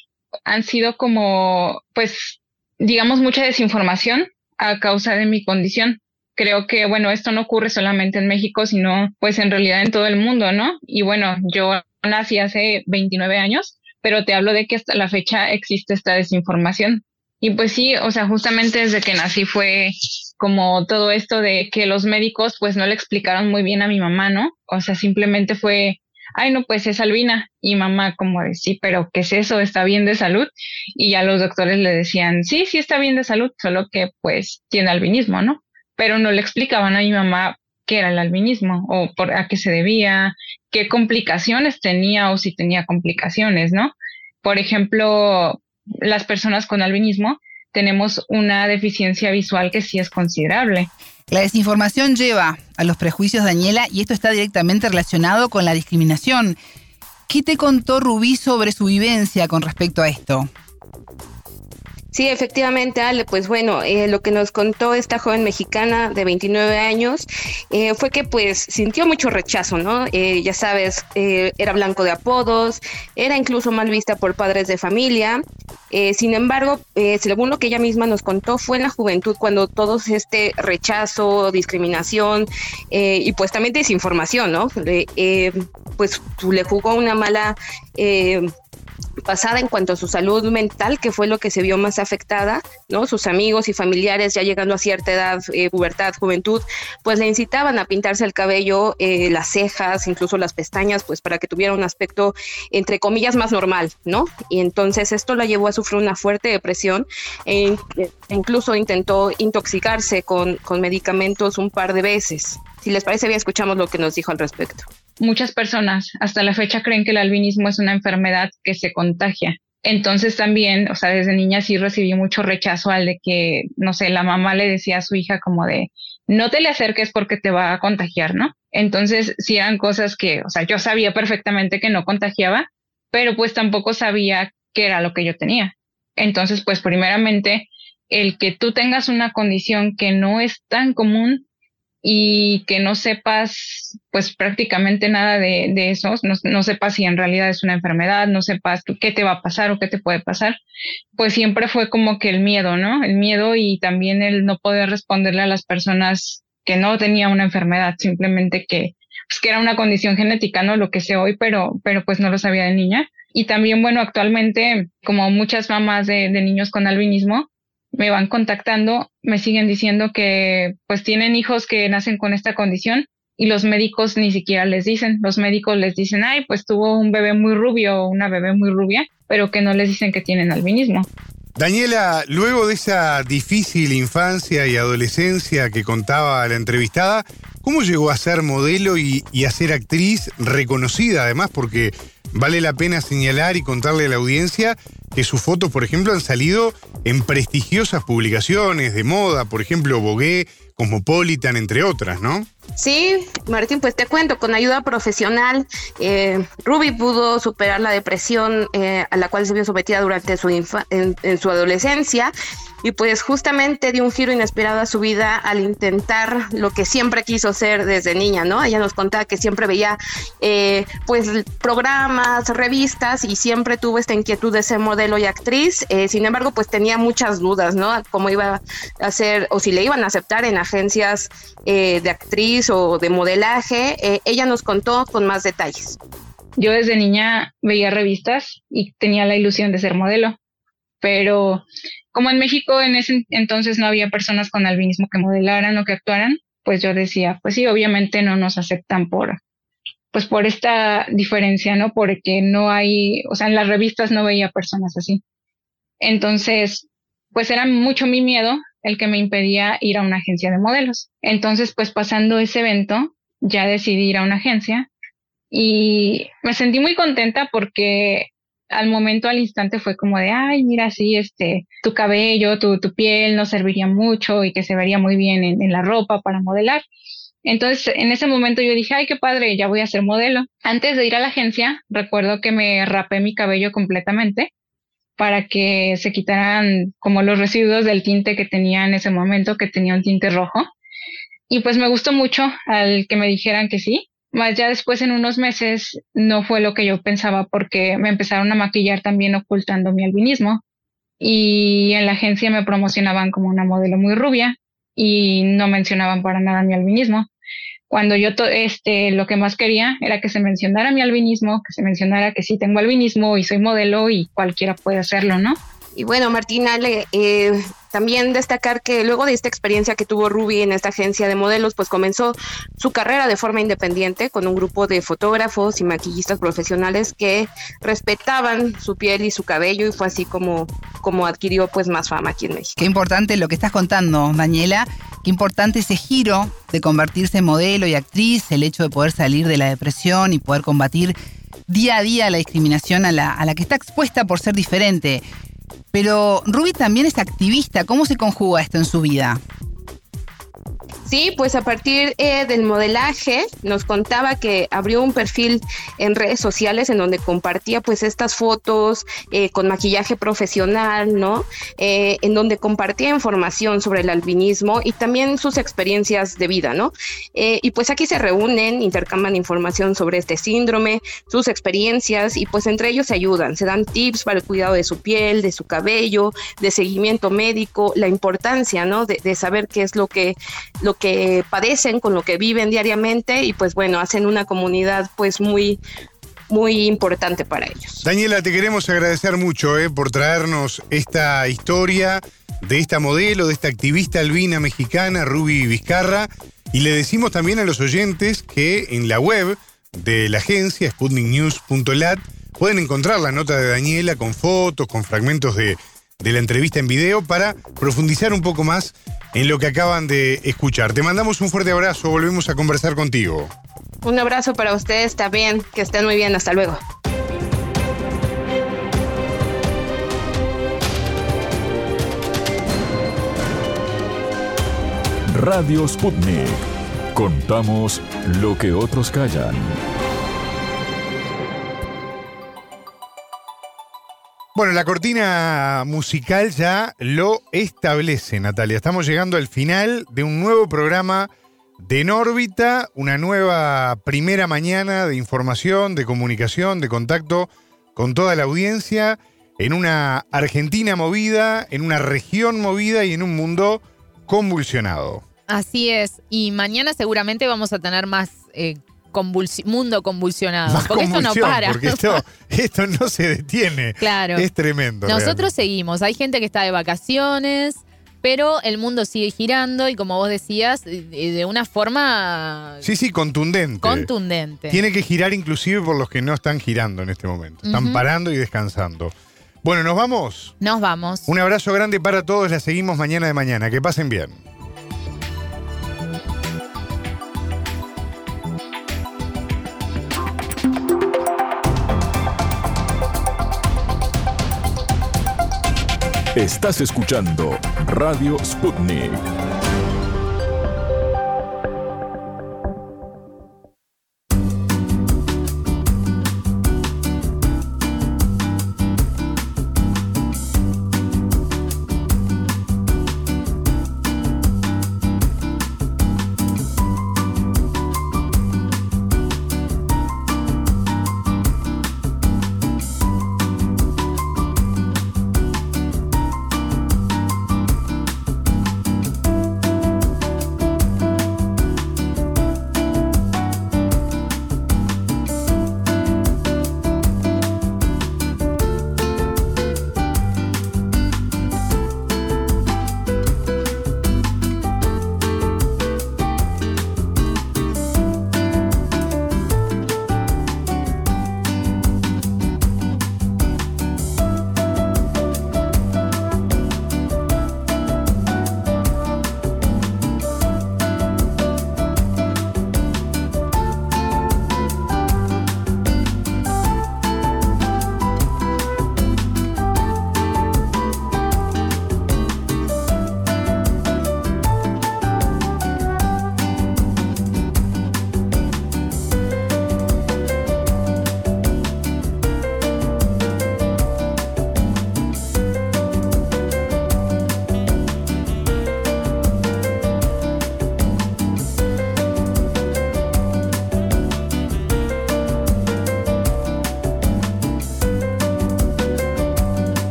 han sido como, pues, digamos, mucha desinformación a causa de mi condición creo que, bueno, esto no ocurre solamente en México, sino pues en realidad en todo el mundo, ¿no? Y bueno, yo nací hace 29 años, pero te hablo de que hasta la fecha existe esta desinformación. Y pues sí, o sea, justamente desde que nací fue como todo esto de que los médicos pues no le explicaron muy bien a mi mamá, ¿no? O sea, simplemente fue, ay, no, pues es albina. Y mamá como de, sí, pero ¿qué es eso? ¿Está bien de salud? Y ya los doctores le decían, sí, sí está bien de salud, solo que pues tiene albinismo, ¿no? Pero no le explicaban a mi mamá qué era el albinismo o por a qué se debía, qué complicaciones tenía o si tenía complicaciones, ¿no? Por ejemplo, las personas con albinismo tenemos una deficiencia visual que sí es considerable. La desinformación lleva a los prejuicios, Daniela, y esto está directamente relacionado con la discriminación. ¿Qué te contó Rubí sobre su vivencia con respecto a esto? Sí, efectivamente, Ale, pues bueno, eh, lo que nos contó esta joven mexicana de 29 años eh, fue que pues sintió mucho rechazo, ¿no? Eh, ya sabes, era blanco de apodos, era incluso mal vista por padres de familia. sin embargo, según lo que ella misma nos contó, fue en la juventud cuando todo este rechazo, discriminación y pues también desinformación, ¿no? pues le jugó una mala pasada en cuanto a su salud mental, que fue lo que se vio más afectada, ¿no? Sus amigos y familiares ya llegando a cierta edad, eh, pubertad, juventud, pues le incitaban a pintarse el cabello, eh, las cejas, incluso las pestañas, pues para que tuviera un aspecto, entre comillas, más normal, ¿no? Y entonces esto la llevó a sufrir una fuerte depresión e, incluso intentó intoxicarse con, con medicamentos un par de veces. Si les parece bien, escuchamos lo que nos dijo al respecto muchas personas hasta la fecha creen que el albinismo es una enfermedad que se contagia. Entonces también, o sea, desde niña sí recibí mucho rechazo al de que, no sé, la mamá le decía a su hija como de, no te le acerques porque te va a contagiar, ¿no? Entonces sí eran cosas que, o sea, yo sabía perfectamente que no contagiaba, pero pues tampoco sabía qué era lo que yo tenía. Entonces, pues primeramente, el que tú tengas una condición que no es tan común y que no sepas pues prácticamente nada de, de eso, no, no, sepas si en realidad es una enfermedad, no sepas qué te va a pasar o qué te puede pasar, pues siempre fue como que el miedo, ¿no? El miedo y también el no poder responderle a las personas que no tenía una enfermedad, simplemente que, pues, que era una condición genética, ¿no? Lo que sé hoy, pero, pero pues no lo sabía de niña. Y también, bueno, actualmente, como muchas mamás de, de niños con albinismo, me van contactando, me siguen diciendo que pues tienen hijos que nacen con esta condición y los médicos ni siquiera les dicen, los médicos les dicen, ay, pues tuvo un bebé muy rubio o una bebé muy rubia, pero que no les dicen que tienen albinismo. Daniela, luego de esa difícil infancia y adolescencia que contaba la entrevistada, ¿cómo llegó a ser modelo y, y a ser actriz reconocida además? Porque vale la pena señalar y contarle a la audiencia que sus fotos, por ejemplo, han salido en prestigiosas publicaciones de moda, por ejemplo, Vogue, Cosmopolitan, entre otras, ¿no? Sí, Martín, pues te cuento, con ayuda profesional, eh, Ruby pudo superar la depresión eh, a la cual se vio sometida durante su en, su adolescencia y pues justamente dio un giro inesperado a su vida al intentar lo que siempre quiso ser desde niña, ¿no? Ella nos contaba que siempre veía eh, pues programas, revistas y siempre tuvo esta inquietud de ser modelo y actriz, sin embargo pues tenía muchas dudas, ¿no? Cómo iba a ser o si le iban a aceptar en agencias de actriz o de modelaje. Eh, ella nos contó con más detalles. Yo desde niña veía revistas y tenía la ilusión de ser modelo, pero como en México en ese entonces no había personas con albinismo que modelaran o que actuaran, pues yo decía, pues sí, obviamente no nos aceptan por, pues por esta diferencia, ¿no? Porque no hay, o sea, en las revistas no veía personas así. Entonces, pues era mucho mi miedo el que me impedía ir a una agencia de modelos. Entonces, pues pasando ese evento, ya decidí ir a una agencia y me sentí muy contenta porque al momento, al instante fue como de, ay, mira, sí, este, tu cabello, tu, tu piel no serviría mucho y que se vería muy bien en, en la ropa para modelar. Entonces, en ese momento yo dije, ay, qué padre, ya voy a ser modelo. Antes de ir a la agencia, recuerdo que me rapé mi cabello completamente para que se quitaran como los residuos del tinte que tenía en ese momento, que tenía un tinte rojo. Y pues me gustó mucho al que me dijeran que sí. Más ya después en unos meses no fue lo que yo pensaba porque me empezaron a maquillar también ocultando mi albinismo. Y en la agencia me promocionaban como una modelo muy rubia y no mencionaban para nada mi albinismo cuando yo este, lo que más quería era que se mencionara mi albinismo, que se mencionara que sí tengo albinismo y soy modelo y cualquiera puede hacerlo, ¿no? Y bueno, Martina, eh, también destacar que luego de esta experiencia que tuvo Ruby en esta agencia de modelos, pues comenzó su carrera de forma independiente con un grupo de fotógrafos y maquillistas profesionales que respetaban su piel y su cabello y fue así como, como adquirió pues más fama aquí en México. Qué importante lo que estás contando, Daniela, qué importante ese giro de convertirse en modelo y actriz, el hecho de poder salir de la depresión y poder combatir día a día la discriminación a la, a la que está expuesta por ser diferente. Pero Ruby también es activista. ¿Cómo se conjuga esto en su vida? Sí, pues a partir eh, del modelaje nos contaba que abrió un perfil en redes sociales en donde compartía pues estas fotos eh, con maquillaje profesional, ¿no? Eh, en donde compartía información sobre el albinismo y también sus experiencias de vida, ¿no? y pues aquí se reúnen, intercambian información sobre este síndrome, sus experiencias y pues entre ellos se ayudan, se dan tips para el cuidado de su piel, de su cabello, de seguimiento médico, la importancia, ¿no? De, de saber qué es lo que, lo que padecen, con lo que viven diariamente y pues bueno, hacen una comunidad pues muy, muy importante para ellos. Daniela, te queremos agradecer mucho eh, por traernos esta historia de esta modelo, de esta activista albina mexicana, Ruby Vizcarra, y le decimos también a los oyentes que en la web de la agencia, sputniknews.lat, pueden encontrar la nota de Daniela con fotos, con fragmentos de, de la entrevista en video para profundizar un poco más en lo que acaban de escuchar. Te mandamos un fuerte abrazo, volvemos a conversar contigo. Un abrazo para ustedes también, que estén muy bien, hasta luego. Radio Sputnik. Contamos lo que otros callan. Bueno, la cortina musical ya lo establece, Natalia. Estamos llegando al final de un nuevo programa de En órbita, una nueva primera mañana de información, de comunicación, de contacto con toda la audiencia, en una Argentina movida, en una región movida y en un mundo convulsionado. Así es, y mañana seguramente vamos a tener más eh, mundo convulsionado. porque esto no para. Porque [laughs] esto, no se detiene. Claro. Es tremendo. Nosotros seguimos. Hay gente que está de vacaciones, pero el mundo sigue girando y como vos decías, de una forma... Sí, sí, contundente. Contundente. Tiene que girar inclusive por los que no están girando en este momento. Están parando y descansando. Bueno, ¿nos vamos? Nos vamos. Un abrazo grande para todos. La seguimos mañana de mañana. Que pasen bien. Estás escuchando Radio Sputnik.